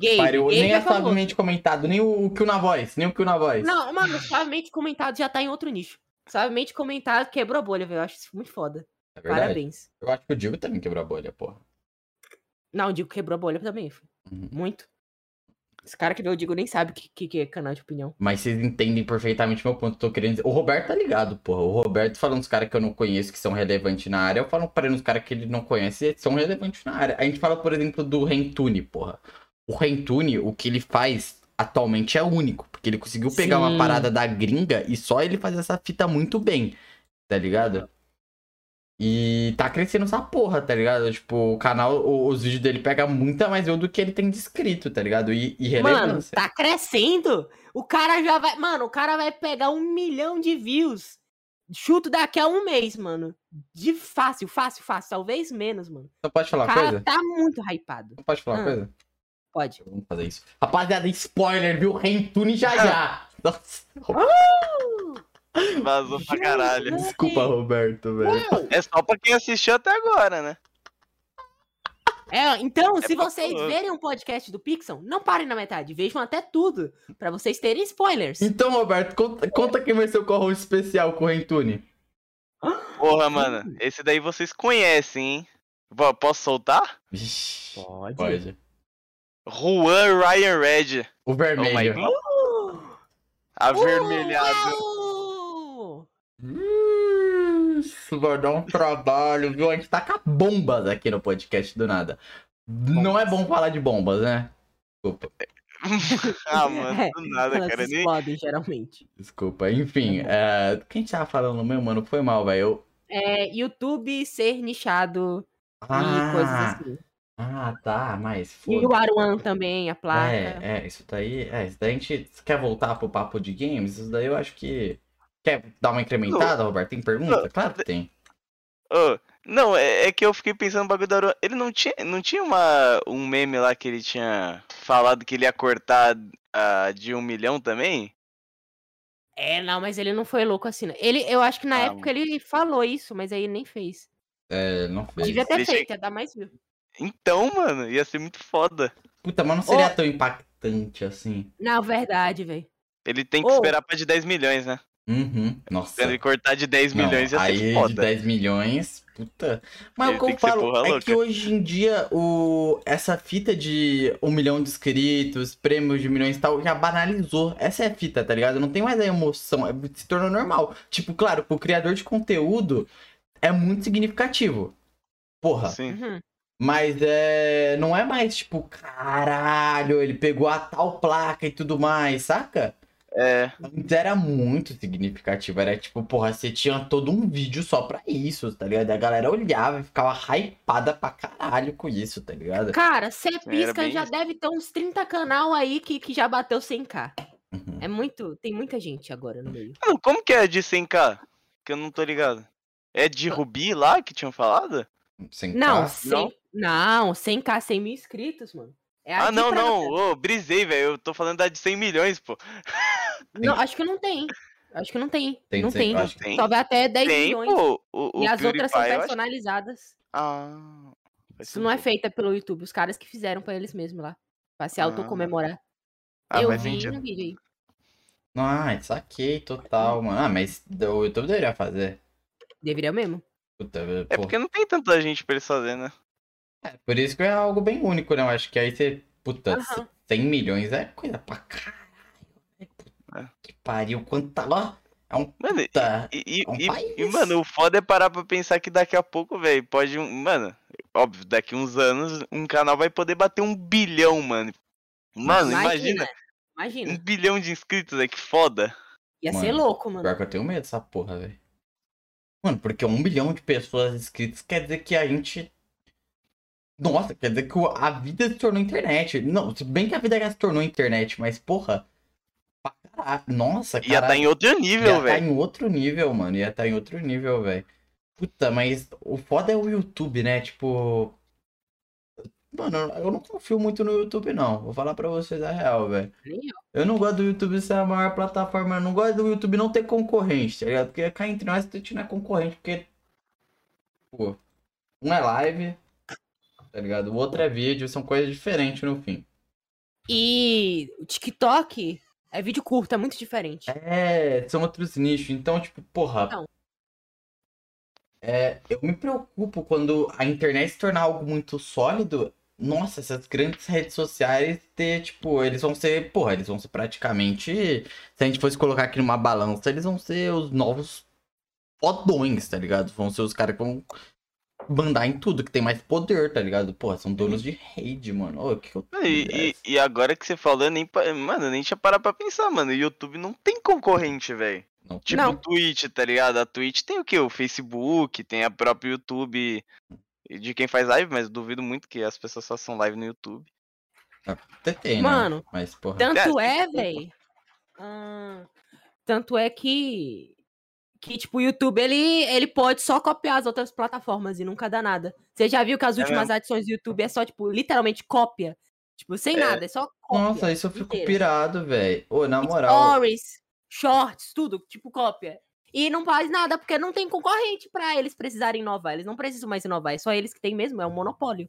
Speaker 1: Que pariu.
Speaker 3: Gabe
Speaker 1: Nem
Speaker 3: é
Speaker 1: é suavemente comentado, nem o, o Kill na voz. Nem o Kill na voz.
Speaker 3: Não, mano, suavemente comentado já tá em outro nicho. Suavemente comentado quebrou a bolha, velho. Eu acho isso muito foda.
Speaker 1: É verdade.
Speaker 3: Parabéns.
Speaker 1: Eu acho que o Digo também quebrou a bolha, porra.
Speaker 3: Não, o Digo quebrou a bolha também.
Speaker 1: Uhum.
Speaker 3: Muito. Esse cara que vê o Digo nem sabe o que, que, que é canal de opinião.
Speaker 1: Mas vocês entendem perfeitamente meu ponto. Tô querendo dizer. O Roberto tá ligado, porra. O Roberto falando dos caras que eu não conheço que são relevantes na área. Eu falo pra ele os caras que ele não conhece que são relevantes na área. A gente fala, por exemplo, do Rentune, porra. O Rentune, o que ele faz atualmente é único. Porque ele conseguiu pegar
Speaker 3: Sim.
Speaker 1: uma parada da gringa e só ele faz essa fita muito bem. Tá ligado? E tá crescendo essa porra, tá ligado? Tipo, o canal, os vídeos dele pegam muita mais eu do que ele tem descrito, tá ligado? E, e
Speaker 3: Mano,
Speaker 1: relevância.
Speaker 3: tá crescendo. O cara já vai. Mano, o cara vai pegar um milhão de views. Chuto daqui a um mês, mano. De fácil, fácil, fácil. Talvez menos, mano.
Speaker 1: Só pode falar
Speaker 3: O
Speaker 1: uma
Speaker 3: cara
Speaker 1: coisa?
Speaker 3: tá muito hypado.
Speaker 1: Só pode falar uma
Speaker 3: Ah.
Speaker 1: coisa?
Speaker 3: Pode.
Speaker 1: Vamos fazer isso. Rapaziada, spoiler, viu? Rentune já já. Nossa,
Speaker 2: Vazou pra caralho.
Speaker 1: desculpa, Roberto, velho.
Speaker 2: É só pra quem assistiu até agora, né?
Speaker 3: É, então, se
Speaker 2: pra
Speaker 3: vocês
Speaker 2: falar.
Speaker 3: verem um podcast do Pixel, não parem na metade. Vejam até tudo. Pra vocês terem spoilers.
Speaker 1: Então, Roberto, conta, conta quem vai ser o co especial com o Rentune.
Speaker 2: Porra, mano. Esse daí vocês conhecem, hein? Posso soltar?
Speaker 3: Pode.
Speaker 1: pode.
Speaker 2: Juan Ryan Red.
Speaker 1: O
Speaker 2: Oh
Speaker 1: vermelho.
Speaker 2: God. Avermelhado.
Speaker 3: Uau!
Speaker 1: Isso vai dar um trabalho, viu? A gente taca bombas aqui no podcast do nada. Não é bom falar de bombas, né? Desculpa. [LAUGHS]
Speaker 2: ah, mano, do nada,
Speaker 3: Elas
Speaker 2: cara. Nem...
Speaker 3: explodem, geralmente.
Speaker 1: Desculpa. Enfim, é... do que a gente tava falando mesmo, mano? Foi mal, velho. Eu-
Speaker 3: É, YouTube ser nichado
Speaker 1: Ah,
Speaker 3: e coisas assim.
Speaker 1: Ah, tá, mas
Speaker 3: E
Speaker 1: foda
Speaker 3: o Aruan também, a placa.
Speaker 1: É, é, isso daí. É, isso daí a gente quer voltar pro papo de games. Isso daí eu acho que. Quer dar uma incrementada, Roberto? Tem pergunta? Claro que tem.
Speaker 2: Ô, Não, é, é que eu fiquei pensando no bagulho da Aurora. Ele não tinha, não tinha uma, um meme lá que ele tinha falado que ele ia cortar a de um milhão também?
Speaker 3: É, não, mas ele não foi louco assim. não. Ele, eu acho que na
Speaker 2: Ah,
Speaker 3: época ele falou isso, mas aí nem fez.
Speaker 1: É, não fez.
Speaker 3: Devia ter
Speaker 2: Deixa-
Speaker 3: feito, ia dar mais view.
Speaker 2: Então, mano, ia ser muito foda.
Speaker 1: Puta, mas não seria
Speaker 3: Ô.
Speaker 1: tão impactante assim.
Speaker 3: Na verdade, velho.
Speaker 2: Ele tem que
Speaker 3: Ô.
Speaker 2: esperar pra de 10 milhões, né?
Speaker 1: Uhum. Nossa.
Speaker 2: Se ele cortar de 10
Speaker 1: Não,
Speaker 2: milhões ia
Speaker 1: aí
Speaker 2: ser
Speaker 1: de
Speaker 2: foda.
Speaker 1: 10 milhões, puta. Mas
Speaker 2: Ele
Speaker 1: o que eu
Speaker 2: que
Speaker 1: falo é
Speaker 2: louca.
Speaker 1: que hoje em dia o... essa fita de um milhão de inscritos, prêmios de milhões e tal, já banalizou. Essa é a fita, tá ligado? Não tem mais a emoção, é- se tornou normal. Tipo, claro, pro criador de conteúdo é muito significativo. Porra.
Speaker 2: Sim.
Speaker 3: Uhum.
Speaker 1: Mas é. Não é mais tipo, caralho, ele pegou a tal placa e tudo mais, saca?
Speaker 2: É.
Speaker 1: Antes era muito significativo. Era tipo, porra, você tinha todo um vídeo só pra isso, tá ligado? A galera olhava e ficava hypada pra caralho com isso, tá ligado?
Speaker 3: Cara, você pisca
Speaker 2: bem
Speaker 3: já deve ter uns 30 canal aí que, que já bateu 100k.
Speaker 1: Uhum.
Speaker 3: É muito. Tem muita gente agora no meio.
Speaker 2: Mano, como que é de 100k? Que eu não tô ligado. É de Rubi lá que tinham falado?
Speaker 1: Sem
Speaker 3: Não,
Speaker 1: cá.
Speaker 3: 100, não, 100k, 100 mil inscritos, mano. É
Speaker 2: Ah, não, não. Ô, brisei, velho. Eu tô falando da de 100 milhões, pô.
Speaker 3: Não, acho que não tem. Acho que não tem.
Speaker 1: Tem,
Speaker 3: não
Speaker 1: tem,
Speaker 3: tem.
Speaker 1: eu acho que
Speaker 2: Tem,
Speaker 3: Só vai até 10
Speaker 2: tem
Speaker 3: milhões.
Speaker 2: pô. O, o
Speaker 3: e as outras são
Speaker 2: eu acho-
Speaker 3: personalizadas.
Speaker 2: Ah.
Speaker 3: Isso não é feita pelo YouTube, os caras que fizeram pra eles mesmos lá. Pra se
Speaker 2: Ah.
Speaker 3: autocomemorar.
Speaker 2: Ah,
Speaker 3: eu vi no vídeo aí.
Speaker 1: Ah, saquei total, mano. Ah, mas o YouTube deveria fazer.
Speaker 3: Deveria mesmo.
Speaker 1: Puta,
Speaker 2: É
Speaker 1: pô.
Speaker 2: porque não tem tanta gente pra eles fazerem, né?
Speaker 1: É, por isso que é algo bem único, né? Eu acho que aí você. Puta,
Speaker 3: Aham.
Speaker 1: 100 milhões é coisa pra caralho. né?
Speaker 2: É.
Speaker 1: que pariu. Quanto tá lá? É um
Speaker 2: Mano, e,
Speaker 1: puta.
Speaker 2: e, e-
Speaker 1: é um
Speaker 2: e-
Speaker 1: país.
Speaker 2: e, mano, o foda é parar pra pensar que daqui a pouco, velho, pode um. Mano, óbvio, daqui uns anos um canal vai poder bater um bilhão, mano. Mano, imagina, um
Speaker 3: Imagina.
Speaker 2: bilhão de inscritos, é que foda.
Speaker 3: Ia
Speaker 1: Mano,
Speaker 3: ser louco, mano.
Speaker 1: Pior que eu tenho medo dessa porra, velho. Mano, porque um bilhão de pessoas inscritas quer dizer que a gente. Nossa, quer dizer que a vida se tornou internet. Não, se bem que a vida já se tornou internet, mas porra. pra caralho. Nossa,
Speaker 2: Ia tá
Speaker 1: cara.
Speaker 2: em outro nível,
Speaker 1: Ia tá
Speaker 2: velho.
Speaker 1: em outro nível, mano. Ia tá em outro nível, velho. Puta, mas o foda é o YouTube, né? Tipo. Mano, eu não confio muito no YouTube, não. Vou falar pra vocês a real, velho.
Speaker 3: Eu
Speaker 1: não gosto do YouTube ser a maior plataforma. Eu não gosto do YouTube não ter concorrente, tá ligado? Porque cá entre nós a gente não é concorrente, porque. Pô, um é live, tá ligado? O outro é vídeo, são coisas diferentes no fim.
Speaker 3: E o TikTok é vídeo curto, é muito diferente.
Speaker 1: É, são outros nichos. Então, tipo, porra.
Speaker 3: Não.
Speaker 1: É, eu me preocupo quando a internet se tornar algo muito sólido. Nossa, essas grandes redes sociais ter, tipo, eles vão ser, porra, eles vão ser praticamente. Se a gente fosse colocar aqui numa balança, eles vão ser os novos fodões, tá ligado? Vão ser os caras que vão mandar em tudo, que tem mais poder, tá ligado? Porra, são donos de rede, mano. Ô, que que eu
Speaker 2: E, e- e agora que você falou, eu nem, pa- mano, eu nem tinha parado pra pensar, mano. O YouTube não tem concorrente, velho.
Speaker 1: Não.
Speaker 2: Tipo
Speaker 3: Não.
Speaker 2: o Twitch, tá ligado? A Twitch tem o quê? O Facebook, tem a própria YouTube de quem faz live, mas duvido muito que as pessoas façam live no YouTube.
Speaker 1: Até tem, né?
Speaker 3: Mano,
Speaker 1: Mas, porra.
Speaker 3: Tanto
Speaker 2: É,
Speaker 3: é, velho. tanto é que. Que, tipo, o YouTube, ele, ele pode só copiar as outras plataformas e nunca dá nada. Você já viu que as
Speaker 2: É
Speaker 3: últimas adições do YouTube é só, tipo, literalmente cópia? Tipo, sem
Speaker 2: É.
Speaker 3: nada, é só cópia.
Speaker 1: Nossa, isso eu fico
Speaker 3: inteira.
Speaker 1: pirado, velho. Ô, na moral.
Speaker 3: Stories, shorts, tudo, tipo, cópia. E não faz nada, porque não tem concorrente pra eles precisarem inovar. Eles não precisam mais inovar, é só eles que tem mesmo, é um monopólio.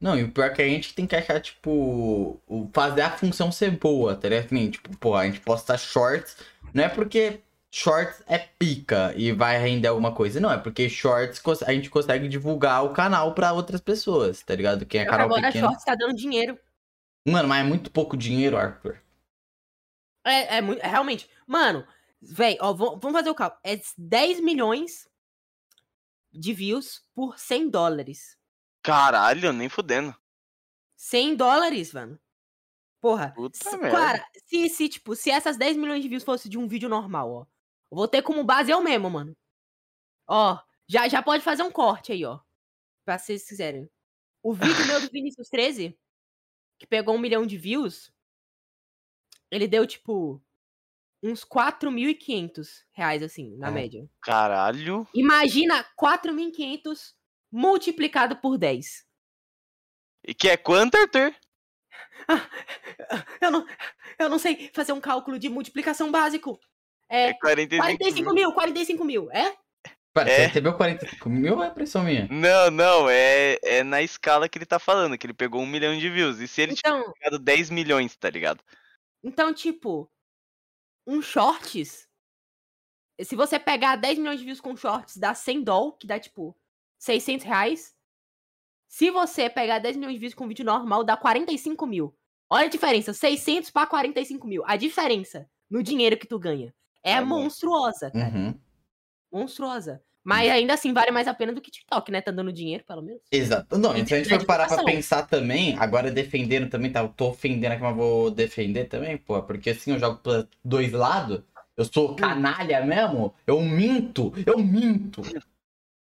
Speaker 1: Não, e o pior é que a gente tem que achar, tipo, fazer a função ser boa, tá ligado? Tipo, pô, a gente posta shorts, não é porque shorts é pica e vai render alguma coisa, não, é porque shorts a gente consegue divulgar o canal pra outras pessoas, tá ligado? Quem é canal
Speaker 3: agora
Speaker 1: pequeno.
Speaker 3: shorts tá dando dinheiro.
Speaker 1: Mano, mas é muito pouco dinheiro, Arthur.
Speaker 3: É, é muito. é realmente. Mano, véi, ó, vamo- vamos fazer o cálculo. É 10 milhões de views por 100 dólares.
Speaker 2: Caralho, nem fudendo.
Speaker 3: 100 dólares, mano. Porra.
Speaker 2: Puta
Speaker 3: se-
Speaker 2: merda.
Speaker 3: cara, se, se, tipo, se essas 10 milhões de views fosse de um vídeo normal, ó. Vou ter como base eu mesmo, mano. Ó, já, já pode fazer um corte aí, ó. Pra vocês quiserem. O vídeo meu do [LAUGHS] Vinícius 13, que pegou um milhão de views, ele deu, tipo, uns 4.500 reais, assim, na
Speaker 1: É.
Speaker 3: média.
Speaker 2: Caralho.
Speaker 3: Imagina 4.500 multiplicado por 10.
Speaker 2: E que é quanto, Arthur? [LAUGHS]
Speaker 3: Eu não, eu não sei fazer um cálculo de multiplicação básico.
Speaker 2: É
Speaker 3: É
Speaker 2: 45
Speaker 3: 45
Speaker 2: mil.
Speaker 3: mil, 45 mil, é?
Speaker 1: Pera,
Speaker 2: É.
Speaker 1: você recebeu 45 mil ou é impressão minha?
Speaker 2: Não, não, é, é na escala que ele tá falando, que ele pegou um milhão de views. E se ele
Speaker 3: Então,
Speaker 2: tivesse pegado 10 milhões, tá ligado?
Speaker 3: então, tipo, um shorts. Se você pegar 10 milhões de views com shorts, dá 100 doll, que dá, tipo, 600 reais. Se você pegar 10 milhões de views com vídeo normal, dá 45 mil. Olha a diferença, 600 para 45 mil. A diferença no dinheiro que tu ganha é,
Speaker 2: É
Speaker 3: monstruosa, cara.
Speaker 1: Uhum.
Speaker 3: Monstruosa. Mas ainda assim vale mais a pena do que TikTok, né? Tá dando dinheiro, pelo menos.
Speaker 1: Exato. Não, e se a gente
Speaker 3: É
Speaker 1: for parar pra pensar também, agora defendendo também, tá? Eu tô ofendendo aqui, mas vou defender também, pô. Porque assim eu jogo pra dois lados. Eu sou canalha mesmo. Eu minto. Eu minto.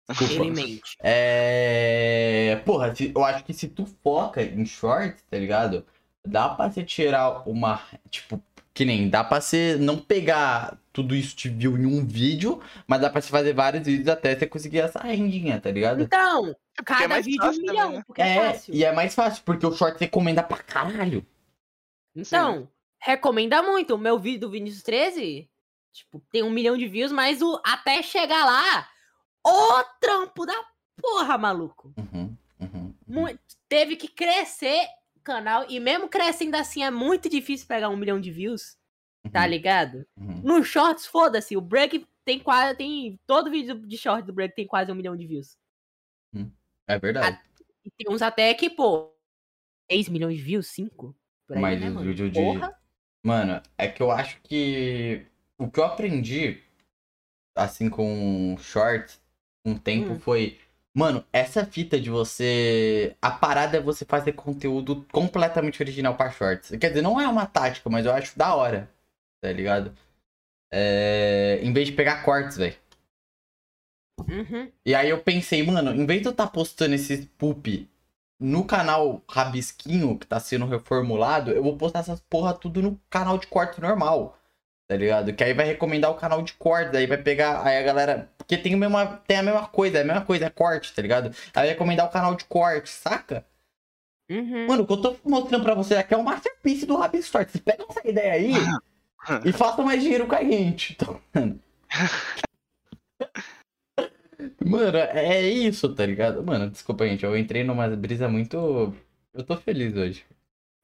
Speaker 1: Desculpa.
Speaker 3: Ele mente.
Speaker 1: É. Porra, eu acho que se tu foca em shorts, tá ligado? Dá pra você tirar uma. Tipo, que nem dá pra você não pegar tudo isso que viu em um vídeo, mas dá pra você fazer vários vídeos até você conseguir essa rendinha, tá ligado?
Speaker 3: Então,
Speaker 2: É é
Speaker 3: cada
Speaker 2: mais
Speaker 3: vídeo
Speaker 2: fácil
Speaker 3: um
Speaker 2: também,
Speaker 3: milhão,
Speaker 2: né?
Speaker 3: porque é,
Speaker 1: É,
Speaker 3: fácil.
Speaker 1: e é mais fácil, porque o short recomenda pra caralho.
Speaker 3: Então, recomenda muito. O meu vídeo do Vinícius 13, tipo, tem um milhão de views, mas o até chegar lá, o trampo da porra, maluco.
Speaker 1: Uhum, uhum, uhum.
Speaker 3: Teve que crescer canal, e mesmo crescendo assim, é muito difícil pegar um milhão de views, tá
Speaker 1: Uhum,
Speaker 3: ligado?
Speaker 1: uhum.
Speaker 3: No Shorts, foda-se, o Break tem quase, tem, todo vídeo de Short do Break tem quase um milhão de views.
Speaker 1: É verdade.
Speaker 3: E tem uns até que, pô, 6 milhões de views, 5? Por aí,
Speaker 1: Mas
Speaker 3: né, mano?
Speaker 1: de.
Speaker 3: Porra.
Speaker 1: Mano, é que eu acho que o que eu aprendi, assim, com shorts, um tempo
Speaker 3: Hum.
Speaker 1: foi. Mano, essa fita de você. A parada é você fazer conteúdo completamente original pra shorts. Quer dizer, não é uma tática, mas eu acho da hora. Tá ligado? É... Em vez de pegar cortes, velho.
Speaker 3: Uhum.
Speaker 1: E aí eu pensei, mano, em vez de eu estar postando esses poop no canal Rabisquinho, que tá sendo reformulado, eu vou postar essas porra tudo no canal de corte normal. Tá ligado? Que aí vai recomendar o canal de corte, aí vai pegar. Aí a galera. Porque tem a mesma, tem a mesma coisa, é a mesma coisa, é corte, tá ligado? Aí vai recomendar o canal de corte, saca?
Speaker 3: Uhum.
Speaker 1: Mano, o que eu tô mostrando pra você aqui é o masterpiece do Rabis Shorts. Vocês pegam essa ideia aí e [LAUGHS] façam mais dinheiro com a gente. Então, mano. Mano, é isso, tá ligado? Mano, desculpa, gente. Eu entrei numa brisa muito. Eu tô feliz hoje.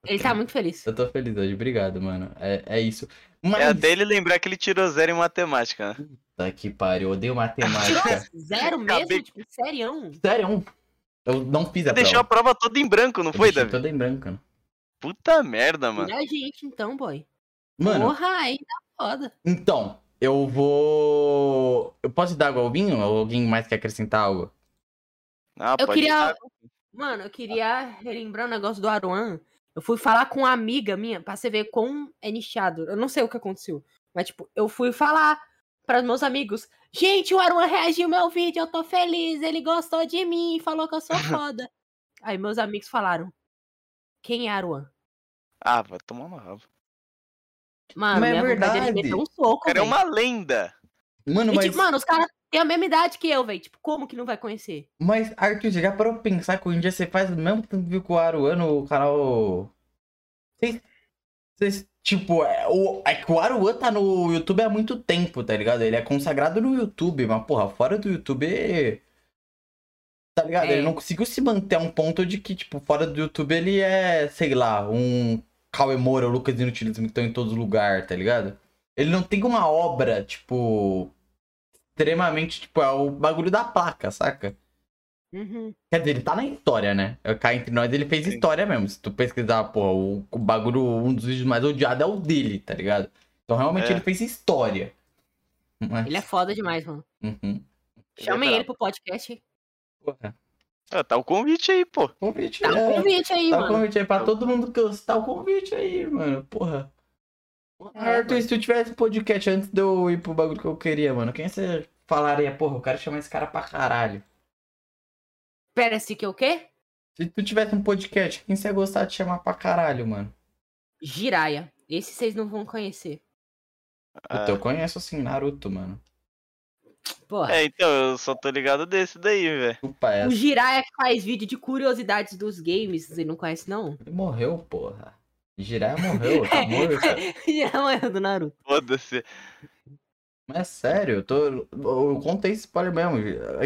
Speaker 3: Ele tá muito feliz.
Speaker 1: Eu tô feliz hoje. Obrigado, mano. É, é isso. Mas.
Speaker 2: É até ele lembrar que ele tirou zero em matemática, né?
Speaker 1: Tá que pariu. Eu odeio matemática.
Speaker 3: zero mesmo?
Speaker 2: Acabei-
Speaker 3: Tipo, serião?
Speaker 1: Sério? Eu não fiz a
Speaker 2: Você deixou a
Speaker 1: prova.
Speaker 2: prova toda em branco, não
Speaker 1: Eu
Speaker 2: foi, Davi?
Speaker 1: toda em branco, né?
Speaker 2: Puta merda, mano.
Speaker 3: Tira a gente então, boy.
Speaker 1: Mano,
Speaker 3: Porra, aí tá foda.
Speaker 1: então. Eu vou. Eu posso dar água ao vinho? Ou alguém mais quer acrescentar algo?
Speaker 2: Ah,
Speaker 3: Eu
Speaker 2: pode
Speaker 3: queria-
Speaker 2: dar.
Speaker 3: Mano, eu queria relembrar um negócio do Aruan. Eu fui falar com uma amiga minha pra você ver como é nichado. Eu não sei o que aconteceu. Mas, tipo, eu fui falar para meus amigos. Gente, o Aruan reagiu ao meu vídeo, eu tô feliz. Ele gostou de mim, falou que eu sou foda. Aí meus amigos falaram. Quem é Aruan?
Speaker 2: Ah, vai tomar uma raba.
Speaker 3: Mano,
Speaker 1: Mas é
Speaker 3: é
Speaker 1: verdade.
Speaker 3: meter um
Speaker 2: O
Speaker 3: soco,
Speaker 2: é
Speaker 3: velho.
Speaker 2: uma lenda.
Speaker 1: Mano,
Speaker 3: E,
Speaker 1: mas.
Speaker 3: tipo, mano, os caras têm a mesma idade que eu, velho. Tipo, como que não vai conhecer?
Speaker 1: Mas, Arthur, você já parou pra pensar que hoje em dia você faz o mesmo viu com o Aruan no canal. Vocês. Vocês, tipo, é, o, é que o Aruan tá no YouTube há muito tempo, tá ligado? Ele é consagrado no YouTube, mas, porra, fora do YouTube. Tá ligado?
Speaker 3: É.
Speaker 1: Ele não conseguiu se manter a um ponto de que, tipo, fora do YouTube ele é, sei lá, um Cauê Moura, o Lucas Inutilismo que estão em todos os lugares, tá ligado? Ele não tem uma obra, tipo. Extremamente, tipo, é o bagulho da placa, saca?
Speaker 3: Uhum.
Speaker 1: Quer dizer, ele tá na história, né? Cá entre nós, ele fez
Speaker 2: Sim.
Speaker 1: história mesmo. Se tu pesquisar, pô, o, o bagulho, um dos vídeos mais odiados é o dele, tá ligado? Então realmente
Speaker 2: É.
Speaker 1: ele fez história. Mas,
Speaker 3: Ele é foda demais, mano.
Speaker 1: Uhum.
Speaker 3: Chamem
Speaker 2: brabo.
Speaker 3: ele pro podcast.
Speaker 1: Porra.
Speaker 2: Ah, tá o convite aí, pô.
Speaker 1: Convite,
Speaker 3: Tá
Speaker 1: é.
Speaker 3: um convite aí,
Speaker 1: Tá o
Speaker 3: mano.
Speaker 1: convite aí pra todo mundo que tá o convite aí, mano. Porra.
Speaker 3: É,
Speaker 1: Arthur, se tu tivesse podcast antes de eu ir pro bagulho que eu queria, mano, quem você falaria, porra, eu quero chamar esse cara pra caralho?
Speaker 3: Pera, se que o quê?
Speaker 1: Se tu tivesse um podcast, quem você ia gostar de chamar pra caralho, mano?
Speaker 3: Jiraya. Esse vocês não vão conhecer.
Speaker 1: Puta, eu conheço assim, Naruto, mano.
Speaker 3: Porra.
Speaker 2: É, então, eu só tô ligado desse daí, velho.
Speaker 3: O
Speaker 1: essa.
Speaker 3: Jiraiya que faz vídeo de curiosidades dos games, você não conhece, não?
Speaker 1: Ele morreu, porra. Jiraiya morreu, tá [LAUGHS] morto.
Speaker 3: Jiraiya é do Naruto.
Speaker 2: Foda-se.
Speaker 1: Mas é sério, eu, tô, eu contei esse spoiler mesmo.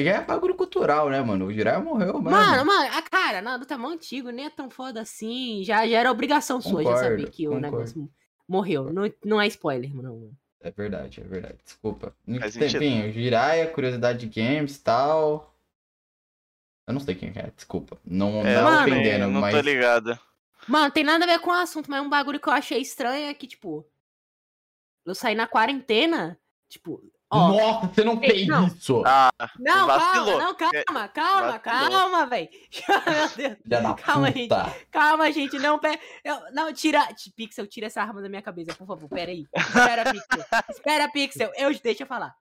Speaker 1: Já é bagulho cultural, né, mano? O Jiraiya morreu mesmo.
Speaker 3: Mano, mano, a cara, Naruto é mó antigo, nem é tão foda assim. Já, já era obrigação sua já saber
Speaker 1: Concordo,
Speaker 3: que o
Speaker 1: concordo.
Speaker 3: negócio morreu. Não, não é spoiler, mano.
Speaker 1: É verdade, é verdade. Desculpa. Enfim, o Jiraiya, curiosidade de games e tal. Eu não sei quem é, desculpa. Não,
Speaker 2: É,
Speaker 1: não
Speaker 3: Mano,
Speaker 1: ofendendo,
Speaker 2: não
Speaker 1: mas.
Speaker 2: tô ligado.
Speaker 3: Mano, tem nada a ver com o assunto, mas um bagulho que eu achei estranho é que, tipo, eu saí na quarentena, tipo, ó.
Speaker 1: Nossa, você não fez
Speaker 3: não.
Speaker 1: isso!
Speaker 2: Ah,
Speaker 3: Não,
Speaker 2: vacilou.
Speaker 3: calma, não, calma, calma,
Speaker 2: Vacilou.
Speaker 3: calma, velho. [LAUGHS] Meu Deus. Calma,
Speaker 1: puta!
Speaker 3: Calma, gente, não, pera. eu- não, tira. Pixel, tira essa arma da minha cabeça, por favor. Pera aí. Espera, Pixel. [LAUGHS] Espera, Pixel. Eu, deixa eu falar.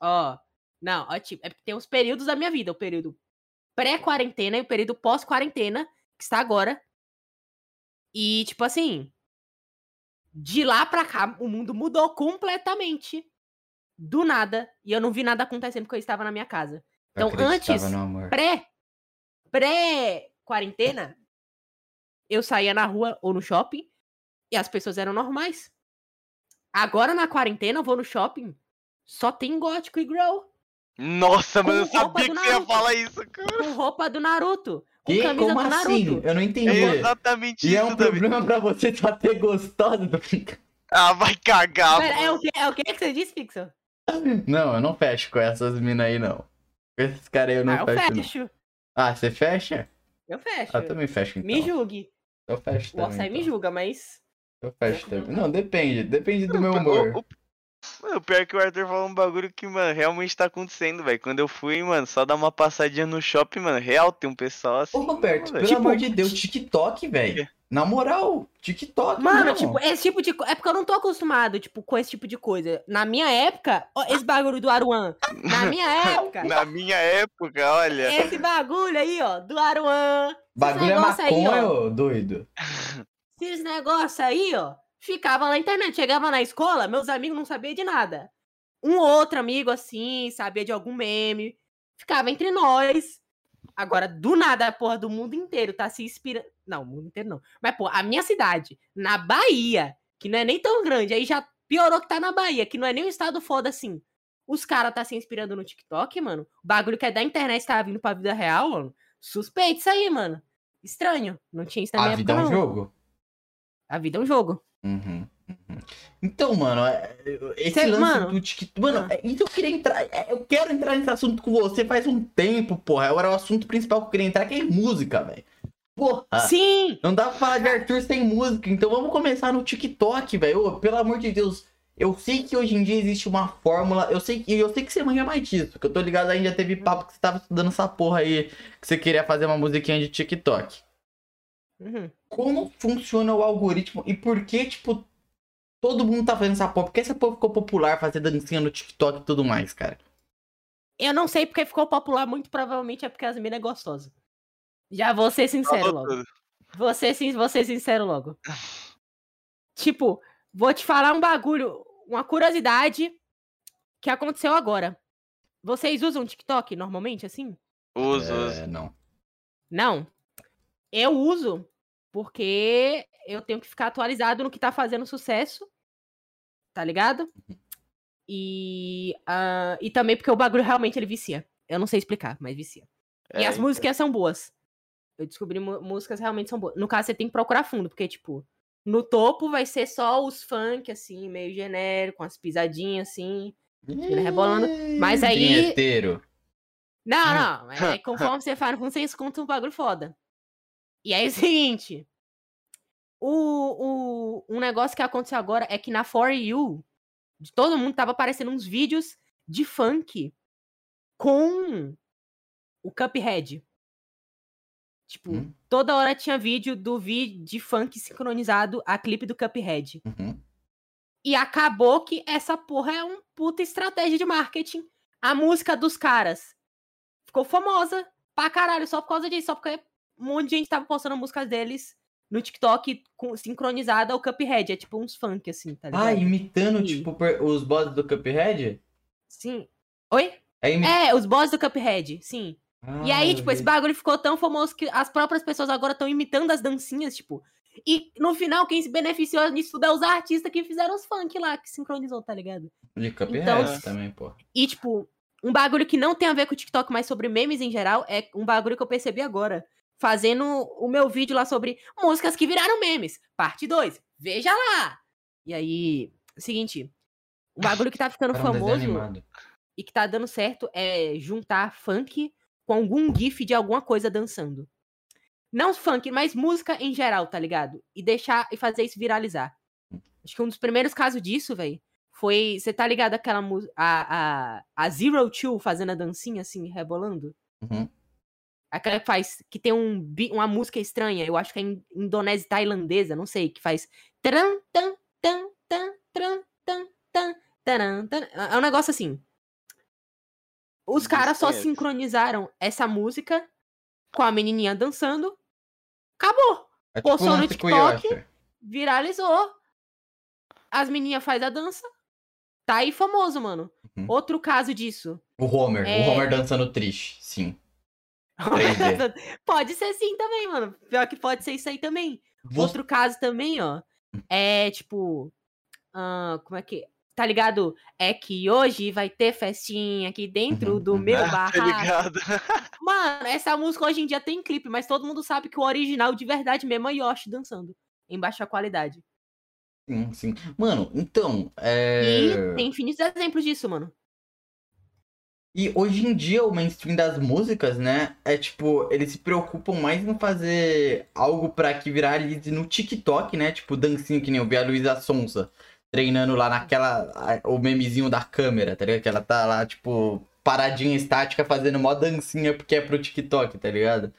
Speaker 3: Ó. Não, ó, tipo, é porque tem os períodos da minha vida. O período pré-quarentena e o período pós-quarentena, que está agora. E, tipo assim. De lá pra cá, o mundo mudou completamente. Do nada. E eu não vi nada acontecendo porque eu estava na minha casa.
Speaker 1: Eu
Speaker 3: Então, antes- pré pré quarentena eu saía na rua ou no shopping e as pessoas eram normais. Agora na quarentena eu vou no shopping, só tem gótico e grow
Speaker 2: nossa, mano, eu sabia que você ia falar isso, cara.
Speaker 3: com roupa do Naruto, com
Speaker 1: Que? Como
Speaker 3: do
Speaker 1: assim?
Speaker 3: Naruto.
Speaker 1: Eu não entendi.
Speaker 2: É exatamente
Speaker 1: E é
Speaker 2: isso,
Speaker 1: um
Speaker 2: Davi.
Speaker 1: problema pra você [LAUGHS] só ter gostado do
Speaker 2: Ah, vai cagar,
Speaker 3: Pera, é
Speaker 2: mano.
Speaker 3: o que é o que que você disse, Pixel?
Speaker 1: Não, eu não fecho com essas minas aí, não. Com esses caras aí eu não
Speaker 3: ah, eu
Speaker 1: fecho, não. Ah, você fecha?
Speaker 3: Eu fecho.
Speaker 1: Ah, eu também fecho, então.
Speaker 3: Me julgue.
Speaker 1: Eu fecho
Speaker 3: O
Speaker 1: também.
Speaker 3: Orsay me
Speaker 1: então.
Speaker 3: julga, mas
Speaker 1: Eu fecho também. Não, depende. Depende do meu
Speaker 2: O-
Speaker 1: humor.
Speaker 2: o- Mano, o pior é que o Arthur falou um bagulho que, mano, realmente tá acontecendo, velho. Quando eu fui, mano, só dar uma passadinha no shopping, mano, real, tem um pessoal assim.
Speaker 1: Ô, Roberto,
Speaker 2: velho.
Speaker 1: pelo
Speaker 3: Tipo,
Speaker 1: amor de Deus, TikTok, velho. Na moral, TikTok,
Speaker 3: Mano,
Speaker 1: não.
Speaker 3: tipo, esse tipo de coisa. É porque eu não tô acostumado, tipo, com esse tipo de coisa. Na minha época, ó, esse bagulho do Aruan. Na minha [LAUGHS] época,
Speaker 2: Na minha época, olha.
Speaker 3: esse bagulho aí, ó, do Aruan.
Speaker 1: Bagulho é
Speaker 3: negócio aí,
Speaker 1: maconha,
Speaker 3: ó.
Speaker 1: ô doido.
Speaker 3: Esses negócios aí, ó, ficava na internet. Chegava na escola, meus amigos não sabiam de nada. Um outro amigo, assim, sabia de algum meme. Ficava entre nós. Agora, do nada, a porra do mundo inteiro tá se inspirando. Não, o mundo inteiro não. Mas, pô, a minha cidade, na Bahia, que não é nem tão grande, aí já piorou que tá na Bahia, que não é nem um estado foda assim. Os caras tá se inspirando no TikTok, mano. O bagulho que é da internet tá vindo pra vida real, mano. Suspeito isso aí, mano. Estranho. Não tinha isso na
Speaker 1: A
Speaker 3: minha
Speaker 1: vida é
Speaker 3: época,
Speaker 1: um
Speaker 3: não.
Speaker 1: jogo.
Speaker 3: A vida é um jogo.
Speaker 1: Uhum, uhum. Então, mano, é- esse
Speaker 3: Cê-
Speaker 1: lance
Speaker 3: mano,
Speaker 1: do TikTok. Mano,
Speaker 3: ah.
Speaker 1: é- então eu queria entrar. é, Eu quero entrar nesse assunto com você faz um tempo, porra. Agora o assunto principal que eu queria entrar que é música, velho. Porra!
Speaker 3: Sim!
Speaker 1: Não dá pra falar de Arthur sem música, então vamos começar no TikTok, velho. Pelo amor de Deus. Eu sei que hoje em dia existe uma fórmula. Eu sei que eu sei que você manja mais disso. Que eu tô ligado já teve papo que você tava estudando essa porra aí. Que você queria fazer uma musiquinha de TikTok.
Speaker 3: Uhum.
Speaker 1: Como funciona o algoritmo e por que, tipo, todo mundo tá fazendo essa porra? Por que essa porra ficou popular fazer dancinha no TikTok e tudo mais, cara?
Speaker 3: Eu não sei porque ficou popular, muito provavelmente é porque as minas é gostosa. Já vou ser sincero logo. Vou ser, vou ser sincero logo. tipo, vou te falar um bagulho, uma curiosidade que aconteceu agora. Vocês usam TikTok normalmente, assim?
Speaker 2: Uso, uso.
Speaker 1: É, não.
Speaker 3: Não. Eu uso porque eu tenho que ficar atualizado no que tá fazendo sucesso. Tá ligado? E, ah, e também porque o bagulho realmente ele vicia. Eu não sei explicar, mas vicia. E
Speaker 2: É,
Speaker 3: as músicas são boas. Eu descobri músicas realmente são boas. No caso, você tem que procurar fundo, porque, tipo, no topo vai ser só os funk, assim, meio genérico, com as pisadinhas, assim. Ele rebolando, mas aí-
Speaker 1: Vinheteiro.
Speaker 3: Não, [LAUGHS] não. Mas aí, conforme você faz no fundo, você escuta um bagulho foda. E aí é [LAUGHS] o seguinte. O, o, um negócio que aconteceu agora é que na For You, de todo mundo tava aparecendo uns vídeos de funk com o Cuphead. Tipo,
Speaker 1: Hum.
Speaker 3: toda hora tinha vídeo do vídeo de funk sincronizado a clipe do Cuphead.
Speaker 1: Uhum.
Speaker 3: E acabou que essa porra é uma puta estratégia de marketing. A música dos caras ficou famosa pra caralho só por causa disso. Só porque um monte de gente tava postando músicas deles no TikTok com- sincronizada ao Cuphead. É tipo uns funk, assim, tá ligado?
Speaker 1: Ah, imitando,
Speaker 3: Sim.
Speaker 1: tipo, os bosses do Cuphead?
Speaker 3: Sim. Oi?
Speaker 1: É, imi...
Speaker 3: É, os boss do Cuphead, sim. e
Speaker 1: Ah,
Speaker 3: aí,
Speaker 1: eu
Speaker 3: tipo, esse bagulho ficou tão famoso que as próprias pessoas agora estão imitando as dancinhas, tipo. E no final, quem se beneficiou nisso tudo é os artistas que fizeram os funk lá, que sincronizou, tá ligado?
Speaker 1: De Cuphead
Speaker 3: Então-
Speaker 1: também, pô.
Speaker 3: E, tipo, um bagulho que não tem a ver com o TikTok, mas sobre memes em geral, é um bagulho que eu percebi agora. Fazendo o meu vídeo lá sobre músicas que viraram memes. Parte 2. Veja lá! E aí, seguinte. Um bagulho que tá ficando famoso e que tá dando certo é juntar funk com algum gif de alguma coisa dançando. Não funk, mas música em geral, tá ligado? E deixar e fazer isso viralizar. Acho que um dos primeiros casos disso, velho, foi. Você tá ligado aquela música. A, a, a Zero Two fazendo a dancinha assim, rebolando?
Speaker 1: Uhum.
Speaker 3: Aquela que faz. Que tem um, uma música estranha, eu acho que é in- indonésia tailandesa, não sei, que faz. Tran, tan, tan, tan, tran, tan, tan, taran, tan. É um negócio assim. Os caras só
Speaker 2: Desconheço.
Speaker 3: sincronizaram essa música com a menininha dançando. Acabou.
Speaker 1: É
Speaker 3: Postou no TikTok. Viralizou. As menininhas fazem a dança. Tá aí famoso, mano.
Speaker 1: Uhum.
Speaker 3: Outro caso disso.
Speaker 1: O Homer.
Speaker 3: É.
Speaker 1: O Homer dançando triste, sim. 3D. [LAUGHS]
Speaker 3: pode ser sim também, mano. Pior que pode ser isso aí também.
Speaker 1: Você-
Speaker 3: Outro caso também, ó. É tipo. ah, como é que. Tá ligado? É que hoje vai ter festinha aqui dentro
Speaker 1: Uhum,
Speaker 3: do
Speaker 1: uhum.
Speaker 3: meu
Speaker 2: Ah, tá
Speaker 3: barraco.
Speaker 2: ligado? [LAUGHS]
Speaker 3: Mano, essa música hoje em dia tem clipe, mas todo mundo sabe que o original de verdade mesmo é Yoshi dançando. Em baixa qualidade.
Speaker 1: Sim, sim. Mano, então, é...
Speaker 3: E tem infinitos exemplos disso, mano.
Speaker 1: E hoje em dia o mainstream das músicas, né, é tipo, eles se preocupam mais em fazer algo pra que viralize no TikTok, né, tipo dancinha que nem eu vi a Luísa Sonza treinando lá naquela, o memezinho da câmera, tá ligado? Que ela tá lá, tipo, paradinha estática fazendo mó dancinha porque é pro TikTok, tá ligado?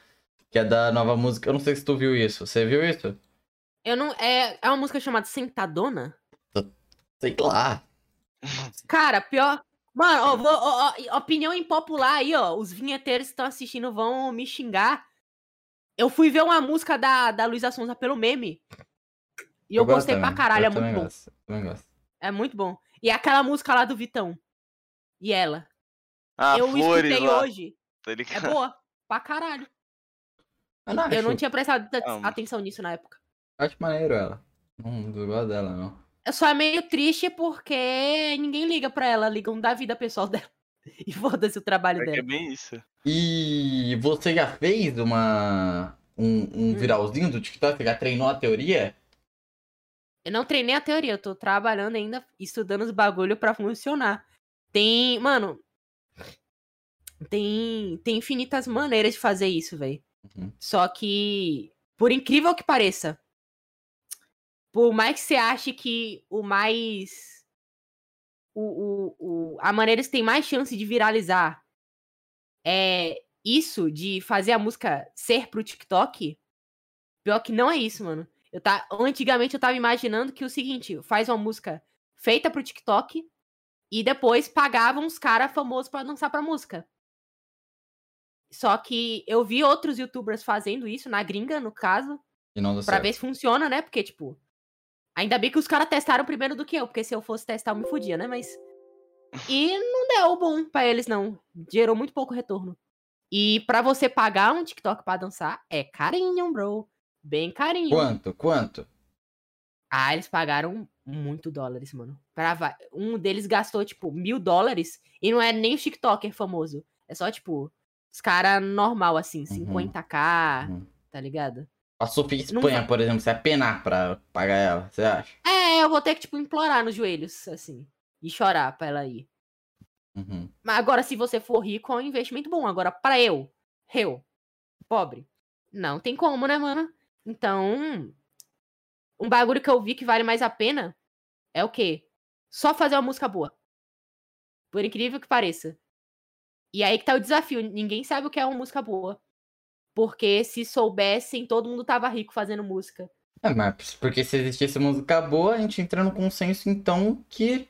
Speaker 1: Que é da nova música, eu não sei se tu viu isso, você viu isso?
Speaker 3: Eu não. É, é uma música chamada Sentadona?
Speaker 1: Sei lá.
Speaker 3: Cara, pior. Mano, ó, vou- ó, ó, opinião impopular aí, ó. Os vinheteiros que estão assistindo vão me xingar. Eu fui ver uma música da, da Luísa Sonza pelo meme. E eu,
Speaker 1: gosto
Speaker 3: gostei pra
Speaker 1: também,
Speaker 3: caralho,
Speaker 1: eu
Speaker 3: é muito bom.
Speaker 1: gosto, eu também gosto.
Speaker 3: É muito bom. E aquela música lá do Vitão. E ela.
Speaker 2: Ah,
Speaker 3: eu
Speaker 2: flores
Speaker 3: escutei
Speaker 2: lá,
Speaker 3: hoje. É boa. Pra caralho.
Speaker 1: Eu não
Speaker 3: Eu não tinha prestado atenção nisso na época.
Speaker 1: Acho maneiro ela. Não, não gosto dela, não.
Speaker 3: Eu só é meio triste porque ninguém liga pra ela, ligam da vida pessoal [LAUGHS] dela. E foda-se o trabalho
Speaker 2: É é
Speaker 3: dela.
Speaker 2: bem isso.
Speaker 1: E você já fez uma um, um
Speaker 3: Hum.
Speaker 1: viralzinho do TikTok? Você já treinou a teoria?
Speaker 3: Eu não treinei a teoria, eu tô trabalhando ainda, estudando os bagulho pra funcionar. Tem, mano, tem tem infinitas maneiras de fazer isso, velho.
Speaker 1: Uhum.
Speaker 3: Só que, por incrível que pareça, por mais que você ache que o mais o, o, o, a maneira que tem mais chance de viralizar é isso de fazer a música ser pro TikTok, pior que não é isso, mano. Eu tá, antigamente eu tava imaginando que o seguinte, faz uma música feita pro TikTok e depois pagavam os caras famosos pra dançar pra música. Só que eu vi outros youtubers fazendo isso, na gringa, no caso,
Speaker 1: E não deu
Speaker 3: pra
Speaker 1: certo.
Speaker 3: ver se funciona, né? Porque, tipo, ainda bem que os caras testaram primeiro do que eu, porque se eu fosse testar eu me fudia, né? Mas. E não deu bom pra eles, não. Gerou muito pouco retorno. E pra você pagar um TikTok pra dançar, é carinho, bro. Bem carinho.
Speaker 1: Quanto? Quanto?
Speaker 3: Ah, eles pagaram muito dólares, mano. Pra Um deles gastou, tipo, mil dólares e não é nem o TikToker famoso. É só, tipo, os caras normal, assim, 50k,
Speaker 1: Uhum.
Speaker 3: tá ligado?
Speaker 1: A Sofia
Speaker 3: Não
Speaker 1: Espanha,
Speaker 3: vai-
Speaker 1: por exemplo, você apenar pra pagar ela, você acha?
Speaker 3: É, eu vou ter que, tipo, implorar nos joelhos, assim. E chorar pra ela ir.
Speaker 1: Uhum.
Speaker 3: Mas agora, se você for rico, é um investimento bom. Agora, pra eu, eu, pobre, não tem como, né, mano? Então, um bagulho que eu vi que vale mais a pena é o quê? Só fazer uma música boa. Por incrível que pareça. E aí que tá o desafio. Ninguém sabe o que é uma música boa. Porque se soubessem, todo mundo tava rico fazendo música.
Speaker 1: É, mas porque se existisse música boa, a gente entra no consenso, então, que...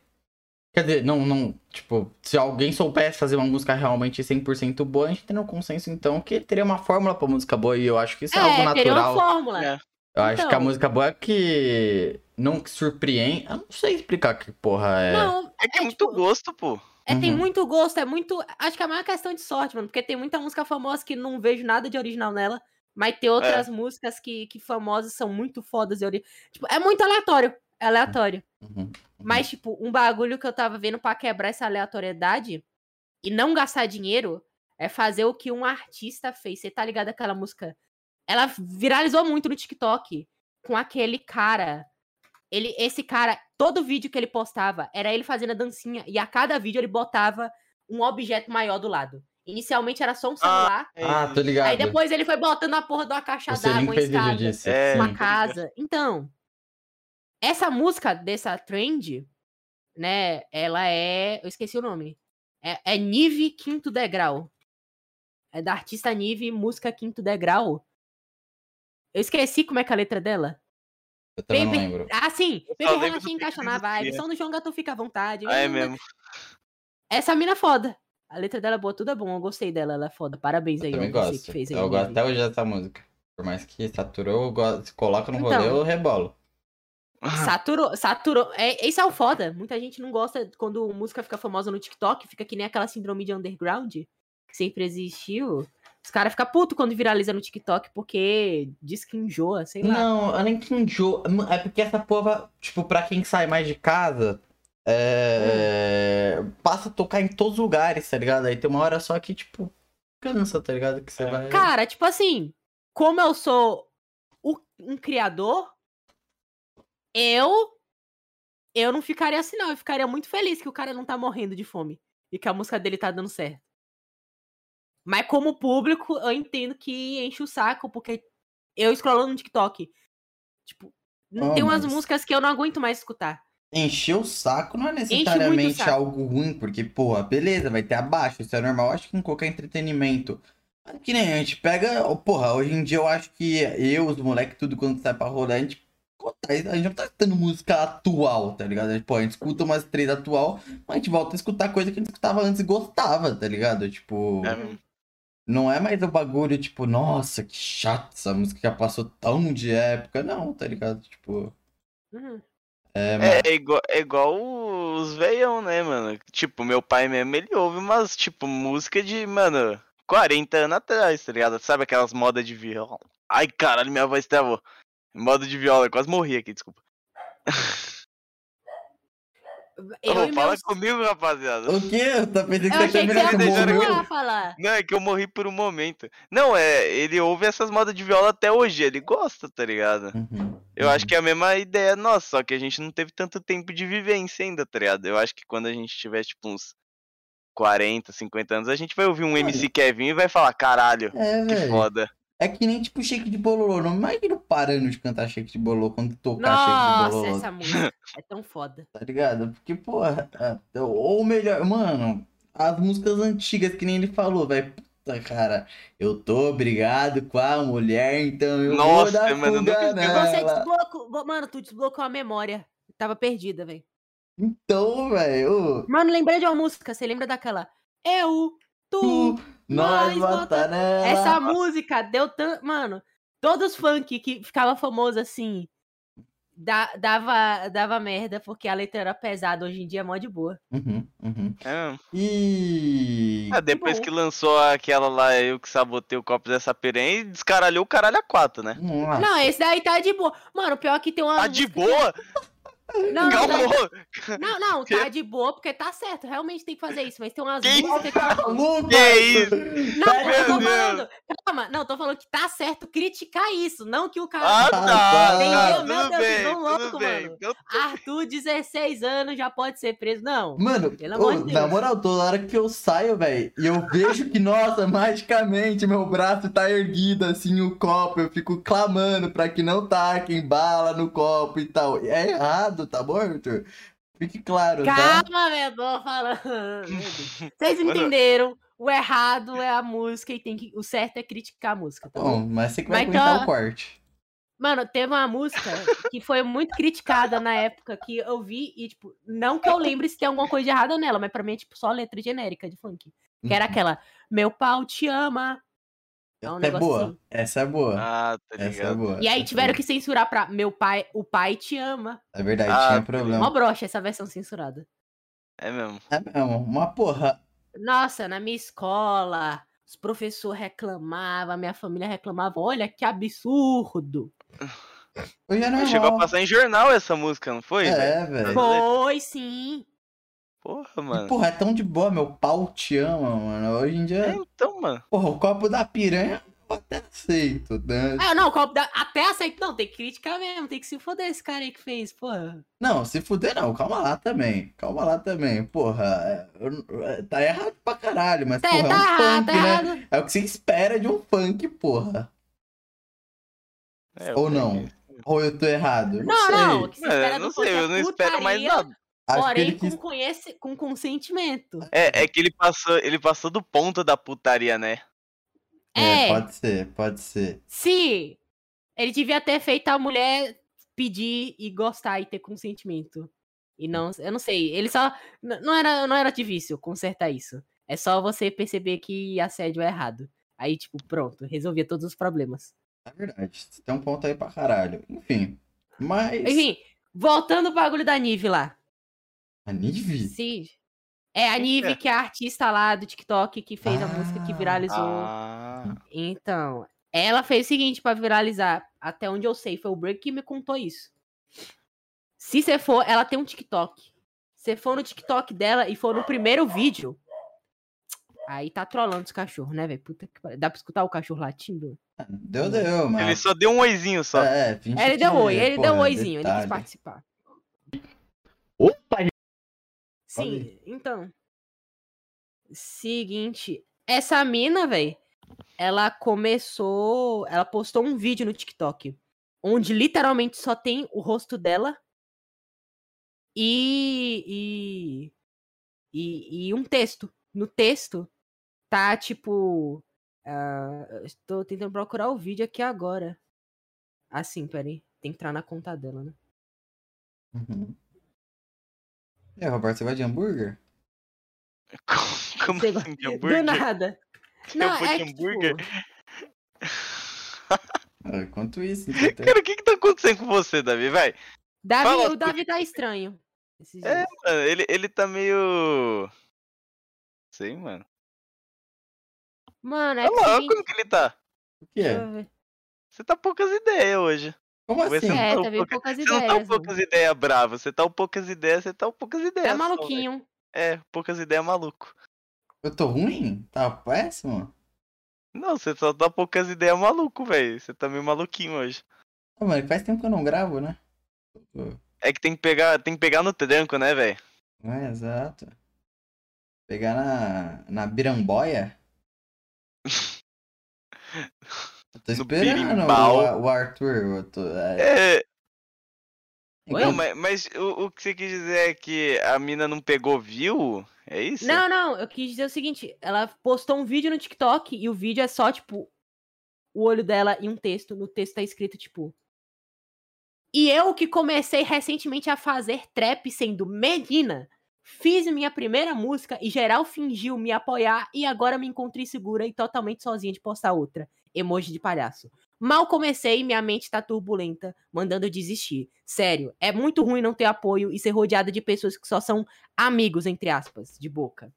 Speaker 1: Quer dizer, não, não, tipo, se alguém soubesse fazer uma música realmente 100% boa, a gente entra no consenso, então, que teria uma fórmula pra música boa, e eu acho que isso é, algo
Speaker 3: é, teria uma
Speaker 1: natural.
Speaker 3: fórmula.
Speaker 2: É.
Speaker 1: Eu acho que a
Speaker 3: Então.
Speaker 1: música boa é que não surpreende. Eu não sei explicar que porra é.
Speaker 3: Não,
Speaker 2: É que é,
Speaker 3: É,
Speaker 2: muito
Speaker 3: tipo,
Speaker 2: gosto, pô.
Speaker 3: É, tem
Speaker 1: Uhum.
Speaker 3: muito gosto, é muito. Acho que é a maior questão de sorte, mano. Porque tem muita música famosa que não vejo nada de original nela. Mas tem outras músicas que, que famosas são muito fodas. de ori- Tipo, é muito aleatório. É aleatório.
Speaker 1: Uhum, uhum.
Speaker 3: Mas, tipo, um bagulho que eu tava vendo pra quebrar essa aleatoriedade e não gastar dinheiro é fazer o que um artista fez. Você tá ligado aquela música? Ela viralizou muito no TikTok com aquele cara. Ele, esse cara, todo vídeo que ele postava era ele fazendo a dancinha e a cada vídeo ele botava um objeto maior do lado. Inicialmente era só um celular,
Speaker 1: Ah, tô ligado.
Speaker 3: aí depois ele foi botando a porra de uma caixa d'água, uma escada.
Speaker 2: É,
Speaker 3: uma casa. Então, essa música dessa trend, né, ela é. Eu esqueci o nome. É, é Nive Quinto Degrau. É da artista Nive, música Quinto Degrau. Eu esqueci como é que é a letra dela.
Speaker 1: Eu também não
Speaker 3: Baby-
Speaker 1: lembro.
Speaker 3: Ah, sim. Baby
Speaker 2: só do
Speaker 3: encaixa na vibe. Som do João Gato fica à vontade.
Speaker 2: Ah, é mesmo.
Speaker 3: Essa mina é foda. A letra dela é boa, tudo é bom. Eu gostei dela, ela é foda. Parabéns aí,
Speaker 1: Eu também
Speaker 3: ó, você
Speaker 1: gosto.
Speaker 3: que fez aí.
Speaker 1: Eu gosto até hoje dessa música. Por mais que saturou, eu gosto. Se coloca no
Speaker 3: Então.
Speaker 1: rolê, eu rebolo.
Speaker 3: Saturou, saturou. É, esse é o foda. Muita gente não gosta quando música fica famosa no TikTok, fica que nem aquela síndrome de underground, que sempre existiu. Os caras ficam putos quando viraliza no TikTok porque diz que enjoa, sei lá.
Speaker 1: Não, eu nem que enjoo. É porque essa porra, tipo, pra quem sai mais de casa, é... passa a tocar em todos os lugares, tá ligado? Aí tem uma hora só que, tipo, cansa, tá ligado? Que você
Speaker 2: É.
Speaker 1: vai.
Speaker 3: Cara, tipo assim, como eu sou o- um criador, eu. Eu não ficaria assim, não. Eu ficaria muito feliz que o cara não tá morrendo de fome. E que a música dele tá dando certo. Mas como público, eu entendo que enche o saco, porque eu scrollando no TikTok. Tipo,
Speaker 1: Oh,
Speaker 3: tem umas
Speaker 1: mas-
Speaker 3: músicas que eu não aguento mais escutar.
Speaker 1: Encher o saco não é necessariamente algo ruim, porque, porra, beleza, vai ter abaixo, isso é normal, acho que em qualquer entretenimento. Mas Que nem a gente pega, porra, hoje em dia eu acho que eu, os moleques, tudo quando sai pra rolar, a gente, a gente não tá escutando música atual, tá ligado? A gente, pô, a gente escuta umas três atual, mas a gente volta a escutar coisa que a gente escutava antes e gostava, tá ligado? Tipo,
Speaker 2: É mesmo.
Speaker 1: Não é mais o bagulho, tipo, nossa, que chato, essa música já passou tão de época, não, tá ligado? Tipo,
Speaker 3: Uhum.
Speaker 1: é,
Speaker 2: É, é igual, é igual os veião, né, mano? Tipo, meu pai mesmo, ele ouve umas, tipo, música de, mano, 40 anos atrás, tá ligado? Sabe aquelas modas de viola? Ai, caralho, minha voz travou. Moda de viola, eu quase morri aqui, desculpa. [LAUGHS]
Speaker 3: Eu e
Speaker 2: fala
Speaker 3: meus...
Speaker 2: comigo, rapaziada.
Speaker 1: O quê? Pensando que
Speaker 3: Eu achei que você ia falar.
Speaker 2: Não, é que eu morri por um momento. Não, é, ele ouve essas modas de viola até hoje, ele gosta, tá ligado?
Speaker 1: Uhum,
Speaker 2: Eu
Speaker 1: uhum.
Speaker 2: acho que é a mesma ideia nossa, só que a gente não teve tanto tempo de vivência ainda, tá ligado? Eu acho que quando a gente tiver, tipo, uns 40, 50 anos, a gente vai ouvir um MC Kevin e vai falar, caralho,
Speaker 1: É,
Speaker 2: que
Speaker 1: velho.
Speaker 2: foda.
Speaker 1: É que nem tipo shake de bololô. Não imagino parando de cantar shake de bololô quando tocar shake de
Speaker 3: Nossa,
Speaker 1: bololô.
Speaker 3: essa música é tão foda.
Speaker 1: Tá ligado? Porque, porra, é- ou melhor, mano, as músicas antigas que nem ele falou, velho. Puta, cara, eu tô obrigado com a mulher, então eu vou
Speaker 2: Nossa,
Speaker 1: dar
Speaker 2: mano, eu nunca
Speaker 1: fuga
Speaker 2: escutei.
Speaker 3: Você
Speaker 1: nela.
Speaker 3: desbloqueou. Mano, tu desbloqueou a memória. Tava perdida, velho.
Speaker 1: Então, velho,
Speaker 3: Mano, lembrei de uma música. Você lembra daquela? Eu, tu.
Speaker 1: tu, nós bota nela.
Speaker 3: Essa música deu tanto. Mano, todos os funk que ficava famoso assim. da- dava, dava merda, porque a letra era pesada. Hoje em dia é mó de boa.
Speaker 1: Uhum, uhum.
Speaker 2: É.
Speaker 1: E...
Speaker 2: Ah, depois
Speaker 3: bom.
Speaker 2: que lançou aquela lá, eu que sabotei o copo dessa piranha e descaralhou o caralho a quatro, né?
Speaker 1: Nossa.
Speaker 3: Não, esse daí tá de boa. Mano, pior que tem uma.
Speaker 2: Tá de
Speaker 3: música que-
Speaker 2: boa?
Speaker 3: Não,
Speaker 2: Calma!
Speaker 3: tá- não, não, tá de boa, porque tá certo. Realmente tem que fazer isso. Mas tem umas
Speaker 2: Que
Speaker 3: músicas que.
Speaker 2: Que isso?
Speaker 3: Não,
Speaker 1: Sério?
Speaker 3: eu tô
Speaker 2: Meu
Speaker 3: falando. Calma, não, tô falando que tá certo criticar isso, não que o cara.
Speaker 2: Ah, tá,
Speaker 1: tá.
Speaker 2: tá,
Speaker 3: Meu
Speaker 2: tudo
Speaker 3: Deus,
Speaker 2: bem,
Speaker 3: louco,
Speaker 2: bem.
Speaker 3: mano.
Speaker 2: Eu-
Speaker 3: Arthur, 16 anos, já pode ser preso. Não.
Speaker 1: Mano,
Speaker 3: Pelo amor
Speaker 1: ô,
Speaker 3: de
Speaker 1: na
Speaker 3: Deus.
Speaker 1: moral, toda hora que eu saio, velho, e eu vejo que, nossa, magicamente meu braço tá erguido assim, o copo, eu fico clamando pra que não taquem bala no copo e tal. É errado, tá bom, Arthur? Fique claro, tá?
Speaker 3: Calma, meu, tô falando. [LAUGHS] Vocês entenderam? O errado é a música e tem que. O certo é criticar a música, tá bom?
Speaker 1: Bom, mas você que vai
Speaker 3: Mas
Speaker 1: aguentar
Speaker 3: tá-
Speaker 1: o corte.
Speaker 3: Mano, teve uma música que foi muito criticada na época que eu vi e, tipo, não que eu lembre se tem alguma coisa de errada nela, mas pra mim é, tipo, só letra genérica de funk. Que era aquela, meu pau te ama, É um
Speaker 1: Essa é boa.
Speaker 3: assim.
Speaker 1: Essa é boa.
Speaker 2: Ah, tá
Speaker 1: Essa é
Speaker 2: ligado.
Speaker 1: boa.
Speaker 3: E aí
Speaker 1: essa é
Speaker 3: tiveram que censurar pra meu pai, o pai te ama.
Speaker 1: É verdade,
Speaker 2: Ah,
Speaker 1: tinha
Speaker 2: tá
Speaker 1: problema.
Speaker 3: Mó broxa essa versão censurada.
Speaker 2: É mesmo.
Speaker 1: É mesmo, uma porra.
Speaker 3: Nossa, na minha escola, os professores reclamavam, minha família reclamava. Olha que absurdo.
Speaker 1: Hoje é normal.
Speaker 2: Chegou a passar em jornal essa música, não foi?
Speaker 1: É, velho.
Speaker 3: Foi sim.
Speaker 2: Porra,
Speaker 1: E,
Speaker 2: mano.
Speaker 1: porra, é tão de boa, meu pau te ama, mano. Hoje em
Speaker 2: É,
Speaker 1: dia,
Speaker 2: então, mano.
Speaker 1: porra, o copo da piranha eu até aceito, né?
Speaker 3: Ah, não, o copo da... até aceito. Não, tem que criticar mesmo. Tem que se foder esse cara aí que fez, porra.
Speaker 1: Não, se fuder não, calma lá também. Calma lá também, porra. é, eu- é, tá errado pra caralho, mas
Speaker 3: Tá,
Speaker 1: porra,
Speaker 3: tá
Speaker 1: é um
Speaker 3: errado,
Speaker 1: funk,
Speaker 3: tá
Speaker 1: né?
Speaker 3: errado.
Speaker 1: É o que você espera de um funk, porra.
Speaker 2: É,
Speaker 1: Ou não? Ou eu tô errado?
Speaker 3: Não,
Speaker 1: sei.
Speaker 3: não. O que você espera
Speaker 2: eu não sei,
Speaker 3: é
Speaker 2: eu não espero mais nada.
Speaker 1: Acho que
Speaker 3: Porém,
Speaker 1: quis...
Speaker 3: com, conhece... com consentimento.
Speaker 2: É, é que ele passou, ele passou do ponto da putaria, né?
Speaker 1: É,
Speaker 3: É.
Speaker 1: pode ser, pode ser.
Speaker 3: Se ele devia ter feito a mulher pedir e gostar e ter consentimento. E não, eu não sei, ele só não era, não era difícil consertar isso. É só você perceber que assédio é errado. Aí, tipo, pronto, resolvia todos os problemas.
Speaker 1: É verdade. Tem um ponto aí pra caralho. Enfim. Mas.
Speaker 3: Enfim, voltando pro bagulho da Nive lá.
Speaker 1: A Nive?
Speaker 3: Sim. É a Nive,
Speaker 2: é?
Speaker 3: que é a artista lá do TikTok que fez a música que
Speaker 1: Ah.
Speaker 3: viralizou.
Speaker 2: Ah,
Speaker 3: Então, ela fez o seguinte pra viralizar. Até onde eu sei, foi o Break que me contou isso. Se você for, ela tem um TikTok. Se for no TikTok dela e for no primeiro vídeo, aí tá trollando os cachorros, né, velho? Puta que pariu. Dá pra escutar o cachorro latindo?
Speaker 1: Deu, deu, mas.
Speaker 2: ele só deu um oizinho só.
Speaker 1: É, finge
Speaker 3: ele deu oi, ele deu um oizinho, ele quis participar.
Speaker 1: Opa,
Speaker 3: Sim, então. Seguinte, essa mina, velho, ela começou. Ela postou um vídeo no TikTok. Onde literalmente só tem o rosto dela. E. E. E, e um texto. No texto tá tipo. ah, eu estou tentando procurar o vídeo aqui agora. Assim, peraí. Tem que entrar na conta dela, né?
Speaker 1: Uhum. Aí, Roberto, você vai de hambúrguer? [LAUGHS]
Speaker 2: Como
Speaker 3: Sei
Speaker 2: assim, de hambúrguer?
Speaker 3: Do nada.
Speaker 2: Eu
Speaker 3: Não,
Speaker 2: vou
Speaker 3: é
Speaker 2: de
Speaker 3: que,
Speaker 2: hambúrguer?
Speaker 3: tipo, [LAUGHS]
Speaker 1: Ah, Enquanto isso, então, tem- [LAUGHS]
Speaker 2: Cara, o que que tá acontecendo com você, Davi? Vai.
Speaker 3: Davi,
Speaker 2: Fala
Speaker 3: o. Davi tá estranho.
Speaker 2: É, mano, ele, ele tá meio. Sei, mano.
Speaker 3: Mano, é
Speaker 2: Olha
Speaker 3: que
Speaker 2: lá,
Speaker 3: seguinte,
Speaker 2: como que ele tá.
Speaker 1: o
Speaker 3: eu ver.
Speaker 2: Você tá poucas ideias hoje.
Speaker 1: Como
Speaker 2: Você
Speaker 1: assim?
Speaker 3: É,
Speaker 2: tá
Speaker 3: tá
Speaker 2: um
Speaker 3: vendo
Speaker 2: pouca-
Speaker 3: poucas
Speaker 2: Você não tá
Speaker 3: ideias.
Speaker 2: um poucas ideias bravas, você tá um poucas ideias, você tá um poucas ideias.
Speaker 3: Tá
Speaker 2: só, velho.
Speaker 3: maluquinho.
Speaker 2: É, poucas ideias maluco.
Speaker 1: Eu tô ruim? Tá péssimo?
Speaker 2: Não, você só tá poucas ideias maluco, velho. Você tá meio maluquinho hoje.
Speaker 1: Ah, mano, faz tempo que eu não gravo, né?
Speaker 2: É que tem que pegar, tem que pegar no tranco, né, velho?
Speaker 1: É, exato. Pegar na, na biramboia. [LAUGHS] Tô
Speaker 2: No
Speaker 1: esperando o, o Arthur. Eu tô, é,
Speaker 2: É,
Speaker 3: Oi?
Speaker 2: não, mas, mas o, o que você quis dizer é que a mina não pegou view? É isso?
Speaker 3: Não, não, eu quis dizer o seguinte: ela postou um vídeo no TikTok e o vídeo é só, tipo, o olho dela e um texto. No texto tá escrito, tipo. E eu que comecei recentemente a fazer trap sendo menina, fiz minha primeira música e geral fingiu me apoiar e agora me encontrei segura e totalmente sozinha de postar outra. Emoji de palhaço. Mal comecei, minha mente tá turbulenta, mandando eu desistir. Sério, é muito ruim não ter apoio e ser rodeada de pessoas que só são amigos, entre aspas, de boca.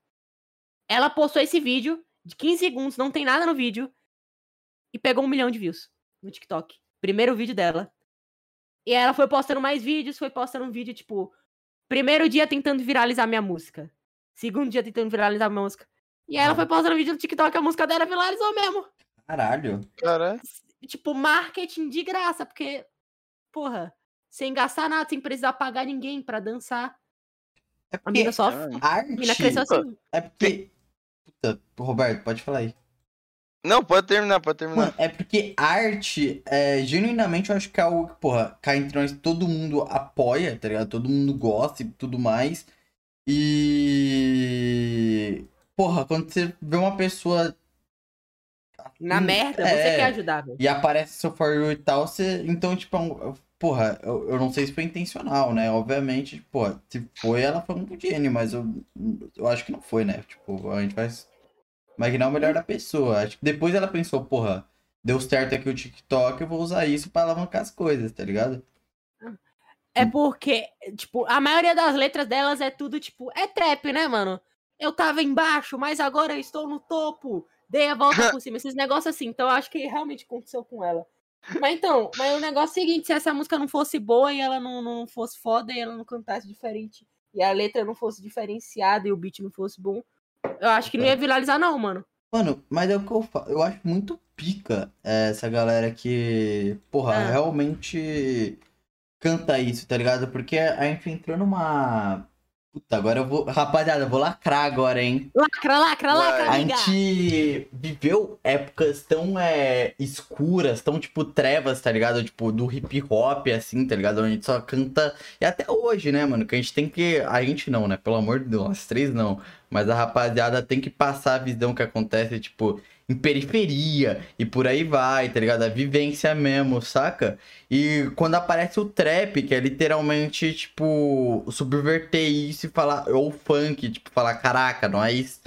Speaker 3: Ela postou esse vídeo de 15 segundos, não tem nada no vídeo, e pegou um milhão de views no TikTok. Primeiro vídeo dela. E ela foi postando mais vídeos, foi postando um vídeo, tipo, primeiro dia tentando viralizar minha música. Segundo dia tentando viralizar minha música. E ela
Speaker 1: Ah.
Speaker 3: foi postando vídeo no TikTok, a música dela viralizou mesmo.
Speaker 1: Caralho.
Speaker 2: Cara,
Speaker 3: Tipo, marketing de graça, porque, porra, sem gastar nada, sem precisar pagar ninguém pra dançar.
Speaker 1: É
Speaker 3: A
Speaker 1: porque
Speaker 3: mina só.
Speaker 2: caralho.
Speaker 3: A mina cresceu assim.
Speaker 1: É porque. Puta, Roberto, pode falar aí.
Speaker 2: não, pode terminar, pode terminar.
Speaker 1: Mano, é porque arte, é, genuinamente, eu acho que é algo que, porra, cá entre nós todo mundo apoia, tá ligado? Todo mundo gosta e tudo mais. E. Porra, quando você vê uma pessoa.
Speaker 3: Na
Speaker 1: Hum,
Speaker 3: merda,
Speaker 1: é.
Speaker 3: você quer ajudar, velho.
Speaker 1: E aparece seu For You e tal, você. Então, tipo, é um- porra, eu, eu não sei se foi intencional, né? Obviamente, porra, se foi, ela foi um gênio, mas eu, eu acho que não foi, né? Tipo, a gente vai. imaginar o melhor da pessoa. Acho que depois ela pensou, porra, deu certo aqui o TikTok, eu vou usar isso pra alavancar as coisas, tá ligado?
Speaker 3: É porque, tipo, a maioria das letras delas é tudo, tipo, é trap, né, mano? Eu tava embaixo, mas agora eu estou no topo. Dei a volta por cima. Esses negócios assim. Então eu acho que realmente aconteceu com ela. Mas então, mas o negócio é o seguinte: se essa música não fosse boa e ela não, não fosse foda e ela não cantasse diferente e a letra não fosse diferenciada e o beat não fosse bom, eu acho que não ia viralizar, não, mano.
Speaker 1: Mano, mas é o que eu falo. Eu acho muito pica é, essa galera que, porra,
Speaker 3: Ah.
Speaker 1: realmente canta isso, tá ligado? Porque a gente entrou numa. Puta, agora eu vou. Rapaziada, eu vou lacrar agora, hein?
Speaker 3: Lacra, lacra, lacra,
Speaker 1: A
Speaker 3: amiga.
Speaker 1: gente viveu épocas tão é, escuras, tão tipo trevas, tá ligado? Tipo, do hip hop, assim, tá ligado? Onde a gente só canta. E até hoje, né, mano? Que a gente tem que. A gente não, né? Pelo amor de Deus, nós três não. Mas a rapaziada tem que passar a visão que acontece, tipo, em periferia e por aí vai, tá ligado? A vivência mesmo, saca? E quando aparece o trap, que é literalmente, tipo, subverter isso e falar, ou o funk, tipo, falar, caraca, nós.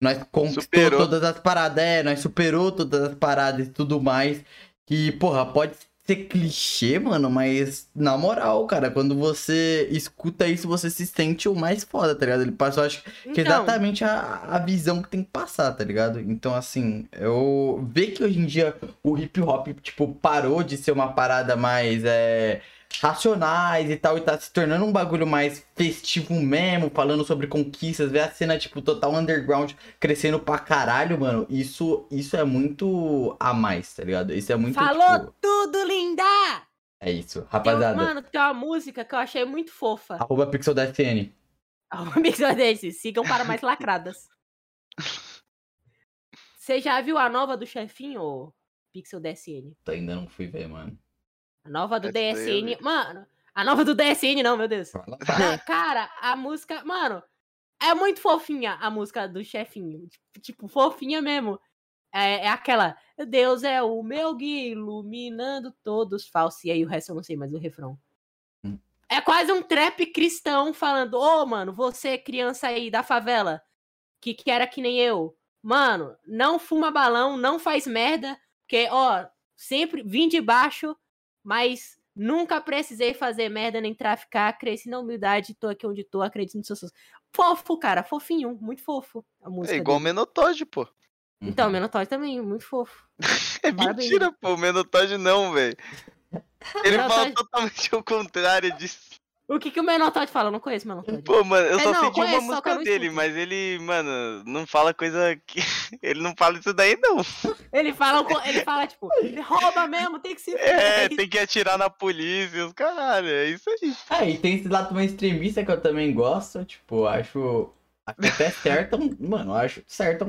Speaker 1: Nós conquistou
Speaker 2: Superou.
Speaker 1: todas as paradas, é, nós superou todas as paradas e tudo mais. Que, porra, pode ser clichê, mano, mas na moral, cara, quando você escuta isso, você se sente o mais foda, tá ligado? Ele passou, acho que é
Speaker 3: Então,
Speaker 1: exatamente a, a visão que tem que passar, tá ligado? Então, assim, eu ver que hoje em dia o hip hop, tipo, parou de ser uma parada mais é, racionais e tal, e tá se tornando um bagulho mais festivo mesmo, falando sobre conquistas, ver a cena, tipo, total underground crescendo pra caralho, mano. Isso, isso é muito a mais, tá ligado? Isso é muito.
Speaker 3: falou
Speaker 1: tipo,
Speaker 3: tudo, linda!
Speaker 1: é isso,
Speaker 3: Tem
Speaker 1: rapaziada.
Speaker 3: mano, tem uma música que eu achei muito fofa.
Speaker 1: Arroba Pixel da FN.
Speaker 3: Amigos desse, sigam para mais lacradas. [LAUGHS] Você já viu a nova do chefinho, Pixel DSN?
Speaker 1: Ainda não fui ver, mano.
Speaker 3: A nova do DSN. Mano, a nova do DSN não, meu Deus. Cara, a música. Mano, é muito fofinha a música do chefinho. Tipo, tipo, fofinha mesmo. É, é aquela. Deus é o meu guia, iluminando todos falsos. E aí o resto eu não sei, mas o refrão.
Speaker 1: Hum.
Speaker 3: É quase um trap cristão falando: Ô, mano, você, criança aí da favela, que, que era que nem eu. Mano, não fuma balão, não faz merda. Porque, ó, sempre vim de baixo, mas nunca precisei fazer merda nem traficar. Cresci na humildade, tô aqui onde tô, acredito nos seus sonhos. Fofo, cara, fofinho, muito fofo a música.
Speaker 2: É igual o
Speaker 3: dele.
Speaker 2: Menotode, pô.
Speaker 3: Então,
Speaker 1: Uhum.
Speaker 3: Menotóide também, muito fofo. [LAUGHS]
Speaker 2: É
Speaker 3: Parabéns.
Speaker 2: mentira, pô. O Menotode não, velho. [LAUGHS] Ele fala
Speaker 3: Menotode-
Speaker 2: totalmente o contrário disso.
Speaker 3: O que, que o Menotóide fala? Eu não conheço o Menotóide.
Speaker 2: Pô, mano, eu
Speaker 3: É,
Speaker 2: só
Speaker 3: não,
Speaker 2: sei de uma música dele,
Speaker 3: escuto.
Speaker 2: mas ele, mano, não fala coisa que. [LAUGHS] Ele não fala isso daí, não.
Speaker 3: Ele fala, ele fala, tipo, rouba mesmo, tem que se
Speaker 2: É, tem que atirar na polícia, os caralho, é isso aí.
Speaker 1: É, e tem esse lado mais extremista que eu também gosto, tipo, acho até certo, mano, eu acho certo,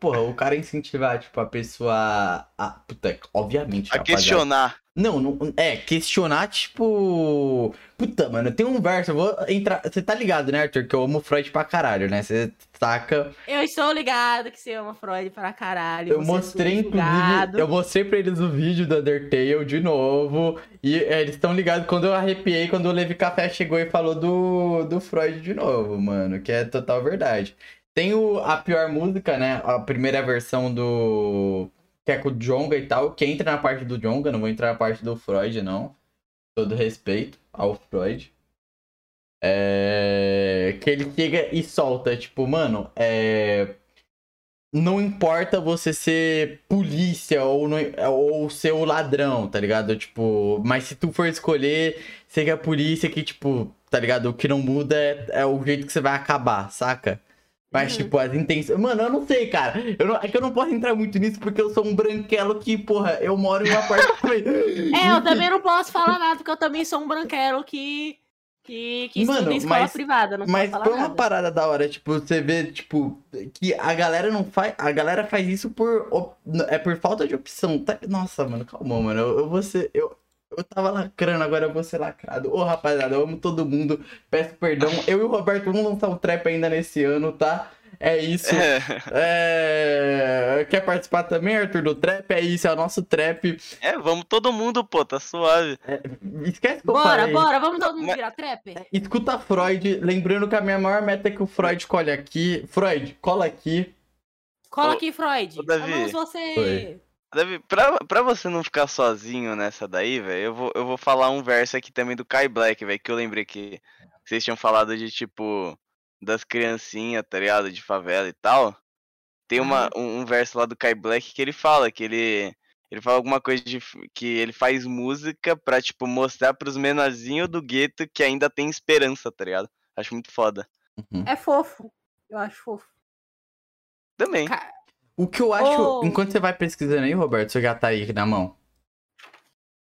Speaker 1: porra, o cara incentivar, tipo, a pessoa a, a- puta, obviamente,
Speaker 2: A
Speaker 1: rapaziada.
Speaker 2: questionar.
Speaker 1: Não, não, é, questionar, tipo, puta, mano, tem um verso, eu vou entrar, você tá ligado, né, Arthur, que eu amo Freud pra caralho, né, você saca,
Speaker 3: Eu estou ligado que você ama Freud pra caralho.
Speaker 1: eu
Speaker 3: é
Speaker 1: mostrei, inclusive, eu mostrei pra eles o vídeo do Undertale de novo. E é, eles estão ligados quando eu arrepiei, quando o Levi Café chegou e falou do, do Freud de novo, mano. Que é total verdade. Tem o, a pior música, né? A primeira versão do. Que é com o Jonga e tal, que entra na parte do Jonga, não vou entrar na parte do Freud, não. Todo respeito ao Freud. É, que ele chega e solta, tipo, mano, é. Não importa você ser polícia ou, não- ou ser o ladrão, tá ligado? Tipo, mas se tu for escolher, ser a polícia que, tipo, tá ligado? O que não muda é, é o jeito que você vai acabar, saca? Mas,
Speaker 3: Uhum.
Speaker 1: tipo, as intenções. Mano, eu não sei, cara. Eu não... É que eu não posso entrar muito nisso porque eu sou um branquelo que, porra, eu moro em um apartamento. [LAUGHS]
Speaker 3: É, eu também não posso falar nada, porque eu também sou um branquelo que. que, que
Speaker 1: Mano,
Speaker 3: estuda em escola
Speaker 1: mas-
Speaker 3: privada. Não
Speaker 1: Mas foi uma
Speaker 3: nada.
Speaker 1: parada da hora, tipo, você vê, tipo, que a galera não faz. A galera faz isso por. op- É por falta de opção. Tá... Nossa, mano, calma, mano. Eu, eu vou ser. Eu, eu tava lacrando, agora eu vou ser lacrado. Ô, rapaziada, eu amo todo mundo. Peço perdão. [LAUGHS] Eu e o Roberto vamos lançar um trap ainda nesse ano, tá? É isso. É... Quer participar também, Arthur, do trap? É isso, é o nosso trap.
Speaker 2: É, vamos todo mundo, pô, tá suave.
Speaker 1: Esquece que eu
Speaker 3: Bora,
Speaker 1: falei.
Speaker 3: bora, vamos todo mundo virar trap?
Speaker 1: Escuta Freud, lembrando que a minha maior meta é que o Freud colhe aqui. Freud, cola aqui.
Speaker 3: Cola aqui, Freud.
Speaker 2: ô, Davi.
Speaker 3: Amamos você.
Speaker 1: Oi.
Speaker 2: Davi, pra, pra você não ficar sozinho nessa daí, velho, eu vou, eu vou falar um verso aqui também do Kai Black, velho, que eu lembrei que vocês tinham falado de, tipo, das criancinhas, tá ligado? De favela e tal. Tem uma, um, um verso lá do Kai Black que ele fala que ele. Ele fala alguma coisa de que ele faz música pra, tipo, mostrar pros menorzinhos do gueto que ainda tem esperança, tá ligado? Acho muito foda.
Speaker 1: Uhum.
Speaker 3: É fofo. Eu acho fofo.
Speaker 2: Também.
Speaker 3: Ca-
Speaker 1: O que eu acho.
Speaker 3: Ô.
Speaker 1: Enquanto você vai pesquisando aí, Roberto, você já tá aí na mão.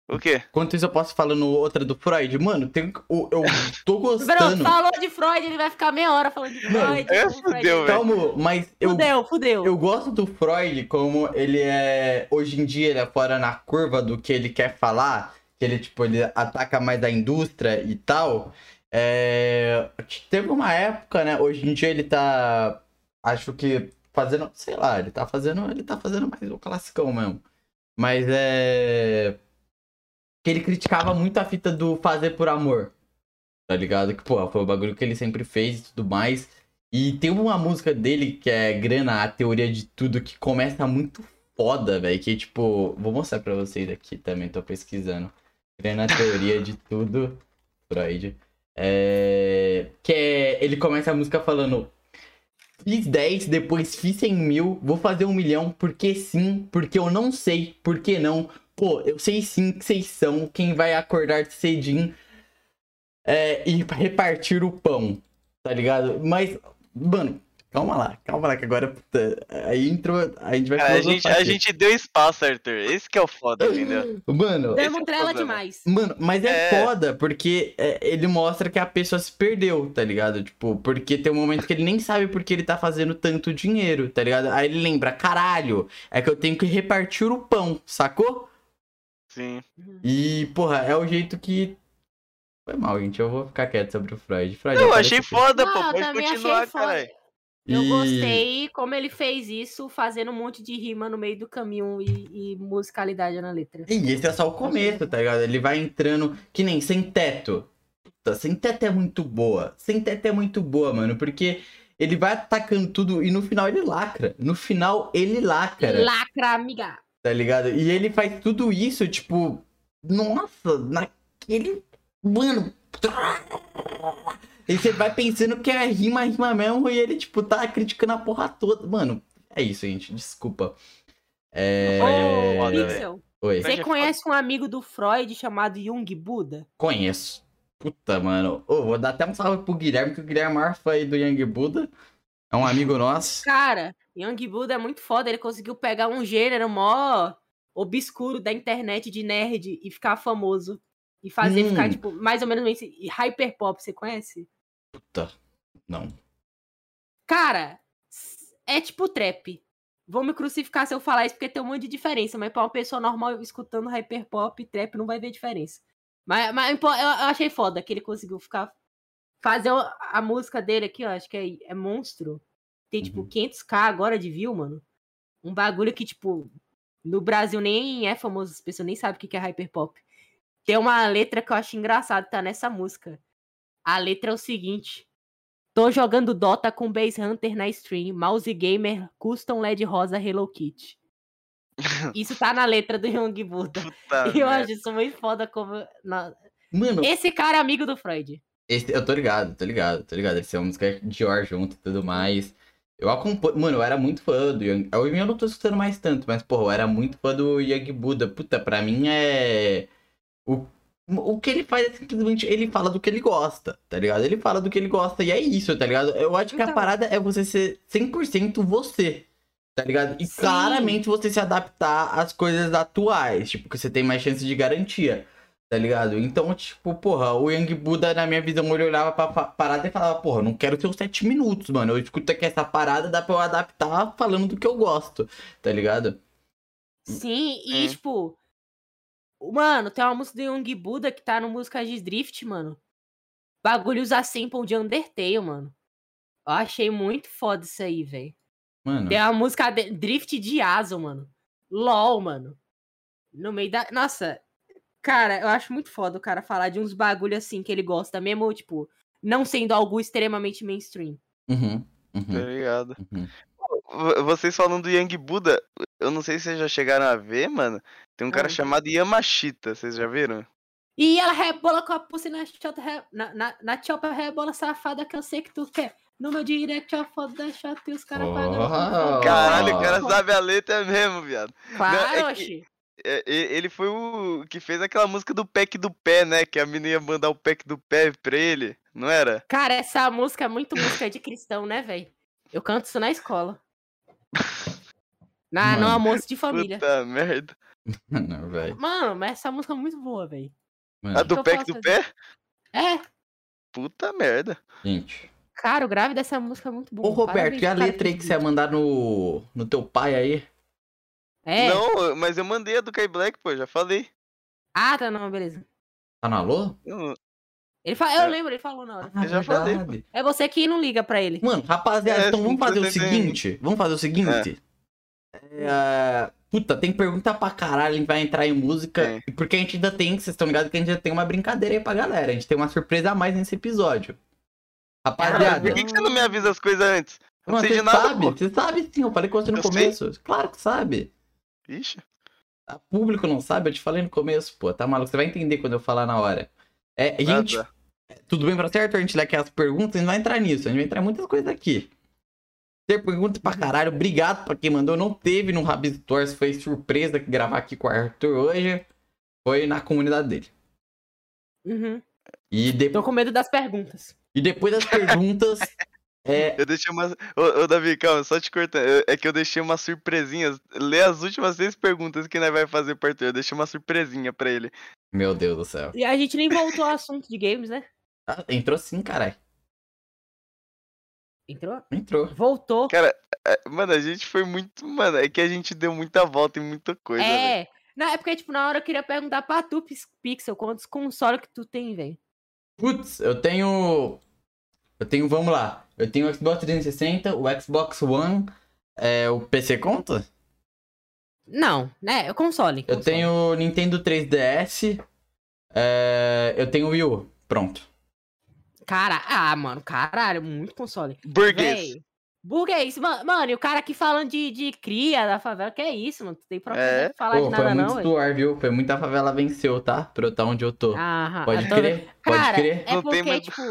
Speaker 2: O quê?
Speaker 1: Enquanto isso, eu posso falando outra do Freud. Mano, tem, o- eu tô
Speaker 3: Bruno,
Speaker 1: gostando.
Speaker 3: falou de Freud, ele vai ficar meia hora falando de
Speaker 1: Não,
Speaker 3: Freud.
Speaker 2: é, fudeu, velho.
Speaker 1: Calma, mas eu,
Speaker 3: Fudeu, fudeu.
Speaker 1: eu gosto do Freud como ele é. Hoje em dia ele é fora na curva do que ele quer falar. Que ele, tipo, ele ataca mais a indústria e tal. É, Teve uma época, né? Hoje em dia ele tá. Acho que fazendo. Sei lá, ele tá fazendo. Ele tá fazendo mais o classicão mesmo. Mas é. Que ele criticava muito a fita do fazer por amor. Tá ligado? Que, pô, foi o bagulho que ele sempre fez e tudo mais. E tem uma música dele que é Grana, a teoria de tudo, que começa muito foda, velho. Que tipo, vou mostrar pra vocês aqui também, tô pesquisando. Grana, a teoria de tudo, Freud. É... Que é. Ele começa a música falando. Fiz 10, depois fiz 100 mil, vou fazer um milhão, porque sim, porque eu não sei, por que não. Pô, eu sei sim que vocês são quem vai acordar cedinho é, e repartir o pão, tá ligado? Mas, mano, calma lá, calma lá, que agora, puta, aí entrou, a gente vai
Speaker 2: Cara, a gente, a gente deu espaço, Arthur. Esse que é o foda, entendeu?
Speaker 1: Mano,
Speaker 2: Esse é
Speaker 3: demais.
Speaker 1: Mano, mas é,
Speaker 2: É.
Speaker 1: foda porque é, ele mostra que a pessoa se perdeu, tá ligado? Tipo, porque tem um momento que ele nem sabe porque ele tá fazendo tanto dinheiro, tá ligado? Aí ele lembra, caralho, é que eu tenho que repartir o pão, sacou?
Speaker 2: Sim.
Speaker 1: E, porra, é o jeito que. Foi mal, gente. Eu vou ficar quieto sobre o Freud. Freud
Speaker 2: Eu
Speaker 1: aparece
Speaker 2: achei foda,
Speaker 3: Não,
Speaker 2: pô. Pode continuar, caralho.
Speaker 3: Eu
Speaker 1: E-
Speaker 3: gostei como ele fez isso, fazendo um monte de rima no meio do caminho e, e musicalidade na letra.
Speaker 1: E esse é só o começo, tá ligado? Ele vai entrando que nem sem teto. Puta, sem teto é muito boa. Sem teto é muito boa, mano, porque ele vai atacando tudo e no final ele lacra. No final ele lacra,
Speaker 3: Lacra, amiga.
Speaker 1: tá ligado? E ele faz tudo isso, tipo, nossa, naquele. Mano. E você vai pensando que é rima, rima mesmo, e ele, tipo, tá criticando a porra toda. Mano, é isso, gente. Desculpa. É.
Speaker 3: Ô,
Speaker 2: velho.
Speaker 3: Pixel,
Speaker 1: Oi.
Speaker 3: você conhece um amigo do Freud chamado Jung Buda?
Speaker 1: Conheço. Puta, mano. Ô, vou dar até um salve pro Guilherme, que o Guilherme é maior fã aí do Young Buda. É um amigo nosso.
Speaker 3: Cara, Young Buda é muito foda. Ele conseguiu pegar um gênero mó obscuro da internet de nerd e ficar famoso. E fazer
Speaker 1: Hum.
Speaker 3: ficar, tipo, mais ou menos esse hyperpop, você conhece?
Speaker 1: Puta. Não.
Speaker 3: Cara, é tipo trap. Vou me crucificar se eu falar isso, porque tem um monte de diferença. Mas pra uma pessoa normal escutando hyperpop e trap não vai ver diferença. Mas, mas eu, eu achei foda que ele conseguiu ficar. Fazer a música dele aqui, ó, acho que é, é Monstro. Tem, tipo,
Speaker 1: Uhum.
Speaker 3: 500k agora de view, mano. Um bagulho que, tipo, no Brasil nem é famoso, as pessoas nem sabem o que é hyperpop. Tem uma letra que eu acho engraçado, tá nessa música. A letra é o seguinte. Tô jogando Dota com Base Hunter na stream, mouse gamer, custom LED rosa Hello Kitty. [LAUGHS] Isso tá na letra do Young Buda.
Speaker 2: Puta
Speaker 3: E [LAUGHS] eu
Speaker 2: merda.
Speaker 3: acho isso muito foda como. na-
Speaker 1: Mano,
Speaker 3: Esse cara é amigo do Freud.
Speaker 1: esse, eu tô ligado, tô ligado, tô ligado. Esse é uma música de Dior junto e tudo mais. Eu acompanho. Mano, eu era muito fã do Young. Hoje eu não tô escutando mais tanto, mas, porra, eu era muito fã do Young Buda. Puta, pra mim é. O, o que ele faz é simplesmente. Ele fala do que ele gosta, tá ligado? Ele fala do que ele gosta e é isso, tá ligado? Eu acho que a
Speaker 3: Então.
Speaker 1: parada é você ser 100% você. Tá ligado? E
Speaker 3: Sim.
Speaker 1: claramente você se adaptar às coisas atuais. Tipo, que você tem mais chance de garantia. Tá ligado? Então, tipo, porra, o Young Buda, na minha visão, ele olhava pra parada e falava, porra, não quero ter os 7 minutos, mano. Eu escuto aqui essa parada, dá pra eu adaptar falando do que eu gosto, tá ligado?
Speaker 3: Sim, e
Speaker 2: É.
Speaker 3: tipo. Mano, tem uma música do Young Buda que tá no Música de Drift, mano. Bagulho usa sample de Undertale, mano. Eu achei muito foda isso aí, velho.
Speaker 1: Mano,
Speaker 3: Tem uma música de- Drift de Aso, mano. LOL, mano. No meio da. Nossa, cara, eu acho muito foda o cara falar de uns bagulho assim que ele gosta, mesmo, tipo, não sendo algo extremamente mainstream.
Speaker 1: uhum,
Speaker 2: Tá
Speaker 1: uhum,
Speaker 2: ligado.
Speaker 1: uhum.
Speaker 2: vo- vocês falando do Young Buda, eu não sei se vocês já chegaram a ver, mano. Tem um cara
Speaker 3: Ah.
Speaker 2: chamado Yamashita, vocês já viram?
Speaker 3: E ela rebola com a pussy na chota, re- na, na, na chopa rebola safada que eu sei que tu quer. No meu direct a foto da chota e os caras
Speaker 1: Oh.
Speaker 3: pagando.
Speaker 2: Caralho, o cara sabe a letra mesmo, viado.
Speaker 3: Claro,
Speaker 2: Não, é que-
Speaker 3: oxi.
Speaker 2: É, e- Ele foi o que fez aquela música do pack do pé, né? Que a menina ia mandar o pack do pé pra ele, não era?
Speaker 3: Cara, essa música é muito música de cristão, né, velho? Eu canto isso na escola. [LAUGHS] Na, no
Speaker 1: Mano.
Speaker 3: almoço de família.
Speaker 2: Puta merda. [LAUGHS]
Speaker 1: Não, velho.
Speaker 3: Mano, mas essa música é muito boa, velho.
Speaker 2: A do
Speaker 3: posso
Speaker 2: do pé?
Speaker 3: É,
Speaker 2: Puta merda.
Speaker 1: Gente.
Speaker 3: cara, o grave dessa música é muito bom.
Speaker 1: Ô, Roberto,
Speaker 3: Parabéns
Speaker 1: e a letra aí que você ia mandar no, no teu pai aí?
Speaker 3: É.
Speaker 2: Não, mas eu mandei a do Kai Black, pô, já falei.
Speaker 3: Ah, tá, não, beleza.
Speaker 1: Tá no alô?
Speaker 2: Eu-
Speaker 3: Ele fa... Eu
Speaker 2: É.
Speaker 3: lembro, ele falou na hora.
Speaker 1: Ah,
Speaker 2: Eu já falei.
Speaker 3: É você que não liga pra ele.
Speaker 1: Mano, rapaziada,
Speaker 2: É,
Speaker 1: então vamos fazer o seguinte. Vamos fazer o seguinte. É, Puta, tem pergunta pra caralho, a gente vai entrar em música.
Speaker 2: É.
Speaker 1: Porque a gente ainda tem, vocês estão ligados que a gente ainda tem uma brincadeira aí pra galera. A gente tem uma surpresa a mais nesse episódio. Rapaziada,
Speaker 2: por que, que você não me avisa as coisas antes? Não
Speaker 1: mano,
Speaker 2: sei
Speaker 1: você
Speaker 2: de nada,
Speaker 1: sabe,
Speaker 2: pô.
Speaker 1: você sabe sim, eu falei com você no
Speaker 2: Eu sei.
Speaker 1: começo. Claro que sabe.
Speaker 2: Ixi.
Speaker 1: O público não sabe, eu te falei no começo, pô, tá maluco? Você vai entender quando eu falar na hora. É, a gente,
Speaker 2: tá.
Speaker 1: tudo bem pra certo? A gente lê aqui as perguntas, a gente vai entrar nisso, a gente vai entrar em muitas coisas aqui. Ter pergunta pra caralho, obrigado pra quem mandou. Não teve no Rabis Stores, foi surpresa que gravar aqui com o Arthur hoje. Foi na comunidade dele.
Speaker 3: Uhum.
Speaker 1: E, de-
Speaker 3: Tô com medo das perguntas.
Speaker 1: e depois das perguntas, [LAUGHS] é,
Speaker 2: Eu deixei umas. Ô, ô, Davi, calma, só te cortando. É que eu deixei umas surpresinhas. Lê as últimas seis perguntas que nós vai fazer pro Arthur. Eu deixei uma surpresinha pra ele.
Speaker 1: meu Deus do céu.
Speaker 3: E a gente nem voltou ao assunto de games, né?
Speaker 1: Ah, entrou sim, caralho.
Speaker 3: Entrou?
Speaker 1: Entrou.
Speaker 3: Voltou.
Speaker 2: Cara, é, mano, a gente foi muito. Mano, é que a gente deu muita volta em muita coisa.
Speaker 3: É. Na época, tipo, na hora eu queria perguntar pra tu, Pix- Pixel, quantos consoles que tu tem, velho?
Speaker 1: Putz, eu tenho. Eu tenho, vamos lá. Eu tenho o Xbox 360, o Xbox One, é, o PC conta?
Speaker 3: Não, né? É console.
Speaker 1: Eu
Speaker 3: console.
Speaker 1: tenho o Nintendo 3DS, é, eu tenho o Wii U. Pronto.
Speaker 3: Cara, ah, mano, caralho, muito console.
Speaker 2: Burguês.
Speaker 3: Véi, burguês, mano, mano, e o cara aqui falando de, de cria da favela, que é isso, mano? Tu tem propriedade
Speaker 2: É.
Speaker 3: de falar
Speaker 1: Pô,
Speaker 3: de
Speaker 1: foi
Speaker 3: nada,
Speaker 1: muito
Speaker 3: não,
Speaker 1: viu? Foi muita favela venceu, tá? Pra eu estar onde eu tô.
Speaker 3: Ah,
Speaker 1: Pode
Speaker 3: eu tô
Speaker 1: crer,
Speaker 3: vendo.
Speaker 1: pode
Speaker 3: Cara,
Speaker 1: crer.
Speaker 3: é
Speaker 2: Não tem
Speaker 3: porque,
Speaker 2: mais-
Speaker 3: tipo,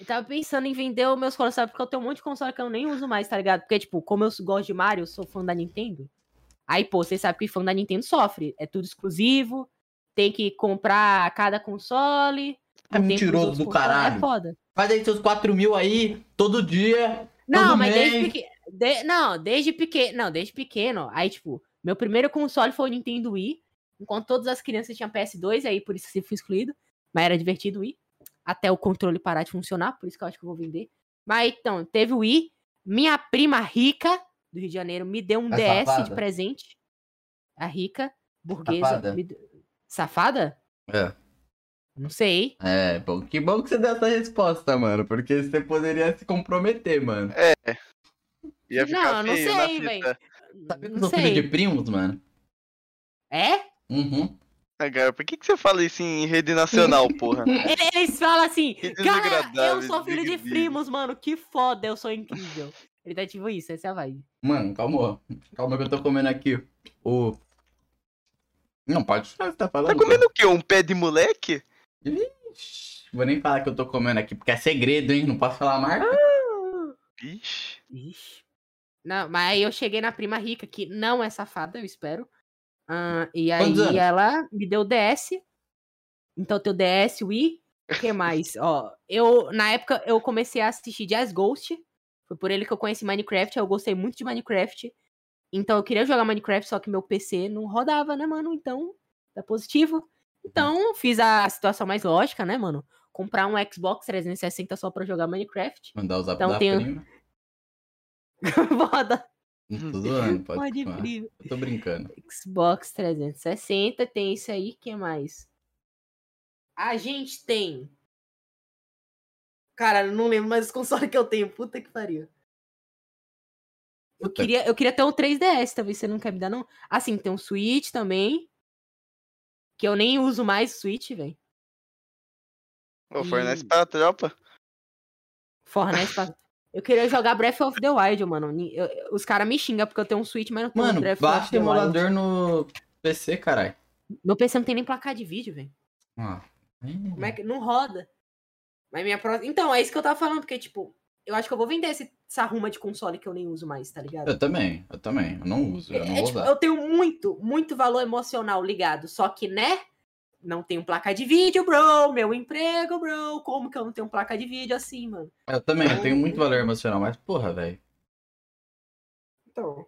Speaker 3: eu tava pensando em vender os meus consoles, sabe? Porque eu tenho um monte de console que eu nem uso mais, tá ligado? Porque, tipo, como eu gosto de Mario, eu sou fã da Nintendo. Aí, pô, vocês sabem que fã da Nintendo sofre. É tudo exclusivo, tem que comprar cada console.
Speaker 1: É
Speaker 3: tem pros
Speaker 1: mentiroso do
Speaker 3: consoles,
Speaker 1: caralho.
Speaker 3: É foda.
Speaker 1: Faz aí seus 4 mil aí, todo dia.
Speaker 3: Não,
Speaker 1: todo
Speaker 3: mas
Speaker 1: mês.
Speaker 3: desde pequeno. Não, desde pequeno. Não, desde pequeno. Aí, tipo, meu primeiro console foi o Nintendo Wii. Enquanto todas as crianças tinham PS2, aí por isso eu fui excluído. Mas era divertido o Wii. Até o controle parar de funcionar, por isso que eu acho que eu vou vender. Mas então, teve o Wii. Minha prima rica do Rio de Janeiro me deu um
Speaker 1: A
Speaker 3: DS
Speaker 1: safada.
Speaker 3: de presente. A rica, burguesa.
Speaker 1: Safada.
Speaker 3: me Safada?
Speaker 1: É.
Speaker 3: Não sei.
Speaker 1: É, bom, que bom que você deu essa resposta, mano. Porque você poderia se comprometer, mano.
Speaker 2: Ia ficar
Speaker 3: Não, não
Speaker 2: feio
Speaker 3: sei, velho.
Speaker 1: Sabe que eu sou filho de primos, mano?
Speaker 3: É?
Speaker 1: Uhum.
Speaker 2: Ah, cara, por que, que você fala isso em rede nacional, [LAUGHS] porra?
Speaker 3: Ele- Eles falam assim, cara, eu sou filho de primos, mano, que foda, eu sou incrível. Ele tá tipo isso, essa é a vibe.
Speaker 1: Mano, calma. Calma que eu tô comendo aqui o. Não, pode falar você tá falando.
Speaker 2: Tá comendo o quê? Um pé de moleque?
Speaker 1: Ixi, Vou nem falar que eu tô comendo aqui, porque é segredo, hein? Não posso falar a marca.
Speaker 2: Ixi.
Speaker 3: Ixi. Não, mas aí eu cheguei na prima rica, que não é safada, eu espero. Ah, e aí
Speaker 1: Quantos anos?
Speaker 3: ela me deu DS. Então teu DS, Wii. O que mais? Ó, eu, na época, eu comecei a assistir Jazz Ghost. Foi por ele que eu conheci Minecraft. Eu gostei muito de Minecraft. Então eu queria jogar Minecraft, só que meu PC não rodava, né, mano? Então, tá positivo. Então, fiz a situação mais lógica, né, mano? Comprar um Xbox 360 só pra jogar Minecraft.
Speaker 1: Mandar zap
Speaker 3: Então
Speaker 1: da
Speaker 3: tem o-
Speaker 1: prima. [LAUGHS]
Speaker 3: Foda.
Speaker 1: Tô zoando, pode,
Speaker 3: Pode.
Speaker 1: Eu tô brincando.
Speaker 3: Xbox 360, tem isso aí, que mais? A gente tem. Cara, eu não lembro mais os [LAUGHS] consoles que eu tenho, puta que pariu. Eu
Speaker 1: Puta.
Speaker 3: queria, eu queria ter um 3DS, talvez você não quer me dar, não. Assim, tem um Switch também. Que eu nem uso mais o Switch, velho.
Speaker 2: Ô, fornece
Speaker 3: E-
Speaker 2: pra tropa.
Speaker 3: Fornece pra. [LAUGHS] Eu queria jogar Breath of the Wild, mano. Eu- eu- os caras me xingam porque eu tenho um Switch, mas não tenho
Speaker 1: Mano,
Speaker 3: Breath of
Speaker 1: baixa o
Speaker 3: the Wild.
Speaker 1: emulador no PC, caralho.
Speaker 3: Meu PC não tem nem placar de vídeo, velho.
Speaker 1: Ah.
Speaker 3: Como é que. Não roda. Mas minha próxima. Então, é isso que eu tava falando, porque, tipo, eu acho que eu vou vender esse, essa ruma de console que eu nem uso mais, tá ligado?
Speaker 1: Eu também, eu também. Eu não uso, eu não
Speaker 3: É,
Speaker 1: vou
Speaker 3: tipo,
Speaker 1: usar.
Speaker 3: eu tenho muito, muito valor emocional ligado. Só que, né? Não tenho placa de vídeo, bro. Meu emprego, bro. Como que eu não tenho placa de vídeo assim, mano?
Speaker 1: Eu também, eu tenho muito valor emocional, mas porra, velho.
Speaker 3: Então.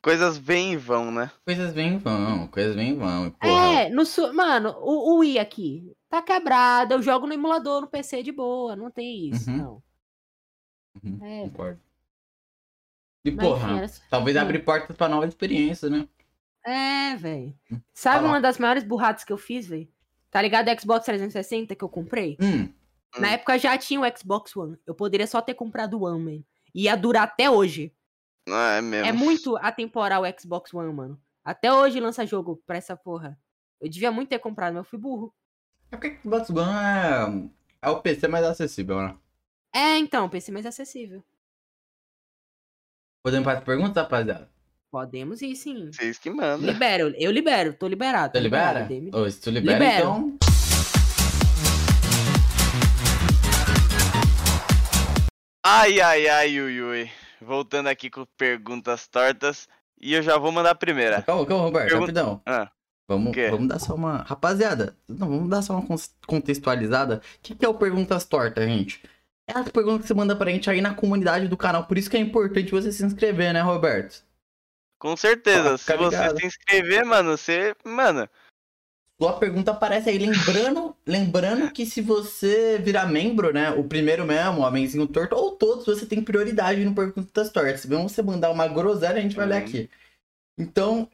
Speaker 2: Coisas vêm e vão, né?
Speaker 1: Coisas vêm e vão, coisas vêm e vão. Porra.
Speaker 3: É, no su... mano, o, o Wii aqui tá quebrado. Eu jogo no emulador no PC de boa. Não tem isso,
Speaker 1: Uhum.
Speaker 3: não.
Speaker 1: Uhum,
Speaker 3: É.
Speaker 1: Concordo. E
Speaker 3: Mas,
Speaker 1: porra,
Speaker 3: enfim, era-
Speaker 1: talvez abrir portas pra novas experiências, né?
Speaker 3: É, velho.
Speaker 1: Hum,
Speaker 3: Sabe
Speaker 1: fala.
Speaker 3: uma das maiores burradas que eu fiz, velho? Tá ligado o Xbox 360 que eu comprei?
Speaker 1: Hum,
Speaker 3: Na
Speaker 2: Hum.
Speaker 3: época já tinha o Xbox One. Eu poderia só ter comprado o One, man. Ia durar até hoje.
Speaker 2: Ah, é mesmo.
Speaker 3: É muito atemporal o Xbox One, mano. Até hoje lança jogo pra essa porra. Eu devia muito ter comprado, mas eu fui burro.
Speaker 1: é porque o Xbox One é, é o PC mais acessível, né?
Speaker 3: É, então, PC mais acessível.
Speaker 1: Podemos fazer perguntas, rapaziada?
Speaker 3: Podemos ir, sim.
Speaker 2: Vocês que mandam.
Speaker 3: Libero, eu libero, tô liberado. Tô liberado,
Speaker 1: libera? Ô, se tu libera,
Speaker 3: Libero.
Speaker 1: então...
Speaker 2: Ai, ai, ai, Yui, Yui. Voltando aqui com perguntas tortas. E eu já vou mandar a primeira.
Speaker 1: Calma, calma, Roberto,
Speaker 2: Pergunta-
Speaker 1: rapidão.
Speaker 2: Ah,
Speaker 1: Vamos, vamos dar só uma. Rapaziada, não, vamos dar só uma contextualizada. O que, que é o Perguntas Tortas, gente? É as perguntas que você manda pra gente aí na comunidade do canal. Por isso que é importante você se inscrever, né, Roberto?
Speaker 2: com certeza.
Speaker 1: Ah,
Speaker 2: Se
Speaker 1: fica
Speaker 2: você
Speaker 1: ligado.
Speaker 2: se inscrever, mano, você. Mano,
Speaker 1: Sua pergunta aparece aí. Lembrando, lembrando que se você virar membro, né? O primeiro mesmo, o Homenzinho Torto, ou todos, você tem prioridade no Perguntas Tortas. Se você mandar uma groselha, a gente vai ler
Speaker 2: Uhum.
Speaker 1: aqui. Então,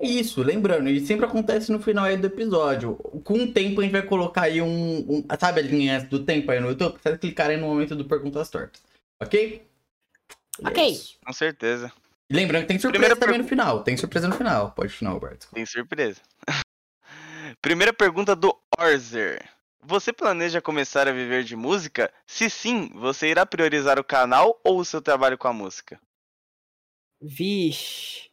Speaker 1: é isso. Lembrando, e sempre acontece no final aí do episódio. Com o tempo, a gente vai colocar aí um. um- sabe a linha do tempo aí no YouTube? Vocês clicarem no momento do Perguntas Tortas. Ok?
Speaker 3: Ok.
Speaker 1: isso.
Speaker 2: com certeza.
Speaker 1: E lembrando que tem surpresa
Speaker 2: Primeira
Speaker 1: também
Speaker 2: pergu-
Speaker 1: no final. Tem surpresa no final. Pode final, Roberto.
Speaker 2: Tem surpresa. [LAUGHS] Primeira pergunta do Orzer. Você planeja começar a viver de música? Se sim, você irá priorizar o canal ou o seu trabalho com a música?
Speaker 3: Vixe.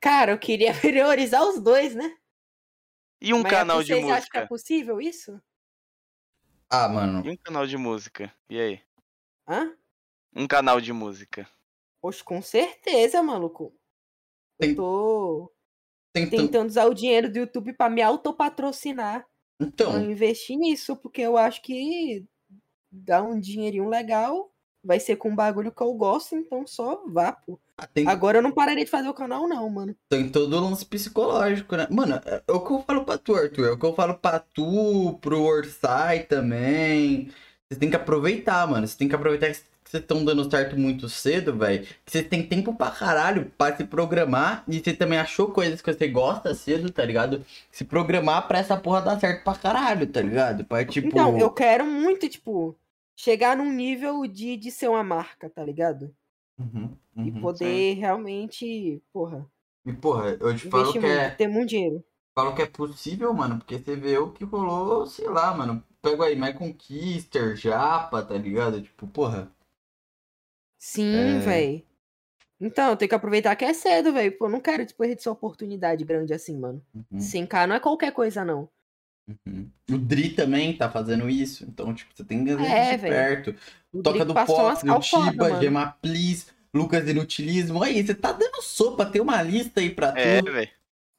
Speaker 3: Cara, eu queria [LAUGHS] priorizar os dois, né?
Speaker 2: E um
Speaker 3: Mas
Speaker 2: canal de
Speaker 3: vocês acham que é
Speaker 2: música?
Speaker 3: possível isso?
Speaker 1: Ah, mano.
Speaker 2: E um canal de música? E aí?
Speaker 3: Hã?
Speaker 2: Um canal de música.
Speaker 3: Poxa, com certeza, maluco.
Speaker 1: Tem-
Speaker 3: Eu tô
Speaker 1: Tem tan-
Speaker 3: tentando usar o dinheiro do YouTube pra me autopatrocinar.
Speaker 1: Então,
Speaker 3: Eu investir nisso, porque eu acho que dá um dinheirinho legal. Vai ser com um bagulho que eu gosto, então só vá, pô.
Speaker 1: Tem,
Speaker 3: Agora eu não pararia de fazer o canal, não, mano.
Speaker 1: tem todo o lance psicológico, né? Mano, é é o que eu falo pra tu, Arthur. É o que eu falo pra tu, pro Orsai também. Você tem que aproveitar, mano. Você tem que aproveitar que vocês estão dando certo muito cedo, velho. Que você tem tempo pra caralho pra se programar. E você também achou coisas que você gosta cedo, tá ligado? Se programar pra essa porra dar certo pra caralho, tá ligado? Pra tipo.
Speaker 3: Então, eu quero muito, tipo, chegar num nível de, de ser uma marca, tá ligado?
Speaker 1: Uhum,
Speaker 3: E
Speaker 1: uhum.
Speaker 3: poder realmente, porra,
Speaker 1: E porra, eu te falo que é.
Speaker 3: ter muito dinheiro.
Speaker 1: Falo que é possível, mano, porque você vê o que rolou, sei lá, mano. Pega aí, My Conquister, Japa, tá ligado? Tipo, porra.
Speaker 3: Sim,
Speaker 1: É.
Speaker 3: véi. Então, eu tenho que aproveitar que é cedo, velho. Pô, eu não quero desperdiçar oportunidade grande assim, mano.
Speaker 1: Uhum,
Speaker 3: 100k não é qualquer coisa, não.
Speaker 1: Uhum. O Dri também tá fazendo isso, então, tipo, você tem que ver
Speaker 3: É,
Speaker 1: de perto.
Speaker 3: O
Speaker 1: Toca
Speaker 3: Drico
Speaker 1: do Pop, do
Speaker 3: mano.
Speaker 1: Gema Please, Lucas Inutilismo. Aí, você tá dando sopa, tem uma lista aí pra
Speaker 2: É,
Speaker 1: tu.
Speaker 2: velho.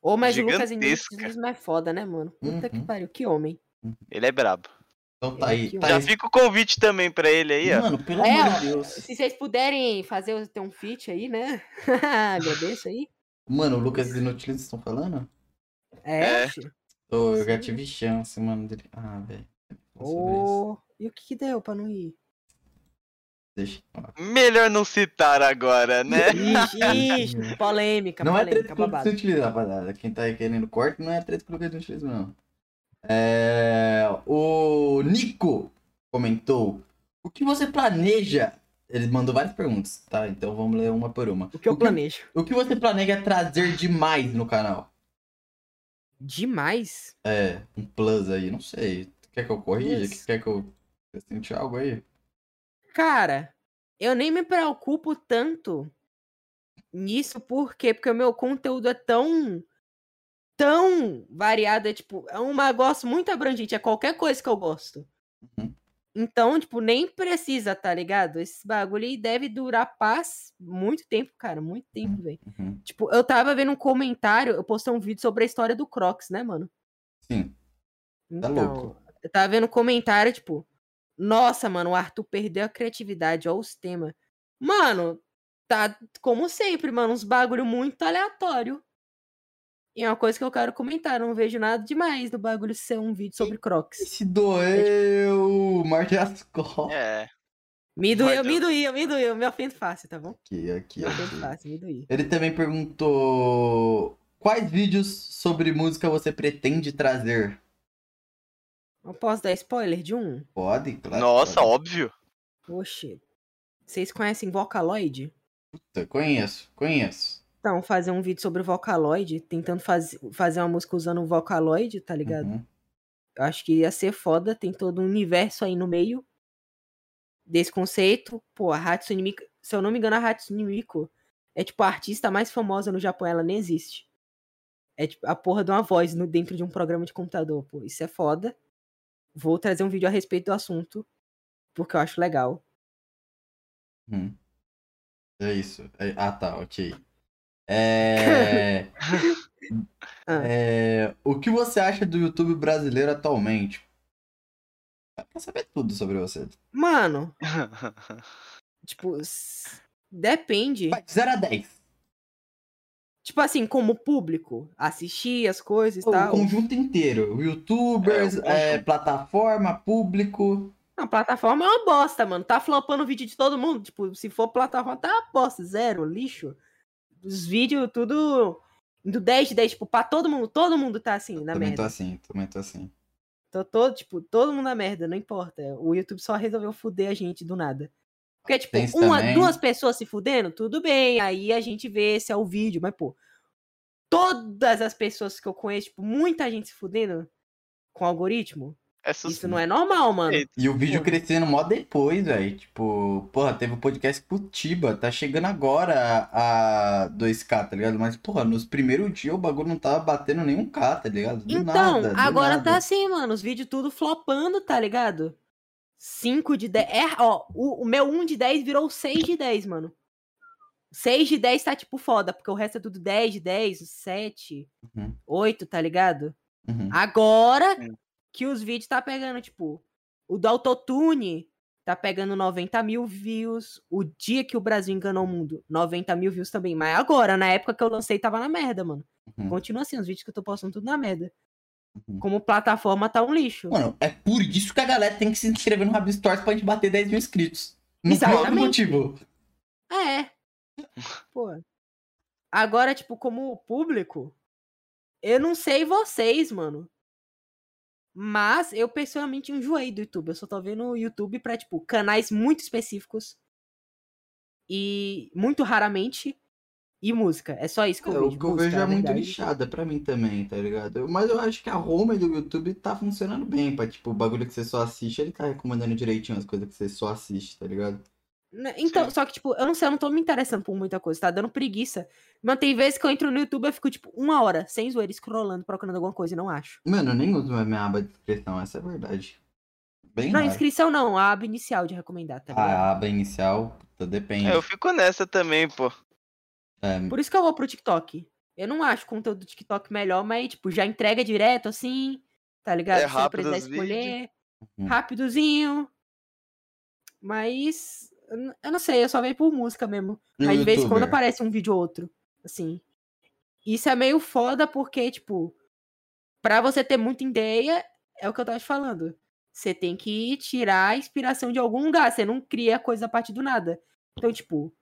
Speaker 3: Ô, mas o Lucas. Inutilismo é foda, né, mano? Puta que
Speaker 1: Uhum.
Speaker 3: pariu, que homem.
Speaker 2: Ele é brabo.
Speaker 1: Então tá aí.
Speaker 3: Que
Speaker 1: Tá
Speaker 2: Já
Speaker 1: aí.
Speaker 2: fica o convite também pra ele aí, ó.
Speaker 1: Mano, pelo
Speaker 3: É,
Speaker 1: amor de Deus.
Speaker 3: Se vocês puderem fazer ter um feat aí, né? [LAUGHS] Agradeço aí.
Speaker 1: Mano, o Lucas Inutilismo estão falando?
Speaker 3: É,
Speaker 2: É.
Speaker 3: fi.
Speaker 1: Ô, eu já tive chance, mano. Dele. Ah, velho.
Speaker 3: Ô, e o que que deu pra não ir?
Speaker 1: Deixa.
Speaker 2: Melhor não citar agora, né?
Speaker 3: Ixi, [LAUGHS] ixi, polêmica,
Speaker 1: Não é
Speaker 3: polêmica,
Speaker 1: treta que o Lucas
Speaker 3: babado.
Speaker 1: utiliza, rapaziada. Quem tá aí querendo corte não é treta que o Lucas utiliza, não. É... O Nico comentou. O que você planeja? Ele mandou várias perguntas, tá? Então vamos ler uma por uma.
Speaker 3: O que eu planejo?
Speaker 1: O que você planeja trazer demais no canal?
Speaker 3: Demais?
Speaker 1: É, um plus aí, não sei. Quer que eu corrija? Quer que eu. Sente algo aí?
Speaker 3: Cara, eu nem me preocupo tanto nisso, por quê? Porque o meu conteúdo é tão. tão variado. É tipo, é um negócio muito abrangente. É qualquer coisa que eu gosto.
Speaker 1: Uhum.
Speaker 3: Então, tipo, nem precisa, tá ligado? Esse bagulho aí deve durar paz muito tempo, cara. Muito tempo, velho.
Speaker 1: Uhum.
Speaker 3: Tipo, eu tava vendo um comentário, eu postei um vídeo sobre a história do Crocs, né, mano?
Speaker 1: Sim. Tá
Speaker 3: Então,
Speaker 1: louco.
Speaker 3: eu tava vendo um comentário, tipo, nossa, mano, o Arthur perdeu a criatividade, ó os temas. Mano, tá como sempre, mano, uns bagulho muito aleatório. E é uma coisa que eu quero comentar, não vejo nada demais do bagulho ser um vídeo sobre Crocs.
Speaker 1: Se doeu, Marte as [LAUGHS] costas.
Speaker 2: É.
Speaker 3: Me doeu, me doeu, me doeu, me ofendo fácil, tá bom?
Speaker 1: Aqui, aqui,
Speaker 3: Me ofendo
Speaker 1: aqui.
Speaker 3: fácil, me doeu.
Speaker 1: Ele também perguntou quais vídeos sobre música você pretende trazer?
Speaker 3: Eu posso dar spoiler de um?
Speaker 1: Pode, claro.
Speaker 2: Nossa,
Speaker 1: pode.
Speaker 2: óbvio.
Speaker 3: Oxi. Vocês conhecem Vocaloid?
Speaker 1: Puta, Conheço, conheço.
Speaker 3: Então, fazer um vídeo sobre o Vocaloid, tentando faz... fazer uma música usando o Vocaloid, tá ligado?
Speaker 1: Uhum.
Speaker 3: Eu acho que ia ser foda, tem todo um universo aí no meio desse conceito. Pô, a Hatsune Miku, se eu não me engano, a Hatsune Miku é tipo a artista mais famosa no Japão, ela nem existe. É tipo a porra de uma voz no, dentro de um programa de computador, pô, isso é foda. Vou trazer um vídeo a respeito do assunto, porque eu acho legal.
Speaker 1: Uhum. É isso. É- Ah, tá, ok. É... [LAUGHS]
Speaker 3: Ah.
Speaker 1: é, O que você acha do YouTube brasileiro atualmente? Eu quero saber tudo sobre você.
Speaker 3: Mano, [LAUGHS] tipo, depende.
Speaker 1: Vai, de 0 a 10.
Speaker 3: Tipo assim, como público, assistir as coisas e
Speaker 1: O
Speaker 3: tal.
Speaker 1: conjunto inteiro. Youtubers,
Speaker 2: É, o
Speaker 1: é, plataforma, público.
Speaker 3: A plataforma é uma bosta, mano. Tá flopando o vídeo de todo mundo. Tipo, se for plataforma, tá uma bosta. Zero, lixo. Os vídeos, tudo. Do 10 de 10, tipo, pra todo mundo. Todo mundo tá assim, na
Speaker 1: também tô
Speaker 3: merda.
Speaker 1: assim, também tô assim.
Speaker 3: Tô todo, tipo, todo mundo na merda, não importa. O YouTube só resolveu fuder a gente do nada. Porque, tipo, uma,
Speaker 1: também.
Speaker 3: duas pessoas se fudendo, tudo bem. Aí a gente vê se é o vídeo, mas, pô, todas as pessoas que eu conheço, tipo, muita gente se fudendo com algoritmo,
Speaker 2: É
Speaker 3: isso não é normal, mano.
Speaker 1: E o vídeo
Speaker 3: Porra.
Speaker 1: crescendo mó depois, velho. Tipo, porra, teve o podcast Curitiba, tá chegando agora a 2K, tá ligado? Mas, porra, nos primeiros dias o bagulho não tava batendo nenhum K, tá ligado? Do
Speaker 3: Então,
Speaker 1: nada,
Speaker 3: agora
Speaker 1: nada.
Speaker 3: tá assim, mano. Os vídeos tudo flopando, tá ligado? 5 de 10. É, ó, o, o meu 1 de 10 virou 6 de 10, mano. 6 de 10 tá tipo foda, porque o resto é tudo 10 de 10, 7,
Speaker 1: Uhum.
Speaker 3: 8, tá ligado?
Speaker 1: Uhum.
Speaker 3: Agora
Speaker 2: Hum.
Speaker 3: Que os vídeos tá pegando, tipo, o do Autotune tá pegando 90 mil views. O dia que o Brasil enganou o mundo, 90 mil views também. Mas agora, na época que eu lancei, tava na merda, mano.
Speaker 1: Uhum.
Speaker 3: Continua assim, os vídeos que eu tô postando tudo na merda.
Speaker 1: Uhum.
Speaker 3: Como plataforma tá um lixo.
Speaker 1: Mano, é por isso que a galera tem que se inscrever no Rabin Stories pra gente bater 10 mil inscritos. Não tem outro
Speaker 3: Exatamente.
Speaker 1: motivo.
Speaker 3: É. [LAUGHS] Pô. Agora, tipo, como público, eu não sei vocês, mano. Mas eu pessoalmente enjoei do YouTube. Eu só tô vendo o YouTube pra, tipo, canais muito específicos. E muito raramente. E música. É só isso que eu
Speaker 1: É,
Speaker 3: vejo.
Speaker 1: o que eu
Speaker 3: música,
Speaker 1: vejo é muito lixada pra mim também, tá ligado? Mas eu acho que a home do YouTube tá funcionando bem, pra tipo, o bagulho que você só assiste, ele tá recomendando direitinho as coisas que você só assiste, tá ligado?
Speaker 3: Né, Então, só que, tipo, eu não sei, eu não tô me interessando por muita coisa, tá dando preguiça. Mas tem vezes que eu entro no YouTube e eu fico, tipo, uma hora, sem zoeira, scrollando, procurando alguma coisa e não acho.
Speaker 1: Mano, eu nem uso a minha aba de inscrição, essa é a verdade. Bem
Speaker 3: Não,
Speaker 1: raro.
Speaker 3: inscrição não, a aba inicial de recomendar, tá ligado?
Speaker 1: A aba inicial, puta, depende.
Speaker 2: É, eu fico nessa também, pô.
Speaker 1: É,
Speaker 3: Por isso que eu vou pro TikTok. Eu não acho o conteúdo do TikTok melhor, mas, tipo, já entrega direto, assim, tá ligado?
Speaker 2: É
Speaker 3: Se eu
Speaker 2: rápido
Speaker 3: escolher,
Speaker 1: Uhum.
Speaker 3: rapidozinho. Mas, eu não sei, eu só vejo por música mesmo.
Speaker 1: E
Speaker 3: Mas de vez em quando
Speaker 1: youtuber?
Speaker 3: aparece um vídeo ou outro, assim. Isso é meio foda porque, tipo, pra você ter muita ideia, é o que eu tava te falando. Você tem que tirar a inspiração de algum lugar, você não cria coisa a partir do nada. Então, tipo,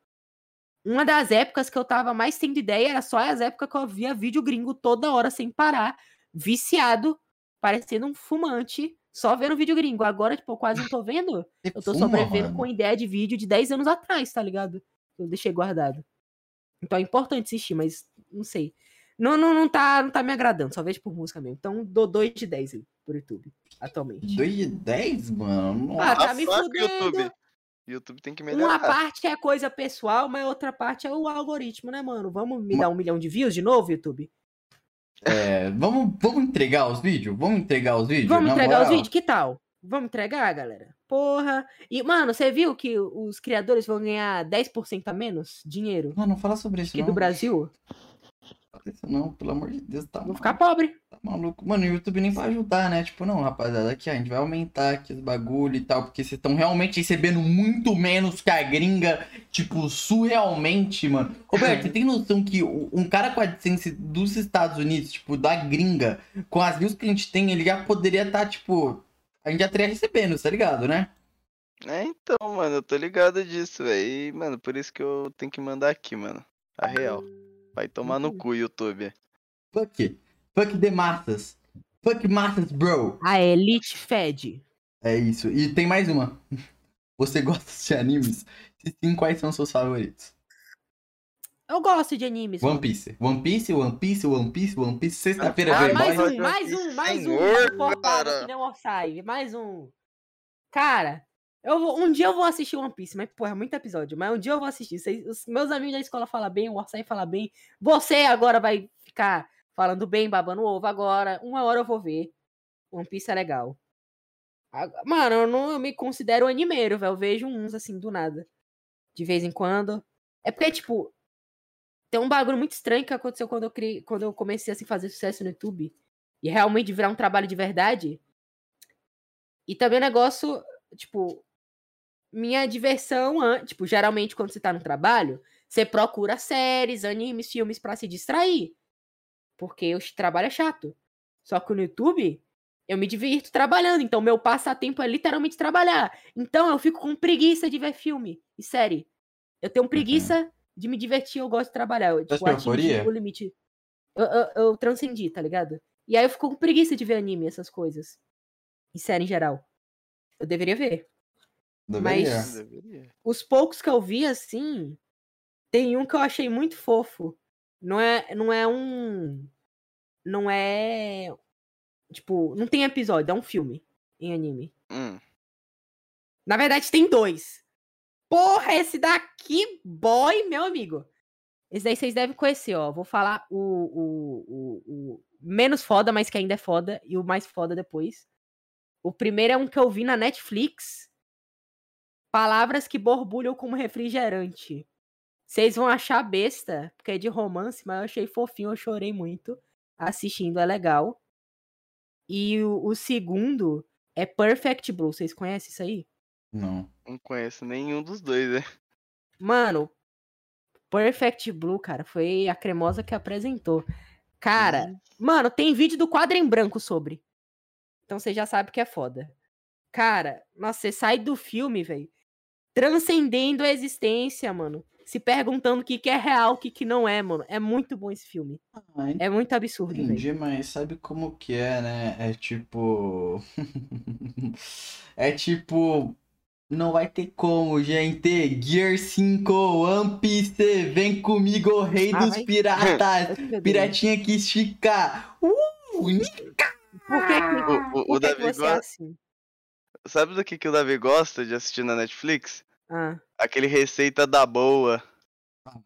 Speaker 3: uma das épocas que eu tava mais tendo ideia era só as épocas que eu via vídeo gringo toda hora sem parar, viciado, parecendo um fumante, só vendo vídeo gringo. Agora, tipo, quase não tô vendo. [LAUGHS] Eu tô sobrevivendo com ideia de vídeo de 10 anos atrás, tá ligado? Eu deixei guardado. Então é importante assistir, mas não sei. Não, não, não, tá, não tá me agradando, só vejo por música mesmo. Então dou 2 de 10 aí, pro YouTube, atualmente.
Speaker 1: 2 de 10, mano?
Speaker 3: Ah,
Speaker 1: Nossa.
Speaker 3: tá me fudendo.
Speaker 2: YouTube. YouTube tem que
Speaker 3: Uma
Speaker 2: melhorar.
Speaker 3: parte é coisa pessoal, mas outra parte é o algoritmo, né, mano? Vamos me dar um milhão de views de novo, YouTube?
Speaker 1: É, vamos, vamos entregar os vídeos? Vamos entregar os vídeos?
Speaker 3: Vamos entregar os
Speaker 1: moral?
Speaker 3: vídeos? Que tal? Vamos entregar, galera? Porra. E, mano, você viu que os criadores vão ganhar 10% a menos dinheiro
Speaker 1: Não, não fala sobre isso, não.
Speaker 3: do Brasil?
Speaker 1: Fala isso não, pelo amor de Deus, tá
Speaker 3: Vão
Speaker 1: maluco,
Speaker 3: ficar pobre.
Speaker 1: tá maluco. Mano, o YouTube nem vai ajudar, né? Tipo, não, rapaziada, aqui, ó, a gente vai aumentar aqui os bagulho e tal, porque vocês estão realmente recebendo muito menos que a gringa, tipo, surrealmente, mano. Roberto, [LAUGHS] você tem noção que um cara com a AdSense dos Estados Unidos, tipo, da gringa, com as views que a gente tem, ele já poderia estar, tipo, a gente já estaria recebendo, tá ligado, né?
Speaker 2: É, então, mano, eu tô ligado disso, velho. E, mano, por isso que eu tenho que mandar aqui, mano. A real. Vai tomar no cu, YouTube.
Speaker 1: Fuck. Fuck the massas. Fuck massas, bro.
Speaker 3: A Elite Fed.
Speaker 1: É isso. E tem mais uma. [LAUGHS] Você gosta de animes? Se sim, quais são seus favoritos?
Speaker 3: Eu gosto de animes.
Speaker 1: One. Piece. One Piece, One Piece, One Piece, One Piece. Sexta-feira
Speaker 3: Ah,
Speaker 1: vem
Speaker 3: mais
Speaker 1: boy.
Speaker 3: um, mais um, mais um.
Speaker 2: Senhor, cara.
Speaker 3: que. Mais um. Cara, eu vou, um dia eu vou assistir One Piece, mas, porra, é muito episódio. Mas um dia eu vou assistir. Os meus amigos da escola falam bem, o Orsai fala bem. Você agora vai ficar falando bem, babando ovo agora. Uma hora eu vou ver. One Piece é legal. Mano, eu não me considero animeiro, velho. Eu vejo uns assim, do nada. De vez em quando. É porque, tipo, tem um bagulho muito estranho que aconteceu quando eu, criei, quando eu comecei assim, a fazer sucesso no YouTube. E realmente virar um trabalho de verdade. E também o negócio, tipo, minha diversão, tipo, geralmente quando você tá no trabalho, você procura séries, animes, filmes pra se distrair. Porque o trabalho é chato. Só que no YouTube, eu me divirto trabalhando. Então, meu passatempo é literalmente trabalhar. Então, eu fico com preguiça de ver filme e série. Eu tenho preguiça de me divertir, eu gosto de trabalhar. Eu, tipo, atingi o limite. Eu, eu, eu transcendi, tá ligado? E aí eu fico com preguiça de ver anime, essas coisas. E série em geral. Eu deveria ver.
Speaker 1: Deveria.
Speaker 3: mas-
Speaker 2: Deveria.
Speaker 3: Os poucos que eu vi, assim. Tem um que eu achei muito fofo. Não é, não é um. Não é. Tipo, não tem episódio, é um filme em anime.
Speaker 2: Hum.
Speaker 3: Na verdade, tem dois. Porra, esse daqui, boy, meu amigo. Esse daí vocês devem conhecer, ó. Vou falar o, o, o, o menos foda, mas que ainda é foda, e o mais foda depois. O primeiro é um que eu vi na Netflix. Palavras que borbulham como refrigerante. Vocês vão achar besta, porque é de romance, mas eu achei fofinho, eu chorei muito assistindo, é legal. E o, o segundo é Perfect Blue. Vocês conhecem isso aí?
Speaker 1: Não.
Speaker 2: Não conheço nenhum dos dois, né?
Speaker 3: Mano, Perfect Blue, cara, foi a cremosa que apresentou. Cara, mano, tem vídeo do quadro em branco sobre. Então você já sabe que é foda. Cara, nossa, você sai do filme, velho, transcendendo a existência, mano. Se perguntando o que, que é real, o que, que não é, mano. É muito bom esse filme.
Speaker 1: Ah,
Speaker 3: É muito absurdo,
Speaker 1: entendi, mas sabe como que é, né? É tipo. [LAUGHS] é tipo. Não vai ter como, gente. Gear 5, One Piece, vem comigo, o rei
Speaker 3: Ah,
Speaker 1: dos
Speaker 3: vai.
Speaker 1: piratas. Piratinha que estica. Uh!
Speaker 3: Por que, que,
Speaker 2: O, o, o
Speaker 3: por que, que
Speaker 2: Davi
Speaker 3: você é assim?
Speaker 2: Sabe do que, que o Davi gosta de assistir na Netflix?
Speaker 3: Ah,
Speaker 2: Aquele Receita da Boa.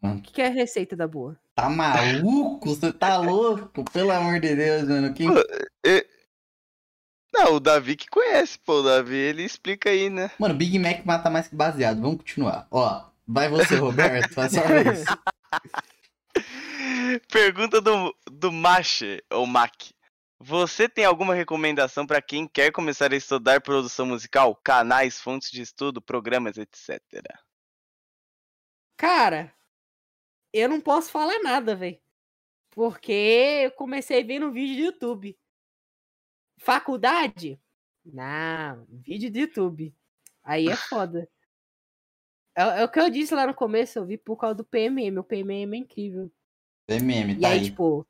Speaker 1: Mano,
Speaker 3: o que, que é a receita da boa?
Speaker 1: tá maluco? Você tá [LAUGHS] louco? Pelo amor de Deus, mano. Quem...
Speaker 2: Não, o Davi que conhece, pô. O Davi, ele explica aí, né?
Speaker 1: Mano, Big Mac mata mais que baseado. Vamos continuar. Ó, vai você, Roberto. Faz sua vez. [LAUGHS]
Speaker 2: Pergunta do, do Mache, ou Mac. Você tem alguma recomendação para quem quer começar a estudar produção musical? Canais, fontes de estudo, programas, etc.
Speaker 3: Cara, eu não posso falar nada, velho. Porque eu comecei vendo vídeo do YouTube. Faculdade? Não, vídeo do YouTube. Aí é foda. [LAUGHS] É, é o que eu disse lá no começo, eu vi por causa do PMM. O PMM é incrível.
Speaker 1: PMM,
Speaker 3: E
Speaker 1: tá
Speaker 3: aí,
Speaker 1: aí.
Speaker 3: tipo.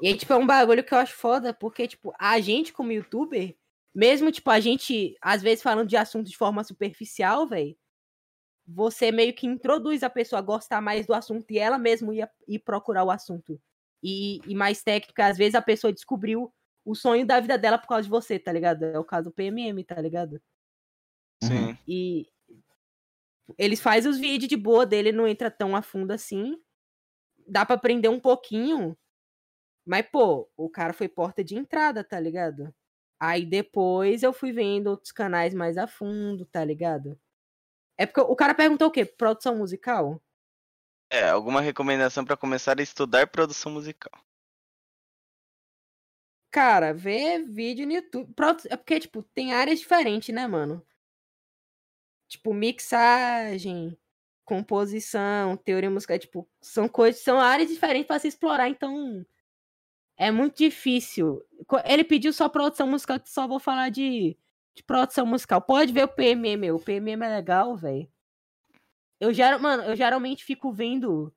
Speaker 3: E aí, tipo, é um bagulho que eu acho foda, porque, tipo, a gente, como youtuber, mesmo, tipo, a gente, às vezes, falando de assunto de forma superficial, velho, você meio que introduz a pessoa a gostar mais do assunto e ela mesmo ia ir procurar o assunto. E, e mais técnica, às vezes a pessoa descobriu o sonho da vida dela por causa de você, tá ligado? É o caso do PMM, tá ligado?
Speaker 1: Uhum.
Speaker 2: Sim.
Speaker 3: E. tipo, eles fazem os vídeos de boa dele, não entra tão a fundo assim. Dá pra aprender um pouquinho. Mas, pô, o cara foi porta de entrada, tá ligado? Aí depois eu fui vendo outros canais mais a fundo, tá ligado? É porque o cara perguntou o quê? Produção musical?
Speaker 2: É, alguma recomendação pra começar a estudar produção musical?
Speaker 3: Cara, ver vídeo no YouTube. É porque, tipo, tem áreas diferentes, né, mano? Tipo, mixagem, composição, teoria musical, tipo, são coisas, são áreas diferentes pra se explorar, então é muito difícil. Ele pediu só produção musical, só vou falar de, de produção musical. Pode ver o PMM, meu. O PMM é legal, velho. Eu já, mano, eu geralmente fico vendo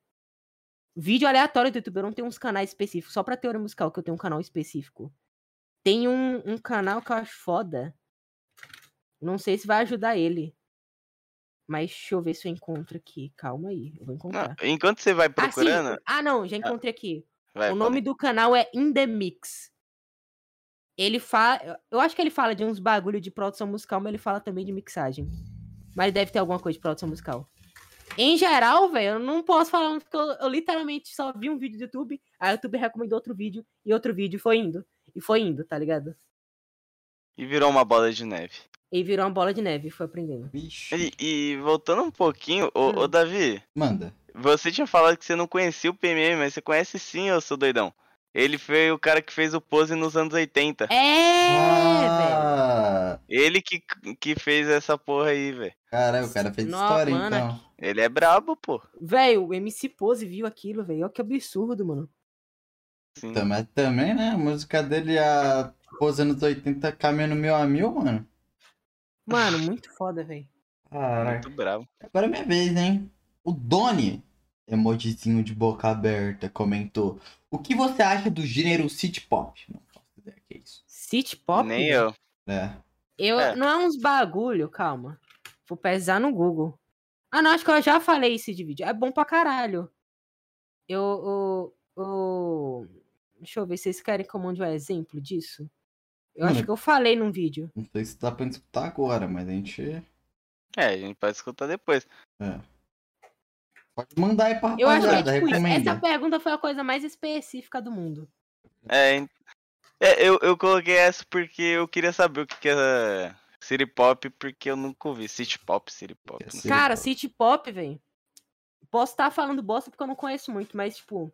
Speaker 3: vídeo aleatório do YouTube. Eu não tenho uns canais específicos, só pra teoria musical que eu tenho um canal específico. Tem um, um canal que eu acho foda. Não sei se vai ajudar ele. Mas deixa eu ver se eu encontro aqui. Calma aí, eu vou
Speaker 2: Não,
Speaker 3: encontrar.
Speaker 2: enquanto você vai
Speaker 3: Ah,
Speaker 2: procurando.
Speaker 3: Ah, não, já encontrei aqui.
Speaker 2: Vai,
Speaker 3: o nome
Speaker 2: aí.
Speaker 3: do canal é In The Mix. Ele fala. Eu acho que ele fala de uns bagulho de produção musical, mas ele fala também de mixagem. Mas deve ter alguma coisa de produção musical. Em geral, velho, eu não posso falar, porque eu, eu literalmente só vi um vídeo do YouTube, a YouTube recomendou outro vídeo, e outro vídeo foi indo. E foi indo, tá ligado?
Speaker 2: E virou uma bola de neve.
Speaker 3: E virou uma bola de neve, foi aprendendo.
Speaker 1: Vixe.
Speaker 2: E, e voltando um pouquinho, ô, ô
Speaker 3: Hum.
Speaker 2: Davi,
Speaker 1: Manda.
Speaker 2: Você tinha falado que você não conhecia o PMM, mas você conhece sim, eu sou doidão. Ele foi o cara que fez o pose nos anos 80.
Speaker 3: É, velho.
Speaker 1: ah,
Speaker 2: Ele que, que fez essa porra aí, velho.
Speaker 1: caralho, o cara fez
Speaker 3: Nó,
Speaker 1: história,
Speaker 3: mano,
Speaker 1: então.
Speaker 2: Ele é brabo, pô.
Speaker 3: Velho, o MC Pose viu aquilo, velho. Olha que absurdo, mano.
Speaker 2: Sim.
Speaker 1: Tá, Mas também, né? A música dele, a pose anos 80, caminhando mil a mil, mano.
Speaker 3: Mano, muito foda, velho.
Speaker 1: Caraca.
Speaker 2: Muito bravo.
Speaker 1: Agora é minha vez, hein? O Doni, emojizinho de boca aberta, comentou. O que você acha do gênero city pop? Não faço ideia que é isso.
Speaker 3: City Pop?
Speaker 2: Nem eu.
Speaker 1: É.
Speaker 3: Eu,
Speaker 2: É.
Speaker 3: Não é uns bagulho, calma. Vou pesar no Google. Ah, não, acho que eu já falei isso de vídeo. É bom pra caralho. Eu. eu, eu- Deixa eu ver se vocês querem que eu mande um exemplo disso. Eu acho que eu falei num vídeo.
Speaker 1: Não sei se dá pra escutar agora, mas a gente.
Speaker 2: É, a gente pode escutar depois.
Speaker 1: É. Pode mandar aí pra
Speaker 3: Eu acho que tipo
Speaker 1: recomenda.
Speaker 3: Essa pergunta foi a coisa mais específica do mundo.
Speaker 2: É, é, eu, eu coloquei essa porque eu queria saber o que, que é City Pop, porque eu nunca ouvi. City Pop, City Pop.
Speaker 1: Que é. City
Speaker 3: Cara,
Speaker 1: Pop.
Speaker 3: City Pop, velho. Posso estar falando bosta porque eu não conheço muito, mas, tipo.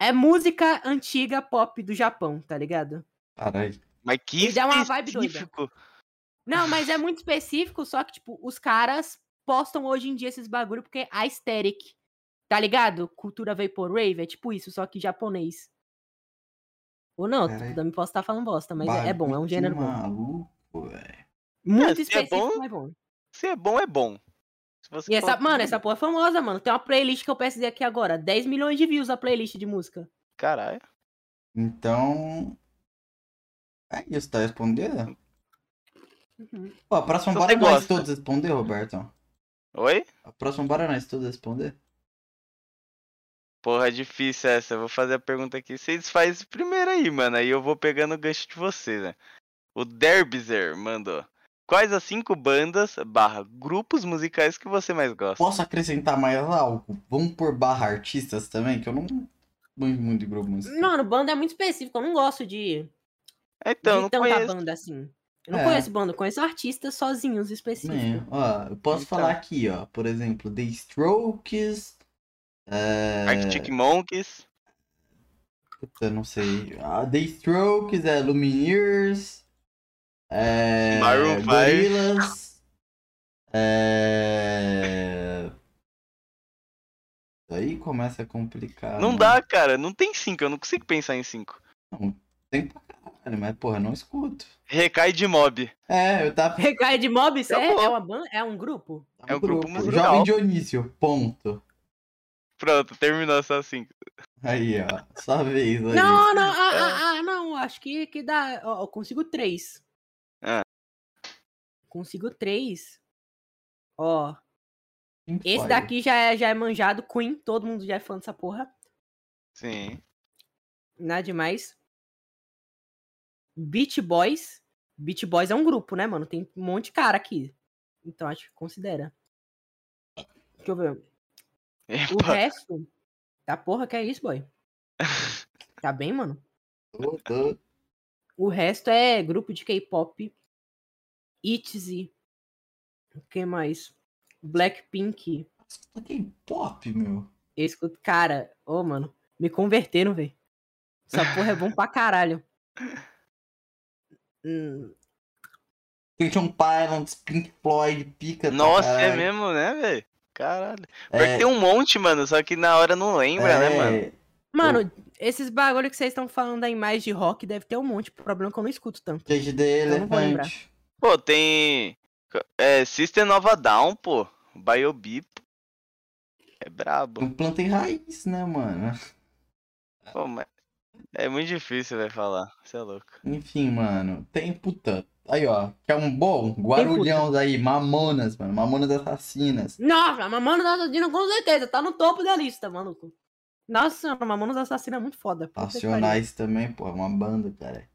Speaker 3: É música antiga pop do Japão, tá ligado?
Speaker 1: Caralho.
Speaker 2: Mas que
Speaker 3: Me dá uma vibe doida.
Speaker 2: específico.
Speaker 3: Não, mas é muito específico, só que, tipo, os caras postam hoje em dia esses bagulho porque é aesthetic. Tá ligado? Cultura Vaporwave, é tipo isso, só que japonês. Ou não, também posso estar falando bosta, mas é, é bom, é um gênero bom.
Speaker 1: maluco, velho.
Speaker 3: Muito
Speaker 2: se é
Speaker 3: específico,
Speaker 2: bom,
Speaker 3: mas bom.
Speaker 2: Se é bom, é bom. Se você
Speaker 3: E essa, mano, essa porra é famosa, mano. Tem uma playlist que eu peço aqui agora. 10 milhões de views a playlist de música.
Speaker 2: Caralho.
Speaker 1: Então. É isso, tá respondendo?
Speaker 3: Uhum.
Speaker 1: Pô, a próxima bora
Speaker 2: você
Speaker 1: nós todos responder, Roberto.
Speaker 2: Oi?
Speaker 1: A próxima bora nós todos responder.
Speaker 2: Porra, é difícil essa. Eu vou fazer a pergunta aqui. Vocês fazem primeiro aí, mano. Aí eu vou pegando o gancho de vocês, né? O Derbizer mandou. Quais as cinco bandas barra grupos musicais que você mais gosta?
Speaker 1: Posso acrescentar mais algo? Vamos por barra artistas também, que eu não manjo muito de grupo musical.
Speaker 3: Mano, banda é muito específico. Eu não gosto de,
Speaker 2: Então,
Speaker 3: de
Speaker 2: não
Speaker 3: tanta
Speaker 2: conheço.
Speaker 3: banda assim. Eu não
Speaker 1: É.
Speaker 3: conheço banda, eu conheço artistas sozinhos específicos.
Speaker 1: É, ó, eu posso
Speaker 2: Então.
Speaker 1: falar aqui, ó. Por exemplo, The Strokes. É...
Speaker 2: Arctic Monkeys.
Speaker 1: Puta, não sei. Ah, The Strokes, é Lumineers. É.
Speaker 2: Maroon.
Speaker 1: É. Aí começa a complicar.
Speaker 2: não
Speaker 1: mano.
Speaker 2: dá, cara. Não tem cinco. Eu não consigo pensar em cinco.
Speaker 1: Tem pra caralho, mas porra, não escuto.
Speaker 2: Recai de mob.
Speaker 1: É, eu tava.
Speaker 3: Recai de Mob, isso é, é uma? É um grupo?
Speaker 2: É um grupo musical.
Speaker 1: Jovem Dionísio, ponto.
Speaker 2: Pronto, terminou só cinco.
Speaker 1: Aí, ó. Sua vez aí.
Speaker 3: Não, não, ah, ah, ah, não, acho que, que dá. Ó, eu consigo três.
Speaker 2: Ah.
Speaker 3: Consigo três. Ó, esse daqui já é, já é manjado, Queen, todo mundo já é fã dessa porra.
Speaker 2: Sim.
Speaker 3: Nada demais. Beach Boys. Beach Boys é um grupo, né, mano? Tem um monte de cara aqui. Então acho que considera. Deixa eu ver. O
Speaker 2: Epa,
Speaker 3: resto. Tá porra, que é isso, boy? [LAUGHS] Tá bem, mano? O resto é grupo de K-pop. ITZY. O que mais? Blackpink.
Speaker 1: Tá K-pop, meu.
Speaker 3: Eu escuto. Cara, ô, mano. Me converteram, velho. Essa porra é bom pra caralho. [LAUGHS] Hum,
Speaker 1: Christian Pilots, Pink Floyd, pica.
Speaker 2: Nossa, é
Speaker 1: caralho.
Speaker 2: mesmo, né, velho? Caralho. Pior
Speaker 1: É.
Speaker 2: que tem um monte, mano, só que na hora não lembra, né, mano?
Speaker 1: É,
Speaker 3: Mano, esses bagulho que vocês estão falando aí mais de rock deve ter um monte. O problema é que eu não escuto tanto. Vou lembrar.
Speaker 1: Elephant.
Speaker 2: Pô, tem. É, System Nova Down, pô. Biobip. É brabo.
Speaker 1: Planta em raiz, né, mano?
Speaker 2: Pô, mas. É muito difícil, vai falar. Você é louco.
Speaker 1: Enfim, mano. Tem puta. Aí, ó. Quer um bom? Guarulhão aí. Mamonas, mano. Mamonas assassinas.
Speaker 3: Nossa, Mamonas Assassina com certeza. Tá no topo da lista, maluco. Nossa senhora, Mamonas Assassina é muito foda. que.
Speaker 1: Racionais também, pô. É uma banda, cara.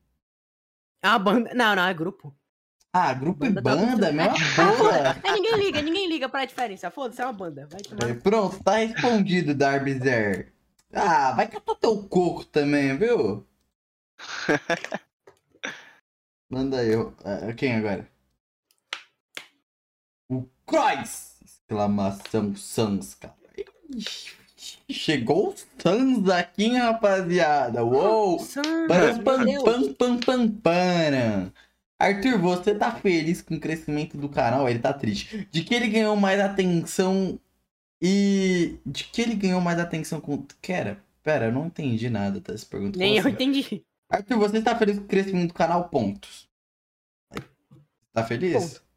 Speaker 3: É uma banda. Não, não, é grupo.
Speaker 1: Ah, grupo e
Speaker 3: Banda tá
Speaker 1: banda, é mesma
Speaker 3: foda. Aí ninguém liga, ninguém liga pra diferença. Foda-se, é uma banda. Vai tomar.
Speaker 1: Pronto, tá respondido, Darby Zer. Ah, vai catar teu coco também, viu? [LAUGHS] Manda aí. ó. Ah, Quem agora? O Croix! Exclamação Sans, cara. Chegou o Sans aqui, hein, rapaziada. Uou! Pam,
Speaker 3: meu
Speaker 1: pam,
Speaker 3: Deus.
Speaker 1: pam, pam, pam, pam. Arthur, você tá feliz com o crescimento do canal? Ele tá triste. De que ele ganhou mais atenção e. De que ele ganhou mais atenção com. Pera, pera, eu não entendi nada dessa pergunta.
Speaker 3: Nem eu
Speaker 1: assim?
Speaker 3: entendi.
Speaker 1: Arthur, você tá feliz com o crescimento do canal? Pontos. Tá feliz?
Speaker 3: Ponto.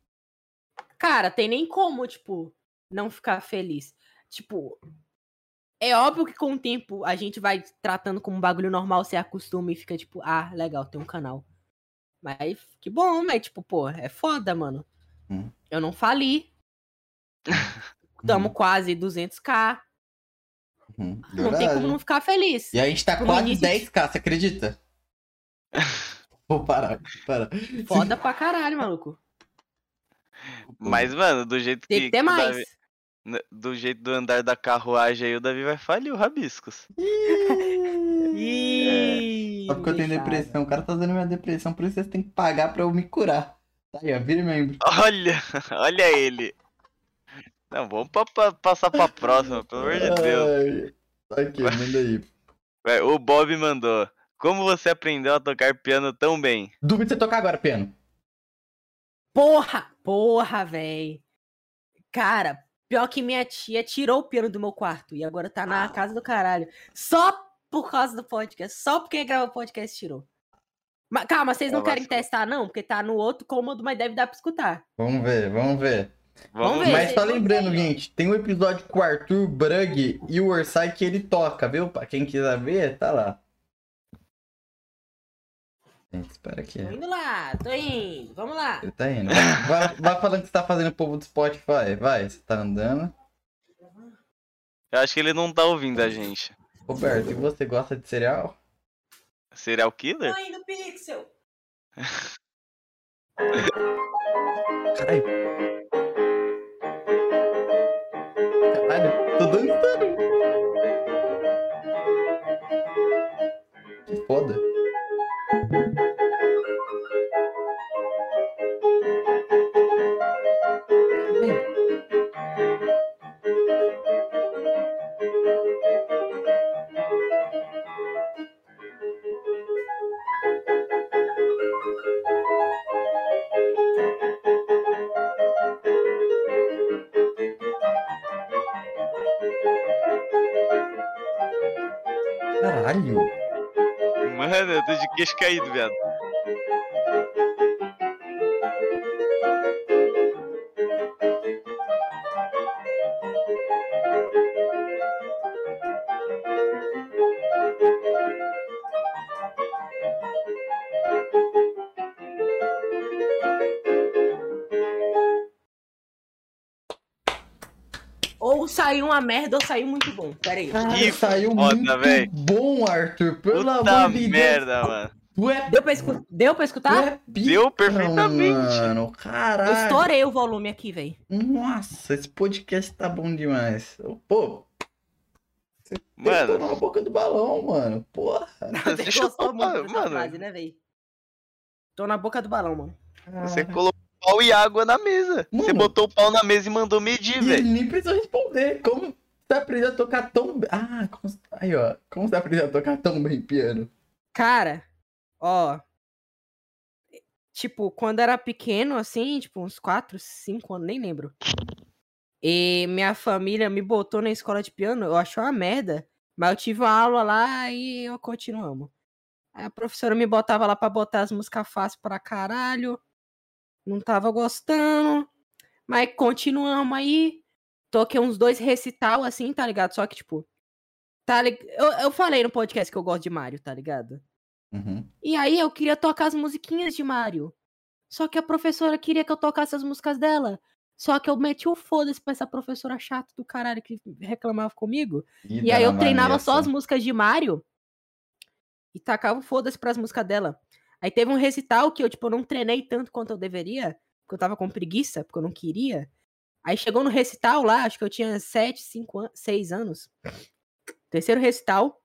Speaker 3: Cara, tem nem como, tipo, não ficar feliz. Tipo, é óbvio que com o tempo a gente vai tratando como um bagulho normal, você acostuma e fica tipo, ah, legal, tem um canal. Mas que bom, mas tipo, pô, é foda, mano.
Speaker 1: Hum.
Speaker 3: Eu não fali. [LAUGHS] Tamo
Speaker 1: Uhum,
Speaker 3: quase 200k.
Speaker 1: uhum,
Speaker 3: Não tem como não ficar feliz.
Speaker 1: E a gente tá quase
Speaker 3: início-
Speaker 1: 10k, você acredita? [LAUGHS] Vou parar, parar.
Speaker 3: Foda pra caralho, maluco.
Speaker 2: Mas, mano, do jeito
Speaker 3: Tem
Speaker 2: que.
Speaker 3: que ter
Speaker 2: que o
Speaker 3: mais.
Speaker 2: Davi- n- do jeito do andar da carruagem aí, o Davi vai falir o Rabiscos.
Speaker 3: Ih, [LAUGHS]
Speaker 1: Só porque eu tenho depressão. O cara tá dando minha depressão, por isso vocês têm que pagar pra eu me curar. Tá aí, ó, vira membro.
Speaker 2: Olha, [LAUGHS] olha ele. Não, vamos pa- pa- passar pra próxima, pelo amor de Deus.
Speaker 1: Ai, Aqui, manda aí.
Speaker 2: Vai, O Bob mandou. Como você aprendeu a tocar piano tão bem?
Speaker 1: Duvido você tocar agora, piano.
Speaker 3: Porra! Porra, véi. Cara, pior que minha tia tirou o piano do meu quarto e agora tá na casa do caralho. Só por causa do podcast. Só porque grava o podcast tirou. Mas, calma, vocês não
Speaker 2: É,
Speaker 3: querem
Speaker 2: lascou.
Speaker 3: testar, não? Porque tá no outro cômodo, mas deve dar pra escutar.
Speaker 1: Vamos ver, vamos ver.
Speaker 3: Vamos ver.
Speaker 1: Mas só lembrando,
Speaker 3: ver.
Speaker 1: gente, tem um episódio com o Arthur, Brug e o Orsai que ele toca, viu? Pra quem quiser ver, tá lá. Gente, espera aqui.
Speaker 3: Tô indo lá, tô indo. Vamos lá.
Speaker 1: Ele tá indo. Vai, vai falando que você tá fazendo o povo do Spotify. Vai, você tá andando.
Speaker 2: Eu acho que ele não tá ouvindo a gente.
Speaker 1: Roberto, e você gosta de cereal?
Speaker 2: Serial killer?
Speaker 3: Tô indo, Pixel.
Speaker 1: Caralho. Caralho.
Speaker 2: Mano, eu tô de queixo caído, viado.
Speaker 3: Saiu uma merda ou saiu muito bom. Pera aí.
Speaker 2: Que
Speaker 1: saiu
Speaker 2: foda,
Speaker 1: muito bom, Arthur. Pelo
Speaker 2: Puta
Speaker 1: amor de Deus.
Speaker 2: merda, mano.
Speaker 1: É,
Speaker 3: Deu pra, escu- Deu pra escutar?
Speaker 1: é pica,
Speaker 2: Deu perfeitamente.
Speaker 1: Mano,
Speaker 3: Eu
Speaker 1: caralho.
Speaker 3: estourei o volume aqui, velho.
Speaker 1: Nossa, esse podcast tá bom demais. Pô,
Speaker 2: Mano,
Speaker 1: tô na boca do balão, mano. Porra.
Speaker 3: Você
Speaker 2: Deixa eu
Speaker 3: gostou muito
Speaker 2: falar,
Speaker 3: dessa
Speaker 2: mano.
Speaker 3: frase, né, velho? Tô na boca do balão, mano.
Speaker 2: você colocou pau e água na mesa. Você
Speaker 1: Mano.
Speaker 2: botou o pau na mesa e mandou medir,
Speaker 1: E ele
Speaker 2: velho.
Speaker 1: nem precisou responder. Como você aprendeu a tocar tão bem? Ah, como... aí ó. Como você aprendeu a tocar tão bem piano?
Speaker 3: Cara, ó. Tipo, quando era pequeno, assim, tipo, uns 4, 5 anos, nem lembro. E minha família me botou na escola de piano, eu achei uma merda. Mas eu tive uma aula lá e eu continuamos. Aí a professora me botava lá pra botar as músicas fáceis pra caralho. Não tava gostando. Mas continuamos aí. Toquei uns dois recital, assim, tá ligado? Só que, tipo. Tá lig... eu, eu falei no podcast que eu gosto de Mario, tá ligado?
Speaker 1: Uhum.
Speaker 3: E aí eu queria tocar as musiquinhas de Mario. Só que a professora queria que eu tocasse as músicas dela. Só que eu meti o foda-se pra essa professora chata do caralho que reclamava comigo. E aí eu treinava só as músicas de Mario. E tacava o foda-se pras músicas dela. Aí teve um recital que eu, tipo, não treinei tanto quanto eu deveria. Porque eu tava com preguiça, porque eu não queria. Aí chegou no recital lá, acho que eu tinha 7, 5 anos, 6 anos. Terceiro recital.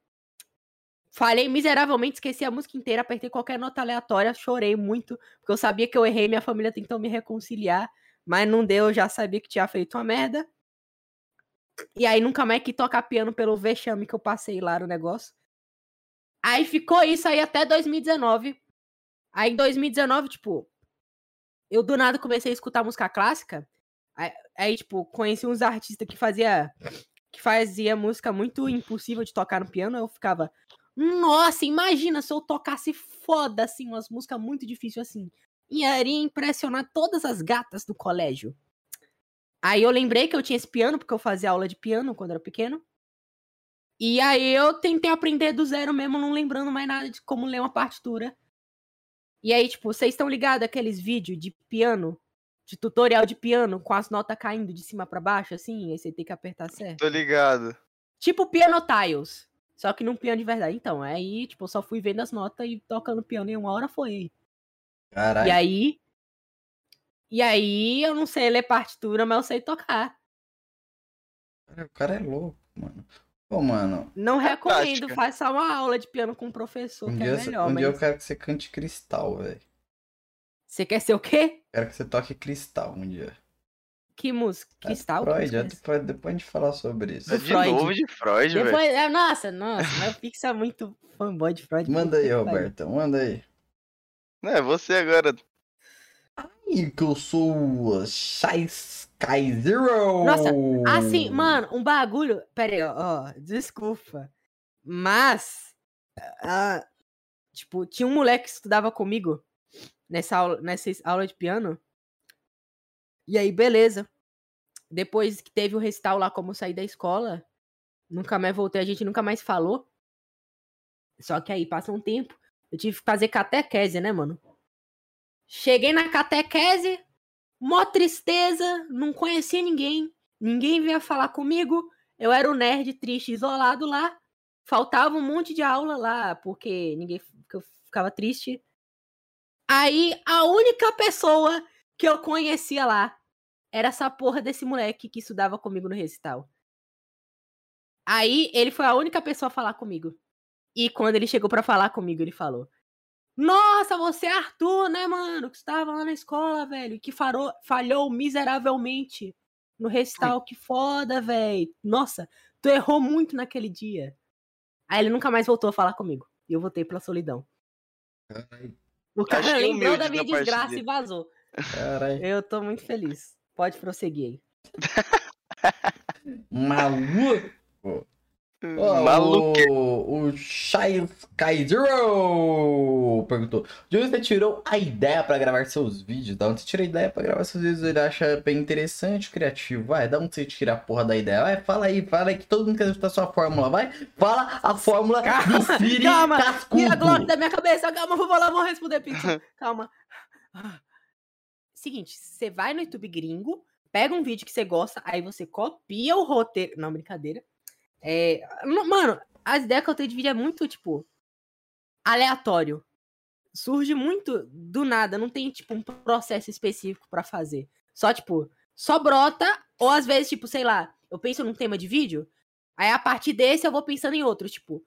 Speaker 3: Falhei miseravelmente, esqueci a música inteira, apertei qualquer nota aleatória, chorei muito, porque eu sabia que eu errei, minha família tentou me reconciliar, mas não deu, eu já sabia que tinha feito uma merda. E aí nunca mais quis tocar piano pelo vexame que eu passei lá no negócio. Aí ficou isso aí até 2019. Aí em 2019, tipo, eu do nada comecei a escutar música clássica. Aí, tipo, conheci uns artistas que fazia que fazia música muito impossível de tocar no piano, eu ficava, nossa, imagina se eu tocasse foda assim, umas músicas muito difíceis assim. E iria impressionar todas as gatas do colégio. Aí eu lembrei que eu tinha esse piano, porque eu fazia aula de piano quando era pequeno. E aí eu tentei aprender do zero mesmo, não lembrando mais nada de como ler uma partitura. E aí, tipo, vocês estão ligados aqueles vídeos de piano, de tutorial de piano, com as notas caindo de cima pra baixo, assim, aí você tem que apertar certo?
Speaker 2: Tô ligado.
Speaker 3: Tipo Piano Tiles. Só que num piano de verdade. Então, aí, tipo, eu só fui vendo as notas e tocando piano em uma hora foi.
Speaker 1: Caralho.
Speaker 3: E aí. E aí, eu não sei ler partitura, mas eu sei tocar.
Speaker 1: O cara é louco, mano. Pô, mano,
Speaker 3: Não
Speaker 2: É
Speaker 3: recomendo,
Speaker 2: prática.
Speaker 3: faça uma aula de piano com um professor,
Speaker 1: um
Speaker 3: que
Speaker 1: dia,
Speaker 3: é melhor.
Speaker 1: um
Speaker 3: mas...
Speaker 1: dia eu quero que você cante cristal, velho.
Speaker 3: Você quer ser o quê?
Speaker 1: Quero que você toque cristal um dia.
Speaker 3: Que música?
Speaker 1: É,
Speaker 3: Cristal? Que
Speaker 1: Freud,
Speaker 3: música é
Speaker 1: é depois, depois a gente falar sobre isso.
Speaker 3: Do
Speaker 2: de
Speaker 3: Freud.
Speaker 2: novo de Freud, velho.
Speaker 3: É, nossa, nossa, mas o Pix é muito fanboy de Freud.
Speaker 1: Manda aí. Roberto, manda aí.
Speaker 2: Não, é você agora.
Speaker 1: E que eu sou Sky Zero.
Speaker 3: Nossa, Assim, mano, um bagulho. Pera aí, ó, ó, desculpa. Mas. ah, tipo, tinha um moleque que estudava comigo nessa aula, nessa aula de piano. E aí, beleza. Depois que teve o recital lá, como saí da escola, nunca mais voltei, a gente nunca mais falou. Só que aí passa um tempo, eu tive que fazer catequese, né, mano? Cheguei na catequese, mó tristeza, não conhecia ninguém, ninguém vinha falar comigo. Eu era o nerd triste, isolado lá. Faltava um monte de aula lá, porque ninguém eu ficava triste. Aí a única pessoa que eu conhecia lá era essa porra desse moleque que estudava comigo no recital. Aí ele foi a única pessoa a falar comigo. E quando ele chegou pra falar comigo, ele falou: Nossa, você é Arthur, né, mano? Que estava lá na escola, velho. Que farou, falhou miseravelmente no recital. Que foda, velho. Nossa, tu errou muito naquele dia. Aí ele nunca mais voltou a falar comigo. E eu voltei pela solidão.
Speaker 1: Caralho,
Speaker 3: O cara
Speaker 2: Achei
Speaker 3: lembrou da minha desgraça
Speaker 2: dele.
Speaker 3: e vazou.
Speaker 1: caralho.
Speaker 3: Eu tô muito feliz. Pode prosseguir aí. [LAUGHS]
Speaker 1: Maluco. Ó,
Speaker 2: Maluque.
Speaker 1: O, o Shy Sky Zero perguntou: De onde você tirou a ideia pra gravar seus vídeos? Da onde você tirou a ideia pra gravar seus vídeos? Ele acha bem interessante, criativo. Vai, da onde você tira a porra da ideia? Vai, fala aí, fala aí que todo mundo quer escutar sua fórmula. Vai, fala a fórmula do Siri
Speaker 3: calma.
Speaker 1: Cascudo.
Speaker 3: E a glória da minha cabeça. Calma, vou falar, vou responder pizza. Calma. Seguinte, você vai no YouTube gringo, pega um vídeo que você gosta, aí você copia o roteiro. Não, brincadeira. É, mano, as ideias que eu tenho de vídeo é muito, tipo, aleatório. surge muito do nada, não tem, tipo, um processo específico pra fazer. Só, tipo, só brota, ou às vezes, tipo, sei lá, eu penso num tema de vídeo, aí a partir desse eu vou pensando em outro, tipo,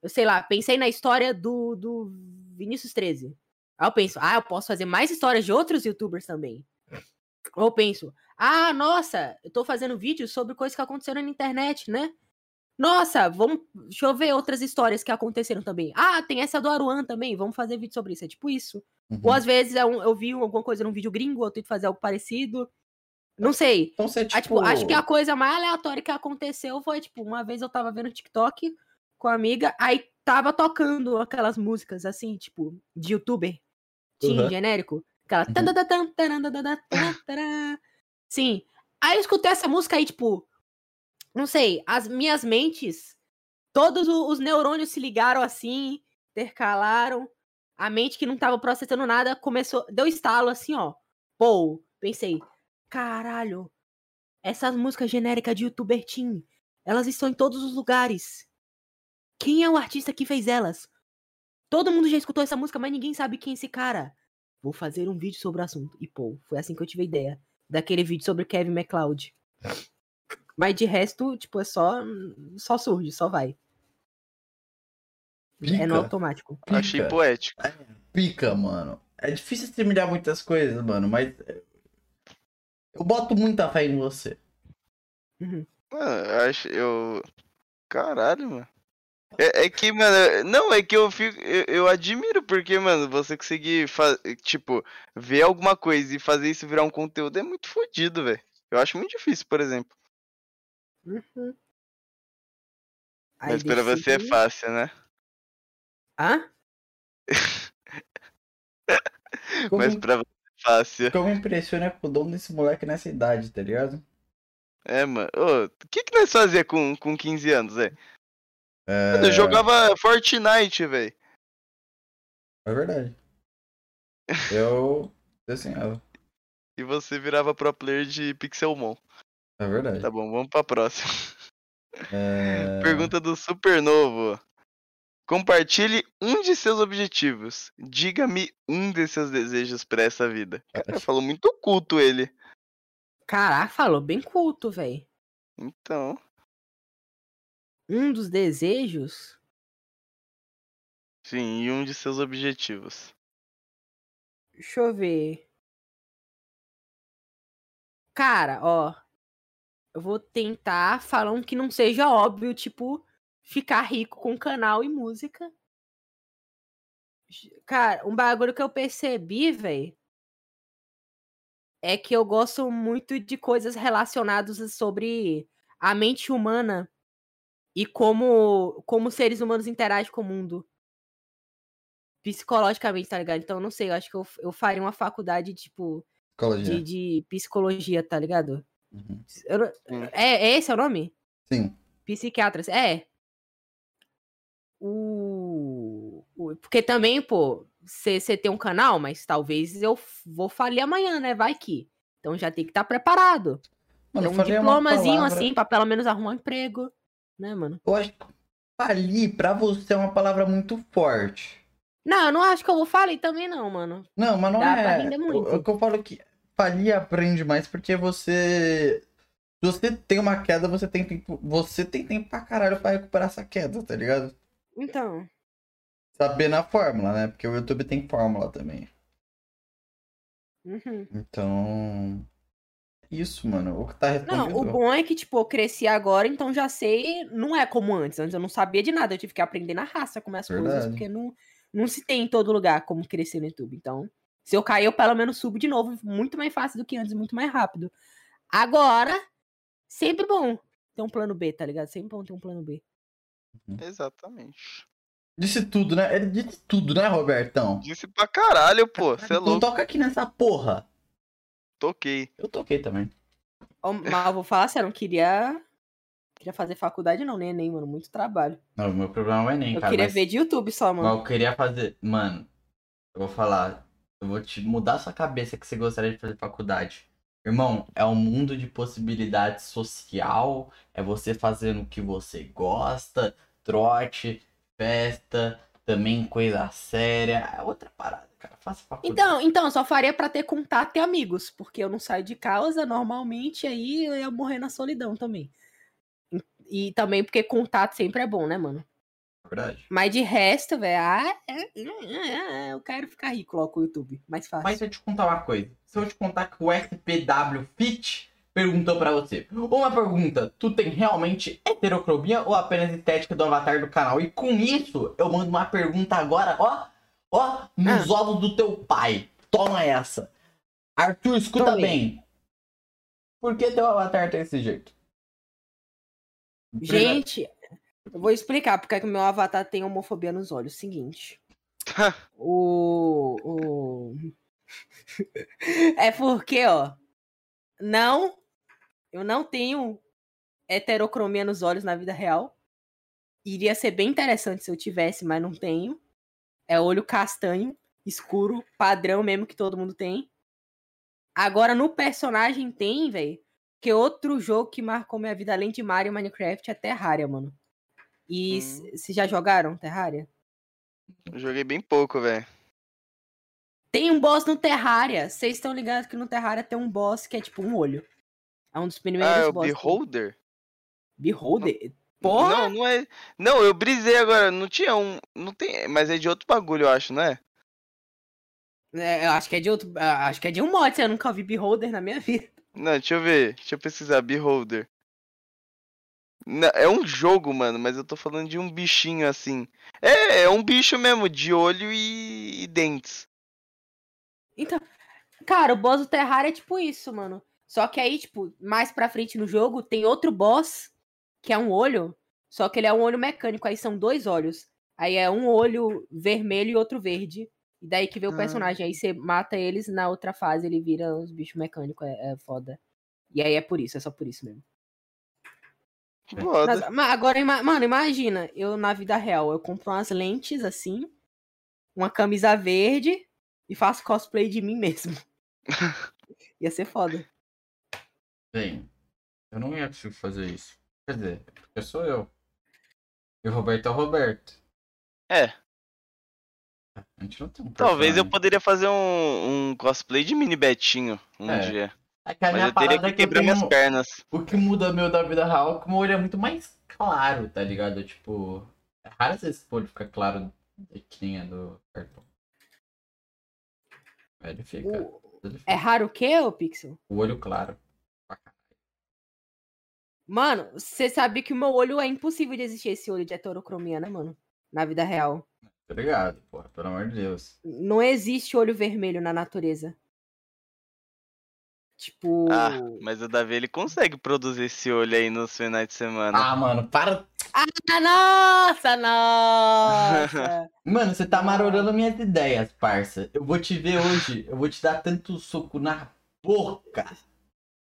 Speaker 3: eu sei lá, pensei na história do, do Vinícius 13. Aí eu penso, ah, eu posso fazer mais histórias de outros youtubers também. Ou eu penso, ah, nossa, eu tô fazendo vídeos sobre coisas que aconteceram na internet, né? Nossa, vamos. Deixa eu ver outras histórias que aconteceram também. Ah, tem essa do Aruan também. Vamos fazer vídeo sobre isso. É tipo isso.
Speaker 1: Uhum.
Speaker 3: Ou às vezes é um- eu vi alguma coisa num vídeo gringo, eu tento fazer algo parecido. Não sei.
Speaker 1: Então você é
Speaker 3: Ah,
Speaker 1: tipo.
Speaker 3: tipo, acho que a coisa mais aleatória que aconteceu foi, tipo, uma vez eu tava vendo TikTok com a amiga, aí tava tocando aquelas músicas assim, tipo, de youtuber. Tinha
Speaker 1: Uhum.
Speaker 3: genérico. Aquela.
Speaker 1: Uhum.
Speaker 3: Sim. Aí eu escutei essa música aí, tipo. Não sei, as minhas mentes. Todos os neurônios se ligaram assim, intercalaram. A mente que não tava processando nada começou. Deu estalo assim, ó. Pô, pensei. Caralho. Essas músicas genéricas de youtuber teen, elas estão em todos os lugares. Quem é o artista que fez elas? Todo mundo já escutou essa música, mas ninguém sabe quem é esse cara. Vou fazer um vídeo sobre o assunto. E pô, foi assim que eu tive a ideia. Daquele vídeo sobre Kevin MacLeod. Mas de resto, tipo, é só. Só surge, só vai. É no
Speaker 1: Pica.
Speaker 3: automático.
Speaker 1: Pica.
Speaker 2: Achei poético.
Speaker 1: Pica, mano. É difícil assimilar muitas coisas, mano, mas. Eu boto muita fé em você.
Speaker 3: Uhum.
Speaker 2: Mano, eu acho. Eu. Caralho, mano. É, é que, mano, não, é que eu fico. Eu, eu admiro, porque, mano, você conseguir, fa- tipo, ver alguma coisa e fazer isso virar um conteúdo é muito fodido, velho. Eu acho muito difícil, por exemplo.
Speaker 3: Uhum.
Speaker 2: Mas pra você é fácil, né?
Speaker 3: Hã? [LAUGHS]
Speaker 1: Como,
Speaker 2: Mas pra você é fácil.
Speaker 1: como me impressiona com o dom desse moleque nessa idade, tá ligado?
Speaker 2: É, mano. Ô, o que que nós fazia com, com 15 anos, velho?
Speaker 1: É,
Speaker 2: Eu jogava Fortnite, velho.
Speaker 1: é verdade. Eu desenhava.
Speaker 2: E você virava pro player de Pixelmon.
Speaker 1: É verdade.
Speaker 2: Tá bom, vamos pra próxima.
Speaker 1: É... [LAUGHS]
Speaker 2: Pergunta do Supernovo. Compartilhe um de seus objetivos. Diga-me um de seus desejos pra essa vida. Cara, falou muito culto ele.
Speaker 3: Caraca, falou bem culto, velho.
Speaker 2: Então,
Speaker 3: Um dos desejos.
Speaker 2: sim, e um de seus objetivos.
Speaker 3: Deixa eu ver. Cara, ó. Eu vou tentar falar um que não seja óbvio, tipo, ficar rico com canal e música. Cara, um bagulho que eu percebi, velho, é que eu gosto muito de coisas relacionadas sobre a mente humana e como, como seres humanos interagem com o mundo. Psicologicamente, tá ligado? Então, não sei, eu acho que eu, eu faria uma faculdade, tipo, de, de psicologia, tá ligado?
Speaker 1: Uhum.
Speaker 3: Eu não-
Speaker 2: Hum.
Speaker 3: é, é esse é o nome?
Speaker 1: Sim.
Speaker 3: Psiquiatras. É. O... o- Porque também, pô, você tem um canal, mas talvez eu vou falir amanhã, né? Vai que. Então já tem que estar preparado.
Speaker 1: Mano,
Speaker 3: Tem um diplomazinho
Speaker 1: palavra-
Speaker 3: assim, pra pelo menos arrumar um emprego. Né, mano?
Speaker 1: Eu acho que falir pra você é uma palavra muito forte.
Speaker 3: Não, eu não acho que eu vou falir também, não, mano.
Speaker 1: Não, mas não
Speaker 3: Dá pra
Speaker 1: é.
Speaker 3: render
Speaker 1: O,
Speaker 3: muito.
Speaker 1: o que eu falo que falir aprende mais porque você. Se você tem uma queda, você tem tempo. Você tem tempo pra caralho pra recuperar essa queda, tá ligado?
Speaker 3: Então.
Speaker 1: Sabendo a fórmula, né? Porque o YouTube tem fórmula também.
Speaker 3: uhum.
Speaker 1: Então. Isso, mano. O que tá
Speaker 3: Não,
Speaker 1: respondido.
Speaker 3: o bom é que, tipo, eu cresci agora, então já sei. Não é como antes. Antes eu não sabia de nada. Eu tive que aprender na raça como é as coisas,
Speaker 1: Verdade.
Speaker 3: porque não, não se tem em todo lugar como crescer no YouTube. Então, se eu cair, eu pelo menos subo de novo, muito mais fácil do que antes, muito mais rápido. Agora, sempre bom ter um plano B, tá ligado? Sempre bom ter um plano B.
Speaker 2: Exatamente.
Speaker 1: Disse tudo, né? Ele disse tudo, né, Robertão?
Speaker 2: Disse pra caralho, pô. Você é
Speaker 1: Não
Speaker 2: louco.
Speaker 1: toca aqui nessa porra.
Speaker 2: Toquei.
Speaker 1: Eu toquei também.
Speaker 3: Ó, Mas eu vou falar sério, eu não queria. Queria fazer faculdade, não, nem Enem, mano. Muito trabalho.
Speaker 1: Não, o meu problema não é nem,
Speaker 3: Eu
Speaker 1: cara.
Speaker 3: queria
Speaker 1: mas-
Speaker 3: ver de YouTube só,
Speaker 1: Mas
Speaker 3: mano.
Speaker 1: eu queria fazer. Mano, eu vou falar. Eu vou te mudar sua cabeça que você gostaria de fazer faculdade. Irmão, é um mundo de possibilidade social. É você fazendo o que você gosta. Trote, festa, também coisa séria. É outra parada, cara. Faça faculdade.
Speaker 3: Então, então, só faria pra ter contato e amigos, porque eu não saio de casa normalmente, aí eu ia morrer na solidão também. E também porque contato sempre é bom, né, mano?
Speaker 1: Verdade.
Speaker 3: Mas de resto, velho, ah, é, é, é, eu quero ficar rico, coloco o YouTube. Mais fácil.
Speaker 1: Mas se eu te contar uma coisa. Se eu te contar que o SPW Fit perguntou pra você. Uma pergunta, tu tem realmente heterocromia ou apenas estética do avatar do canal? E com isso, eu mando uma pergunta agora, ó, ó, nos ovos do teu pai. Toma essa. Arthur, escuta
Speaker 3: Tome.
Speaker 1: bem. Por que teu avatar tá desse jeito?
Speaker 3: Gente, eu vou explicar porque é que o meu avatar tem homofobia nos olhos. Seguinte. [LAUGHS] o. o... [LAUGHS] é porque, ó. Não. Eu não tenho heterocromia nos olhos na vida real. Iria ser bem interessante se eu tivesse, mas não tenho. É olho castanho, escuro, padrão mesmo que todo mundo tem. Agora no personagem tem, velho. Que outro jogo que marcou minha vida além de Mario e Minecraft é Terraria, mano. E
Speaker 2: Hum.
Speaker 3: s- vocês já jogaram Terraria?
Speaker 2: Eu joguei bem pouco, velho.
Speaker 3: Tem um boss no Terraria. Vocês estão ligados que no Terraria tem um boss que é tipo um olho. É um dos primeiros
Speaker 2: Ah, é o
Speaker 3: bosses.
Speaker 2: Beholder?
Speaker 3: Beholder? Porra!
Speaker 2: Não, não é. Não, eu brisei agora. Não tinha um. Não tem. Mas é de outro bagulho, eu acho, não é?
Speaker 3: É, eu acho que é de outro. ah, Acho que é de um mod. Eu nunca vi Beholder na minha [LAUGHS] vida.
Speaker 2: Não, deixa eu ver. Deixa eu pesquisar. Beholder. Não, é um jogo, mano, mas eu tô falando de um bichinho assim. É, é um bicho mesmo, de olho e, e dentes.
Speaker 3: Então, cara, o boss do Terraria é tipo isso, mano. Só que aí, tipo, mais pra frente no jogo, tem outro boss que é um olho. Só que ele é um olho mecânico. Aí são dois olhos. Aí é um olho vermelho e outro verde. E daí que vê o
Speaker 2: Ah.
Speaker 3: personagem. Aí você mata eles, na outra fase ele vira os bichos mecânicos. É, é foda. E aí é por isso, é só por isso mesmo.
Speaker 2: Foda.
Speaker 3: Mas, mas agora, mano, imagina, eu na vida real, eu compro umas lentes assim, uma camisa verde e faço cosplay de mim mesmo. [LAUGHS] Ia ser foda.
Speaker 1: Bem, eu não ia conseguir fazer isso. Quer dizer, é porque sou eu. E o Roberto é o Roberto.
Speaker 2: É,
Speaker 1: A gente não tem um
Speaker 2: talvez eu poderia fazer um, um cosplay de mini Betinho um
Speaker 1: É.
Speaker 2: dia.
Speaker 1: É que a
Speaker 2: Mas
Speaker 1: minha
Speaker 2: eu teria
Speaker 1: parada é
Speaker 2: que
Speaker 1: que eu
Speaker 2: quebrar
Speaker 1: tenho...
Speaker 2: minhas pernas.
Speaker 1: O que muda meu da vida real é que o meu olho é muito mais claro, tá ligado? Tipo, é raro às vezes o olho fica claro que nem é do cartão. Ele fica.
Speaker 3: O-
Speaker 1: ele fica.
Speaker 3: É raro o quê, ô Pixel?
Speaker 1: O olho claro.
Speaker 3: Mano, você sabe que o meu olho é impossível de existir esse olho de heterocromia, né, mano? Na vida real.
Speaker 1: Ligado, porra, pelo amor de Deus.
Speaker 3: Não existe olho vermelho na natureza. Tipo.
Speaker 2: Ah, mas o Davi ele consegue produzir esse olho aí nos finais de semana.
Speaker 1: Ah, mano, para.
Speaker 3: Ah, nossa, nossa! [LAUGHS]
Speaker 1: Mano, você tá marorando minhas ideias, parça. Eu vou te ver hoje. Eu vou te dar tanto soco na boca.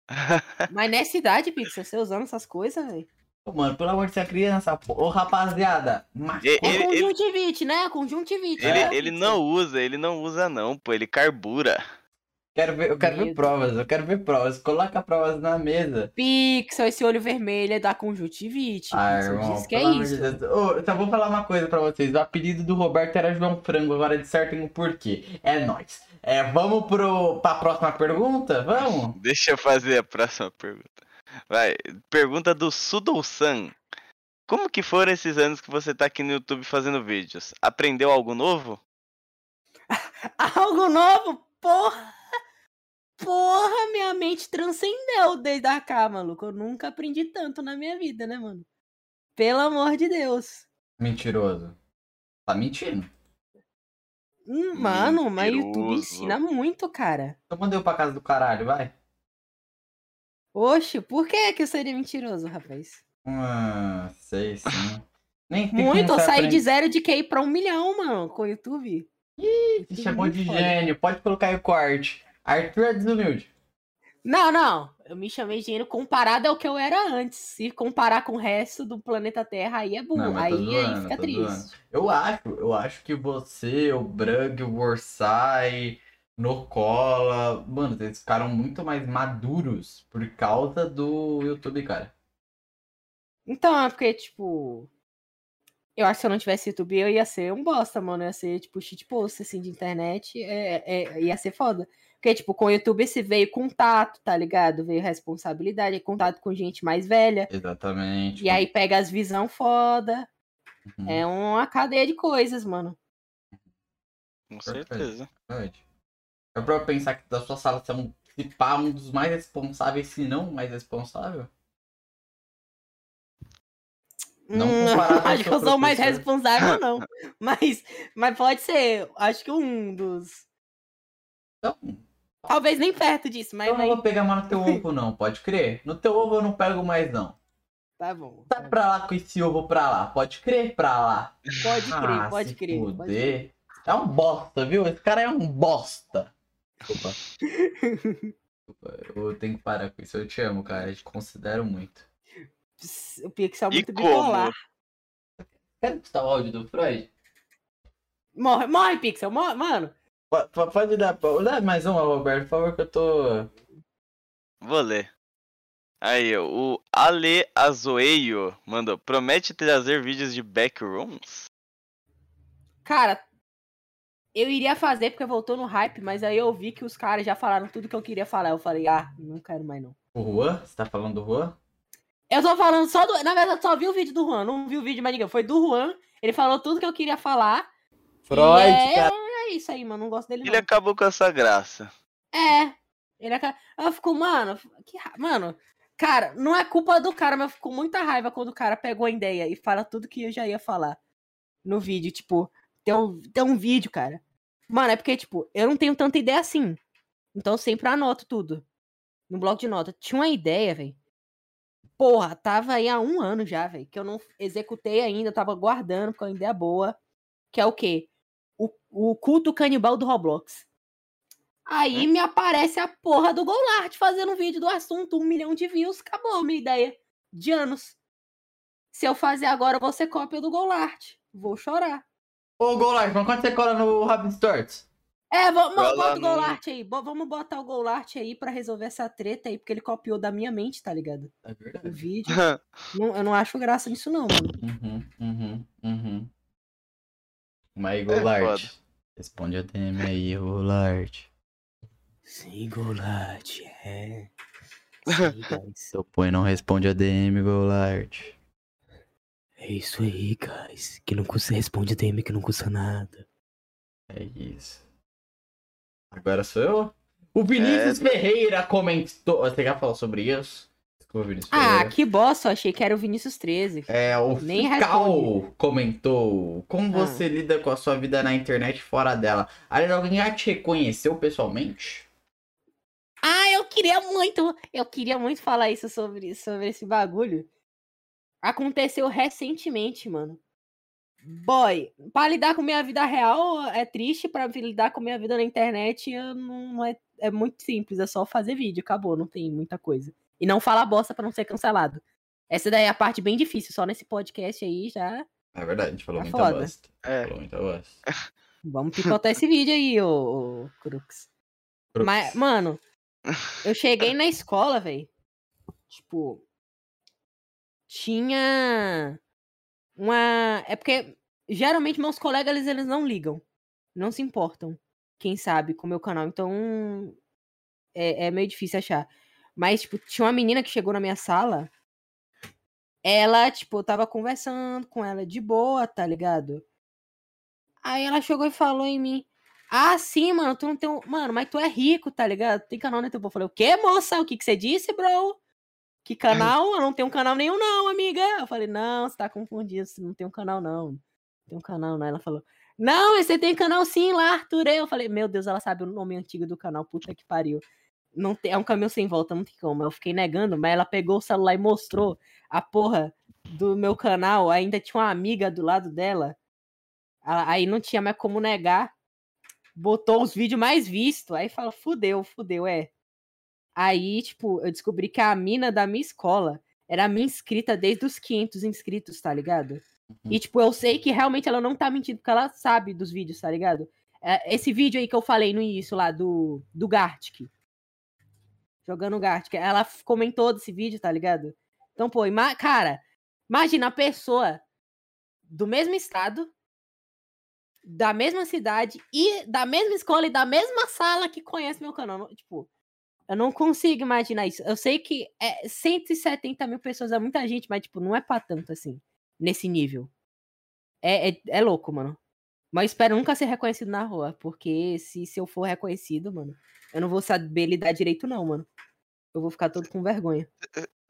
Speaker 1: [LAUGHS]
Speaker 3: Mas nessa idade, Pixel, você usando essas coisas, velho.
Speaker 1: Ô, mano, pelo amor de Deus, criança, pô. Ô, rapaziada. Mas...
Speaker 2: E-
Speaker 3: É
Speaker 2: Ele- ele-
Speaker 3: conjuntivite, né? Conjuntivite.
Speaker 2: Ele,
Speaker 3: né,
Speaker 2: ele não usa, ele não usa não, pô, ele carbura.
Speaker 1: Quero ver, eu quero ver provas, eu quero ver provas. Coloca provas na mesa.
Speaker 3: Pixel, esse olho vermelho é da conjuntivite.
Speaker 1: Ah, irmão,
Speaker 3: diz que é
Speaker 1: de
Speaker 3: isso.
Speaker 1: Deus. Ô, eu só vou falar uma coisa pra vocês. O apelido do Roberto era João Frango, agora dissertem o porquê. É nóis. É, vamos pro, pra próxima pergunta? Vamos? [LAUGHS]
Speaker 2: Deixa eu fazer a próxima pergunta. Vai, pergunta do Sudou-san. Como que foram esses anos que você tá aqui no YouTube fazendo vídeos? Aprendeu algo novo? [LAUGHS]
Speaker 3: Algo novo? Porra! Porra, minha mente transcendeu desde a cá, maluco. Eu nunca aprendi tanto na minha vida, né, mano? Pelo amor de Deus.
Speaker 1: Mentiroso. Tá mentindo.
Speaker 3: Hum, mano, mas YouTube
Speaker 2: Mentiroso.
Speaker 3: ensina muito, cara.
Speaker 1: Então mandei eu pra casa do caralho, vai.
Speaker 3: Oxe, por que que eu seria mentiroso, rapaz?
Speaker 1: Ah, sei sim. Nem
Speaker 3: Muito, eu saí de zero de QI pra um milhão, mano, com o YouTube.
Speaker 1: Se chamou
Speaker 3: muito
Speaker 1: de
Speaker 3: foda.
Speaker 1: gênio. Pode colocar aí o corte. Arthur é desumilde.
Speaker 3: Não, não. Eu me chamei de gênio comparado ao que eu era antes. Se comparar com o resto do planeta Terra, aí é burro. Aí, aí fica triste.
Speaker 1: zoando. Eu acho, eu acho que você, o Brug, o Warsai, Nocola, mano, eles ficaram muito mais maduros por causa do YouTube, cara.
Speaker 3: Então, é porque, tipo. Eu acho que se eu não tivesse YouTube, eu ia ser um bosta, mano. Eu ia ser, tipo, shitpost, assim, de internet. É, é, ia ser foda. Porque, tipo, com o YouTube se veio contato, tá ligado? Veio responsabilidade, contato com gente mais velha.
Speaker 1: Exatamente.
Speaker 3: E aí pega as visão foda.
Speaker 1: Uhum,
Speaker 3: É uma cadeia de coisas, mano.
Speaker 2: Com certeza.
Speaker 1: verdade. É pra eu pensar que da sua sala você é um, se pá, um dos mais responsáveis, se não o mais responsável? Não
Speaker 3: Hum,
Speaker 1: comparado ao [LAUGHS]
Speaker 3: acho que eu sou o mais responsável, [LAUGHS] não. Mas, mas pode ser. Acho que um dos.
Speaker 1: Então,
Speaker 3: Talvez nem perto disso, mas
Speaker 1: eu não vou pegar mais no teu ovo, não, pode crer? No teu ovo eu não pego mais, não.
Speaker 3: tá bom.
Speaker 1: Tá pra lá com esse ovo pra lá, pode crer pra lá.
Speaker 3: Pode crer,
Speaker 1: Ah,
Speaker 3: pode
Speaker 1: se
Speaker 3: crer. pode
Speaker 1: fuder. É um bosta, viu? Esse cara é um bosta. Desculpa. Desculpa, Eu tenho que parar com isso. Eu te amo, cara. Eu te considero muito.
Speaker 3: O Pixel é muito bipolar.
Speaker 1: Quer escutar o áudio do Freud?
Speaker 3: Morre, morre, Pixel, morre, mano.
Speaker 1: Po- po- Pode dar, dá mais uma, Roberto, por favor, que eu tô.
Speaker 2: Vou ler. Aí, o Ale Azoeio mandou. Promete trazer vídeos de backrooms?
Speaker 3: Cara, eu iria fazer porque voltou no hype, mas aí eu vi que os caras já falaram tudo que eu queria falar. Eu falei, ah, não quero mais não.
Speaker 1: O Juan? Você tá falando do Juan?
Speaker 3: Eu tô falando só do. Na verdade, só vi o vídeo do Juan, não vi o vídeo de mais ninguém. Foi do Juan. Ele falou tudo que eu queria falar.
Speaker 1: Freud,
Speaker 3: e é,
Speaker 1: cara.
Speaker 3: É isso aí, mano. Não gosto dele,
Speaker 2: Ele
Speaker 3: não.
Speaker 2: acabou com essa graça.
Speaker 3: É. Ele aca- Eu fico, mano, que ra- Mano, cara, não é culpa do cara, mas eu fico com muita raiva quando o cara pegou a ideia e fala tudo que eu já ia falar no vídeo. Tipo, tem um, tem um vídeo, cara. Mano, é porque, tipo, eu não tenho tanta ideia assim. Então eu sempre anoto tudo. No bloco de nota. Tinha uma ideia, velho. Porra, tava aí há um ano já, velho. Que eu não executei ainda, eu tava guardando, porque é uma ideia boa. Que é o quê? O, o culto canibal do Roblox. Aí me aparece a porra do Golart fazendo um vídeo do assunto, um milhão de views, acabou a minha ideia. De anos. Se eu fazer agora, eu vou ser cópia do Golart. Vou chorar.
Speaker 1: Ô, Golart, mas quando você cola no Rabbit Stories?
Speaker 3: É, vamos,
Speaker 2: Vai lá
Speaker 3: bota o
Speaker 2: no-
Speaker 3: Golart aí. bo- Vamos botar o Golart aí pra resolver essa treta aí, porque ele copiou da minha mente, tá ligado?
Speaker 1: É
Speaker 3: O
Speaker 1: verdade.
Speaker 3: vídeo. Não- eu não acho graça nisso, não, mano.
Speaker 1: Uhum, uhum, uhum. Mas aí,
Speaker 2: É
Speaker 1: responde a DM aí, Golart.
Speaker 3: Sim, Golart, é.
Speaker 1: Seu põe não responde a DM, Golart.
Speaker 3: É isso aí, guys. Que não custa, responde DM que não custa nada.
Speaker 1: É isso. Agora sou eu? O Vinícius
Speaker 2: É.
Speaker 1: Ferreira comentou. Você quer falar sobre isso? Vinícius
Speaker 3: Ah,
Speaker 1: Ferreira.
Speaker 3: que bosta, eu achei que era o Vinícius 13.
Speaker 1: É, o
Speaker 3: Nem
Speaker 1: Fical comentou como
Speaker 3: Ah.
Speaker 1: você lida com a sua vida na internet fora dela. Aliás, alguém já te reconheceu pessoalmente?
Speaker 3: Ah, eu queria muito, eu queria muito falar isso sobre, sobre esse bagulho. Aconteceu recentemente, mano. Boy, pra lidar com minha vida real é triste, pra lidar com minha vida na internet eu não não é, é muito simples, é só fazer vídeo, acabou, não tem muita coisa. E não falar bosta pra não ser cancelado. Essa daí é a parte bem difícil, só nesse podcast aí já.
Speaker 1: É verdade, a gente falou
Speaker 3: Tá
Speaker 1: muita
Speaker 3: foda.
Speaker 1: bosta.
Speaker 2: É.
Speaker 1: Falou muita bosta. [LAUGHS]
Speaker 3: Vamos picotar esse vídeo aí, ô, ô Crux. Mas, mano, [LAUGHS] eu cheguei na escola, velho. Tipo, tinha uma. É porque geralmente meus colegas eles, eles não ligam. Não se importam. Quem sabe com o meu canal. Então é, é meio difícil achar. Mas, tipo, tinha uma menina que chegou na minha sala. Ela, tipo, eu tava conversando com ela de boa, tá ligado? Aí ela chegou e falou em mim. Ah, sim, mano, tu não tem um... Mano, mas tu é rico, tá ligado? Tem canal no YouTube. Eu falei, o quê, moça? O que que você disse, bro? Que canal? Eu não tenho canal nenhum, não, amiga. Eu falei, não, você tá confundido, você não tem um canal. Não tem um canal, não. Ela falou, não, você tem canal sim lá, Arthur. Eu falei, meu Deus, ela sabe o nome antigo do canal, puta que pariu. Não tem, é um caminho sem volta, não tem como. Eu fiquei negando, mas ela pegou o celular e mostrou a porra do meu canal. Ainda tinha uma amiga do lado dela. Aí não tinha mais como negar botou os vídeos mais vistos. Aí fala, fudeu, fudeu, é. Aí, tipo, eu descobri que a mina da minha escola era minha inscrita desde os 500 inscritos, tá ligado? E, tipo, eu sei que realmente ela não tá mentindo, porque ela sabe dos vídeos, tá ligado? É, Esse vídeo aí que eu falei no início lá, do, do Gartic. Jogando Gartic. Ela comentou desse vídeo, tá ligado? Então, pô, ima cara, imagina a pessoa do mesmo estado, da mesma cidade e da mesma escola e da mesma sala que conhece meu canal. Tipo, eu não consigo imaginar isso. Eu sei que é 170 mil pessoas é muita gente, mas, tipo, não é pra tanto assim, nesse nível. É, é, é louco, mano. Mas espero nunca ser reconhecido na rua, porque se, se eu for reconhecido, mano, eu não vou saber lidar direito, não, mano. Eu vou ficar todo com vergonha.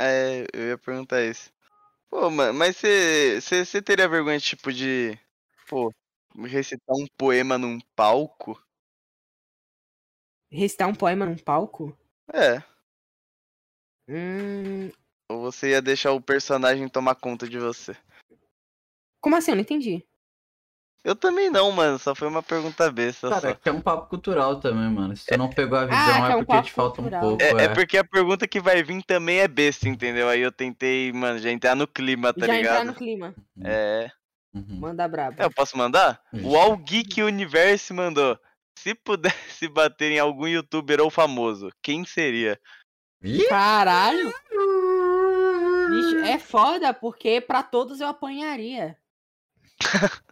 Speaker 2: É, eu ia perguntar isso. Pô, mano, mas você teria vergonha, tipo, de. Pô, recitar um poema num palco?
Speaker 3: Recitar um poema num palco?
Speaker 2: É.
Speaker 3: Hum,
Speaker 2: Ou você ia deixar o personagem tomar conta de você?
Speaker 3: como assim? Eu não entendi.
Speaker 2: Eu também não, mano. Só foi uma pergunta besta.
Speaker 1: Cara,
Speaker 2: só.
Speaker 1: que é um papo cultural também, mano. Se tu não pegou a visão,
Speaker 3: Ah,
Speaker 1: é
Speaker 3: é um
Speaker 1: porque te falta um pouco.
Speaker 2: É, é
Speaker 1: é.
Speaker 2: porque a pergunta que vai vir também é besta, entendeu? Aí eu tentei, mano, já entrar no clima, tá
Speaker 3: Já
Speaker 2: ligado?
Speaker 3: entrar no clima.
Speaker 2: É.
Speaker 1: Uhum.
Speaker 3: Manda brabo.
Speaker 2: É, eu posso mandar? O All Geek Universe mandou. Se pudesse [LAUGHS] bater em algum youtuber ou famoso, quem seria?
Speaker 3: Caralho! Bicho, é foda, porque pra todos eu apanharia. [LAUGHS]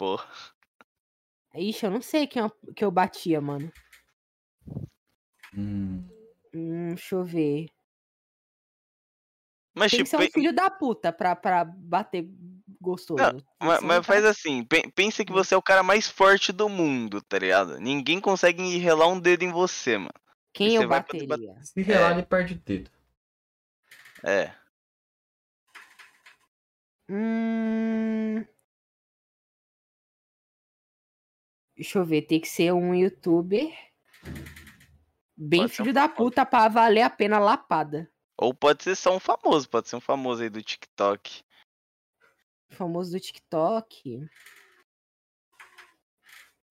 Speaker 2: Pô.
Speaker 3: Ixi, eu não sei quem eu, que eu batia, mano.
Speaker 1: hum.
Speaker 3: Hum, deixa eu ver.
Speaker 2: Mas,
Speaker 3: Tem que
Speaker 2: tipo,
Speaker 3: ser um filho da puta pra, pra bater gostoso.
Speaker 2: Não,
Speaker 3: Tem que
Speaker 2: ma-
Speaker 3: ser um
Speaker 2: mas, faz assim, pen- pensa que você é o cara mais forte do mundo, tá ligado? Ninguém consegue relar um dedo em você, mano.
Speaker 3: Quem
Speaker 2: você
Speaker 3: eu bateria?
Speaker 1: Se relar, ele perde o dedo.
Speaker 2: É.
Speaker 3: Hum... Deixa eu ver, tem que ser um youtuber bem
Speaker 2: Pode ser um
Speaker 3: filho da puta pra valer a pena lapada.
Speaker 2: Ou pode ser só um famoso, pode ser um famoso aí do TikTok.
Speaker 3: Famoso do TikTok.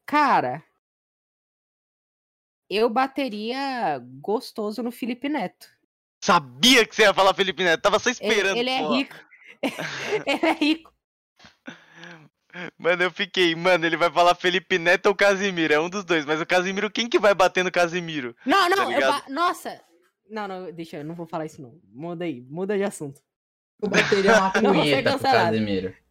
Speaker 3: Cara, eu bateria gostoso no Felipe Neto.
Speaker 2: Sabia que você ia falar Felipe Neto, tava só
Speaker 3: Ele,
Speaker 2: esperando.
Speaker 3: ele é
Speaker 2: porra.
Speaker 3: rico. [LAUGHS] ele é rico.
Speaker 2: Mano, eu fiquei, mano, ele vai falar Felipe Neto ou Casimiro, é um dos dois, mas o Casimiro, quem que vai bater no Casimiro?
Speaker 3: Não, não, ba- nossa. Não, não, deixa, eu não vou falar isso não. Muda aí, muda de assunto.
Speaker 1: Eu bateria uma [LAUGHS]
Speaker 3: Não ser
Speaker 1: punheta pro. Casemiro. [LAUGHS]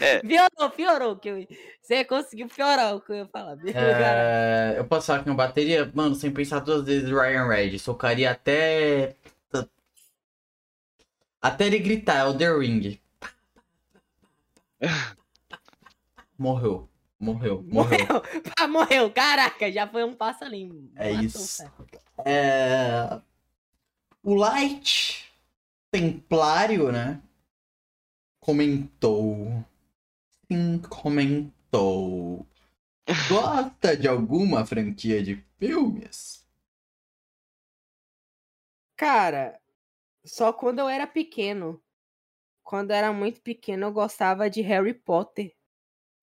Speaker 2: É.
Speaker 3: Piorou, piorou. Que eu... Você conseguiu piorar o que eu ia falar.
Speaker 1: É, eu posso falar que eu bateria, mano, sem pensar duas vezes Ryan Red. Socaria até. Até ele gritar, é o The Ring. Morreu. Morreu. [LAUGHS] Morreu.
Speaker 3: Morreu. Ah, morreu. Caraca, já foi um passo ali.
Speaker 1: É
Speaker 3: Matou
Speaker 1: isso. É... O Light Templário, né? Comentou. Sim, comentou. [LAUGHS] Gosta de alguma franquia de filmes?
Speaker 3: Cara, só quando eu era pequeno. Quando era muito pequeno, eu gostava de Harry Potter.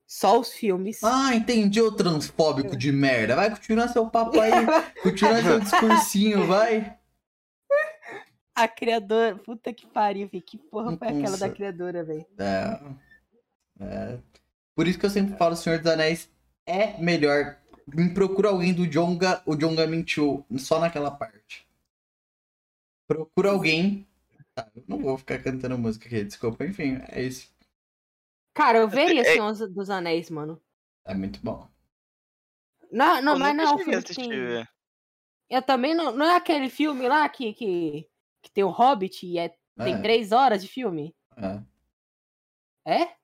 Speaker 3: Só os filmes.
Speaker 1: Ah, entendi o transfóbico de merda. Vai continuar seu papo aí. [LAUGHS] Continuar seu discursinho, vai.
Speaker 3: A criadora. Puta que pariu, velho. Que porra foi aquela da criadora, velho?
Speaker 1: É, é. Por isso que eu sempre falo, Senhor dos Anéis é melhor. Me procura alguém do Jonga, o Jonga mentiu só naquela parte. Procura alguém. Tá, eu não vou ficar cantando música aqui, desculpa, enfim, é isso.
Speaker 3: Cara, eu veria
Speaker 2: É-
Speaker 3: Senhor dos Anéis, mano.
Speaker 1: É muito bom.
Speaker 3: Não, não,
Speaker 2: Eu
Speaker 3: mas não é um filme tem...
Speaker 2: velho.
Speaker 3: Eu também não. Não é aquele filme lá que, que, que tem o Hobbit e é, tem
Speaker 1: É,
Speaker 3: três horas de filme?
Speaker 1: é.
Speaker 3: É?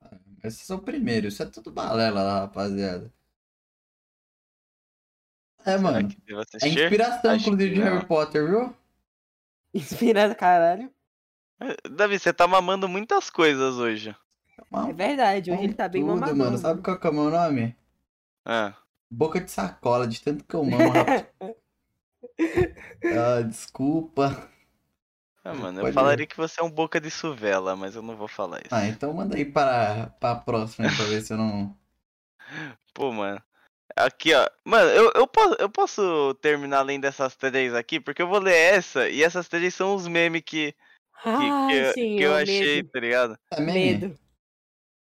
Speaker 1: Esse é o primeiro, isso é tudo balela lá, rapaziada. É, mano. É inspiração,
Speaker 2: Acho
Speaker 1: inclusive,
Speaker 2: que
Speaker 1: de. Harry Potter, viu?
Speaker 3: Inspirado, [LAUGHS] caralho.
Speaker 2: Davi, você tá mamando muitas coisas hoje.
Speaker 3: É verdade, hoje ele tá bem
Speaker 1: Tudo,
Speaker 3: mamadão.
Speaker 1: mano. Sabe qual que é o meu nome?
Speaker 2: Ah,
Speaker 1: Boca de sacola, de tanto que eu mamo, rapaz. [LAUGHS] ah, desculpa.
Speaker 2: ah, mano, eu
Speaker 1: Pode
Speaker 2: falaria que você é um boca de suvela, mas eu não vou falar isso.
Speaker 1: Ah, então manda aí para, para a próxima aí pra ver se eu não. [LAUGHS]
Speaker 2: Pô, mano. Aqui, ó. Mano, eu, eu, posso, eu posso terminar além dessas três aqui, porque eu vou ler essa, e essas três são os memes que, que, que,
Speaker 3: Ai,
Speaker 2: eu- que eu achei,
Speaker 3: medo.
Speaker 2: tá ligado?
Speaker 1: É?
Speaker 3: Medo.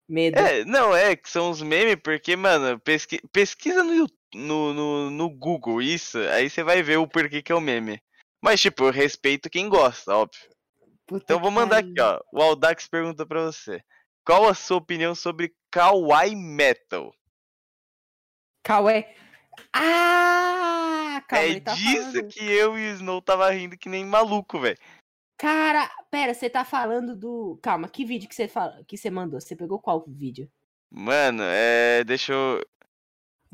Speaker 3: Medo.
Speaker 2: É, não, é que são os memes, porque, mano, pesqui, pesquisa no, no, no, no Google isso, aí você vai ver o porquê que é o meme. Mas, tipo, eu respeito quem gosta, óbvio.
Speaker 3: Puta
Speaker 2: Então vou mandar aqui, ó. O Aldax pergunta pra você. qual a sua opinião sobre Kawaii Metal?
Speaker 3: Cauê. Ah! Calma,
Speaker 2: é
Speaker 3: ele tá
Speaker 2: disso
Speaker 3: falando...
Speaker 2: que eu e o Snow tava rindo que nem maluco, velho.
Speaker 3: Cara, pera, você tá falando do. Calma, que vídeo que você fala... que você mandou? Você pegou qual vídeo?
Speaker 2: Mano, é. Deixa eu.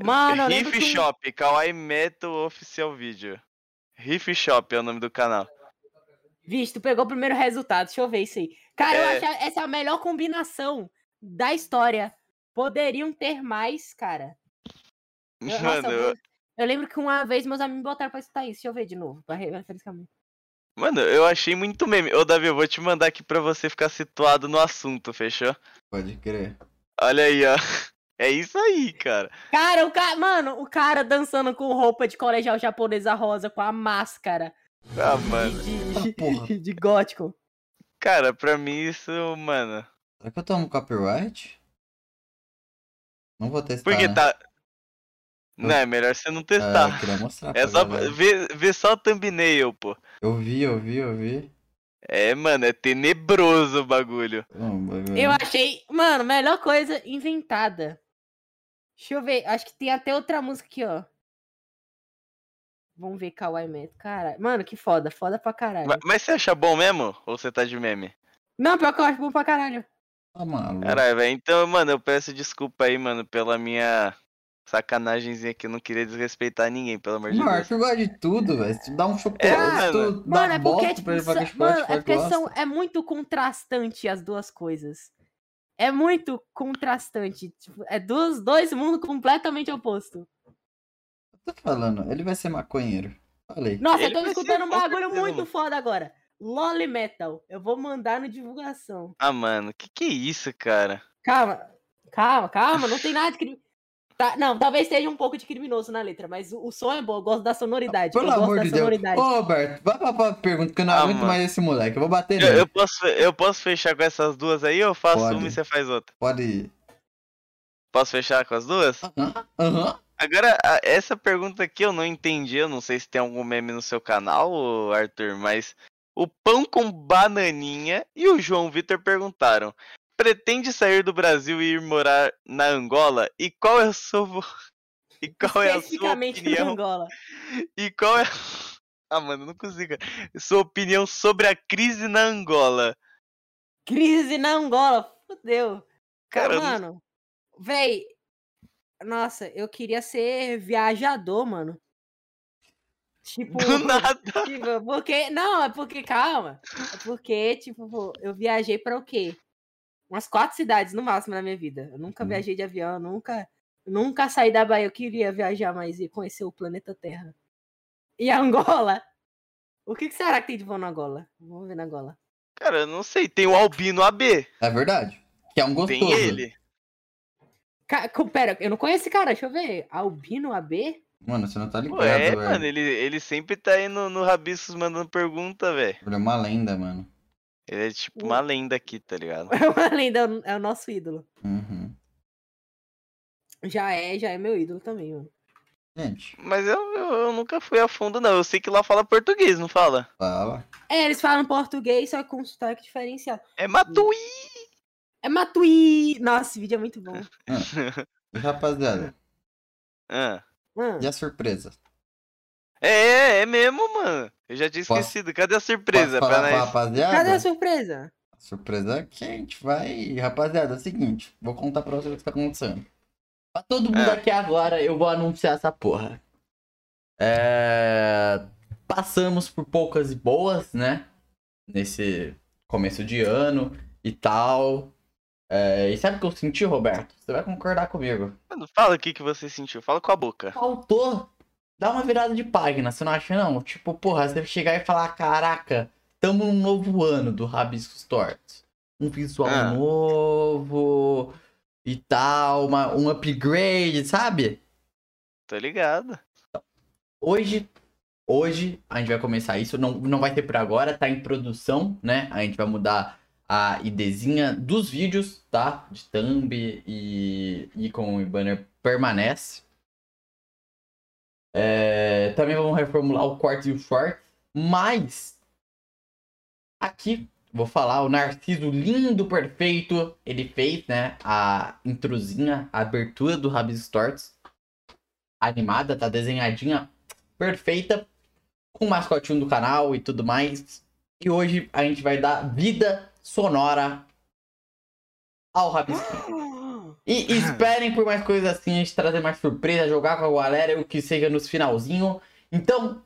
Speaker 3: Mano, eu
Speaker 2: Riff
Speaker 3: que
Speaker 2: Shop, Kawaii Metal Oficial Video. Riff Shop é o nome do canal.
Speaker 3: Vixe, tu pegou o primeiro resultado. Deixa eu ver isso aí. Cara, eu
Speaker 2: É.
Speaker 3: acho essa a melhor combinação da história. Poderiam ter mais, cara. Eu, nossa,
Speaker 2: Mano,
Speaker 3: eu,
Speaker 2: eu,
Speaker 3: eu lembro que uma vez meus amigos me botaram pra escutar isso. Deixa eu ver de novo, pra re- refrescar a mente.
Speaker 2: Mano, eu achei muito meme. Ô, Davi, eu vou te mandar aqui pra você ficar situado no assunto, fechou?
Speaker 1: Pode crer.
Speaker 2: Olha aí, ó. É isso aí, cara.
Speaker 3: Cara, o cara, mano, o cara dançando com roupa de colegial japonesa rosa com a máscara
Speaker 2: Ah, mano.
Speaker 3: de,
Speaker 1: Ah, porra.
Speaker 3: de, de gótico.
Speaker 2: Cara, pra mim isso, mano.
Speaker 1: Será que eu tomo copyright? Não vou testar.
Speaker 2: Porque
Speaker 1: né?
Speaker 2: tá. Não, é melhor você não testar.
Speaker 1: eu queria mostrar
Speaker 2: É só ver, ver só o thumbnail, pô.
Speaker 1: Eu vi, eu vi, eu vi.
Speaker 2: É, mano, é tenebroso o bagulho.
Speaker 3: Eu achei, mano, melhor coisa inventada. Deixa eu ver, acho que tem até outra música aqui, ó. Vamos ver Kawaii Metal. Cara, mano, que foda, foda pra caralho.
Speaker 2: Ma- Mas você acha bom mesmo? Ou você tá de meme?
Speaker 3: Não, pior que eu acho bom pra caralho.
Speaker 1: Tá maluco.
Speaker 2: Caralho, velho. Então, mano, eu peço desculpa aí, mano, pela minha sacanagemzinha que eu não queria desrespeitar ninguém, pelo amor de Deus.
Speaker 1: Arthur gosta de tudo, velho. Se tu dá um chocolate,
Speaker 2: É,
Speaker 1: tu
Speaker 2: mano.
Speaker 1: dá
Speaker 3: é porque, tipo,
Speaker 1: pra ele que chocolate,
Speaker 3: mano, é porque
Speaker 1: gosta.
Speaker 3: são, é muito contrastante as duas coisas. É muito contrastante. Tipo, é dos dois mundos completamente opostos.
Speaker 1: Eu tô falando, ele vai ser maconheiro. Falei.
Speaker 3: Nossa,
Speaker 2: Ele
Speaker 3: eu tô escutando um bagulho muito foda agora. Loli Metal. Eu vou mandar no divulgação.
Speaker 2: Ah, mano, que que é isso, cara?
Speaker 3: Calma, calma, calma, não tem nada de crime. Tá, não, talvez seja um pouco de criminoso na letra, mas o, o som é bom, eu gosto da sonoridade.
Speaker 1: Pelo
Speaker 3: eu gosto
Speaker 1: amor
Speaker 3: da
Speaker 1: de Deus.
Speaker 3: sonoridade.
Speaker 1: Ô, Roberto, vai pra próxima pergunta, que eu não
Speaker 2: Ah,
Speaker 1: aguento
Speaker 2: mano.
Speaker 1: mais esse moleque. Eu vou bater
Speaker 2: Eu,
Speaker 1: nele.
Speaker 2: eu posso, eu posso fechar com essas duas aí ou eu faço
Speaker 1: Pode.
Speaker 2: uma e você faz outra?
Speaker 1: Pode ir.
Speaker 2: Posso fechar com as duas?
Speaker 1: Aham, aham.
Speaker 2: Agora, a- essa pergunta aqui eu não entendi, eu não sei se tem algum meme no seu canal, Arthur, mas o Pão com Bananinha e o João Vitor perguntaram: pretende sair do Brasil e ir morar na Angola? E qual é a sua e qual é a sua
Speaker 3: Especificamente na
Speaker 2: opinião?
Speaker 3: Angola. [LAUGHS]
Speaker 2: E qual é [LAUGHS] Ah, mano, não consigo. Sua opinião sobre a crise na Angola?
Speaker 3: Crise na Angola, fodeu.
Speaker 2: Cara, eu não-
Speaker 3: mano, véi, nossa, eu queria ser viajador, mano. Tipo,
Speaker 2: Do nada.
Speaker 3: tipo, porque, não, é porque, calma, é porque, tipo, eu viajei pra o quê? Umas quatro cidades no máximo na minha vida. Eu nunca
Speaker 1: Hum.
Speaker 3: viajei de avião, nunca, nunca saí da Bahia. Eu queria viajar mais e conhecer o planeta Terra. E a Angola? O que, que será que tem de bom na Angola? Vamos ver na Angola.
Speaker 2: Cara, eu não sei, tem o Albino AB.
Speaker 1: É verdade. Que é um gostoso.
Speaker 2: Tem ele.
Speaker 3: Ca- Pera, eu não conheço esse cara, deixa eu ver. Albino AB?
Speaker 1: Mano, você não tá ligado,
Speaker 2: Pô, é,
Speaker 1: velho.
Speaker 2: mano, ele, ele sempre tá aí no, no Rabiscos mandando pergunta, velho.
Speaker 1: Ele é uma lenda, mano.
Speaker 2: Ele é tipo uma lenda aqui, tá ligado?
Speaker 3: É [LAUGHS] uma lenda, é o- é o nosso ídolo.
Speaker 1: Uhum.
Speaker 3: Já é, já é meu ídolo também, mano.
Speaker 1: Gente,
Speaker 2: Mas eu, eu, eu nunca fui a fundo, não. Eu sei que lá fala português, não fala?
Speaker 1: fala.
Speaker 3: É, eles falam português, só com sotaque diferenciado.
Speaker 2: É Matuí!
Speaker 3: É Matuí! Nossa, esse vídeo é muito bom. [LAUGHS]
Speaker 1: E, rapaziada, [LAUGHS]
Speaker 2: Ah.
Speaker 3: Mano,
Speaker 1: e a surpresa?
Speaker 2: É, é mesmo, mano. Eu já tinha esquecido. Cadê a surpresa? Pra nós...
Speaker 1: rapaziada?
Speaker 3: cadê a surpresa?
Speaker 1: Surpresa que a gente vai. Rapaziada, é o seguinte, vou contar pra vocês o que tá acontecendo.
Speaker 5: Pra todo mundo
Speaker 2: É.
Speaker 5: aqui agora, eu vou anunciar essa porra. É... Passamos por poucas e boas, né? Nesse começo de ano e tal. É, E sabe o que eu senti, Roberto? Você vai concordar comigo.
Speaker 2: Mano, fala o que, que você sentiu. Fala com a boca.
Speaker 5: Faltou dar uma virada de página, você não acha não? Tipo, porra, você chegar e falar, caraca, tamo num novo ano do Rabiscos Tortos. Um visual
Speaker 2: Ah.
Speaker 5: novo e tal, uma, um upgrade, sabe?
Speaker 2: Tô ligado.
Speaker 5: Hoje, hoje a gente vai começar isso, não, não vai ter por agora, tá em produção, né? A gente vai mudar a IDzinha dos vídeos, tá? De thumb e e banner permanece. É, também vamos reformular o corte e o short, mas aqui
Speaker 1: vou falar, o Narciso lindo, perfeito, ele fez, né, a intrusinha, a abertura do Rabis Torts. Animada, tá desenhadinha, perfeita, com o mascotinho do canal e tudo mais. E hoje a gente vai dar vida sonora ao Rabis [GASPS] [GASPS] [GASPS] E esperem por mais coisas assim, a gente trazer mais surpresa, jogar com a galera, o que seja nos finalzinho. Então,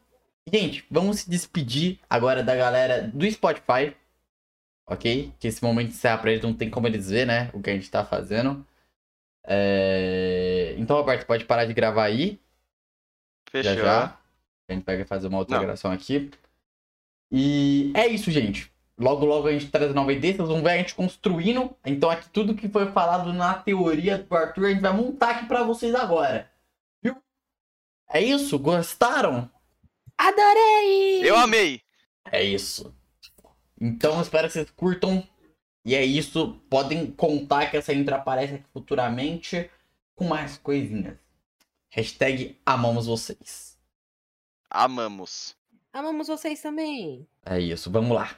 Speaker 1: gente, vamos se despedir agora da galera do Spotify. Ok? Que esse momento encerra pra eles, não tem como eles ver, né? O que a gente tá fazendo. É... Então, Roberto, pode parar de gravar aí.
Speaker 2: Fechou.
Speaker 1: Já já. A gente vai fazer uma outra
Speaker 2: Não.
Speaker 1: gravação aqui. E é isso, gente. Logo, logo a gente traz nova ideia. Vocês vão ver a gente construindo. Então, aqui tudo que foi falado na teoria do Arthur, a gente vai montar aqui pra vocês agora. Viu? É isso? Gostaram?
Speaker 3: Adorei!
Speaker 2: Eu amei.
Speaker 1: É isso. Então, espero que vocês curtam. E é isso. Podem contar que essa intro aparece aqui futuramente com mais coisinhas. Hashtag amamos vocês.
Speaker 2: Amamos.
Speaker 3: Amamos vocês também.
Speaker 1: É isso. Vamos lá.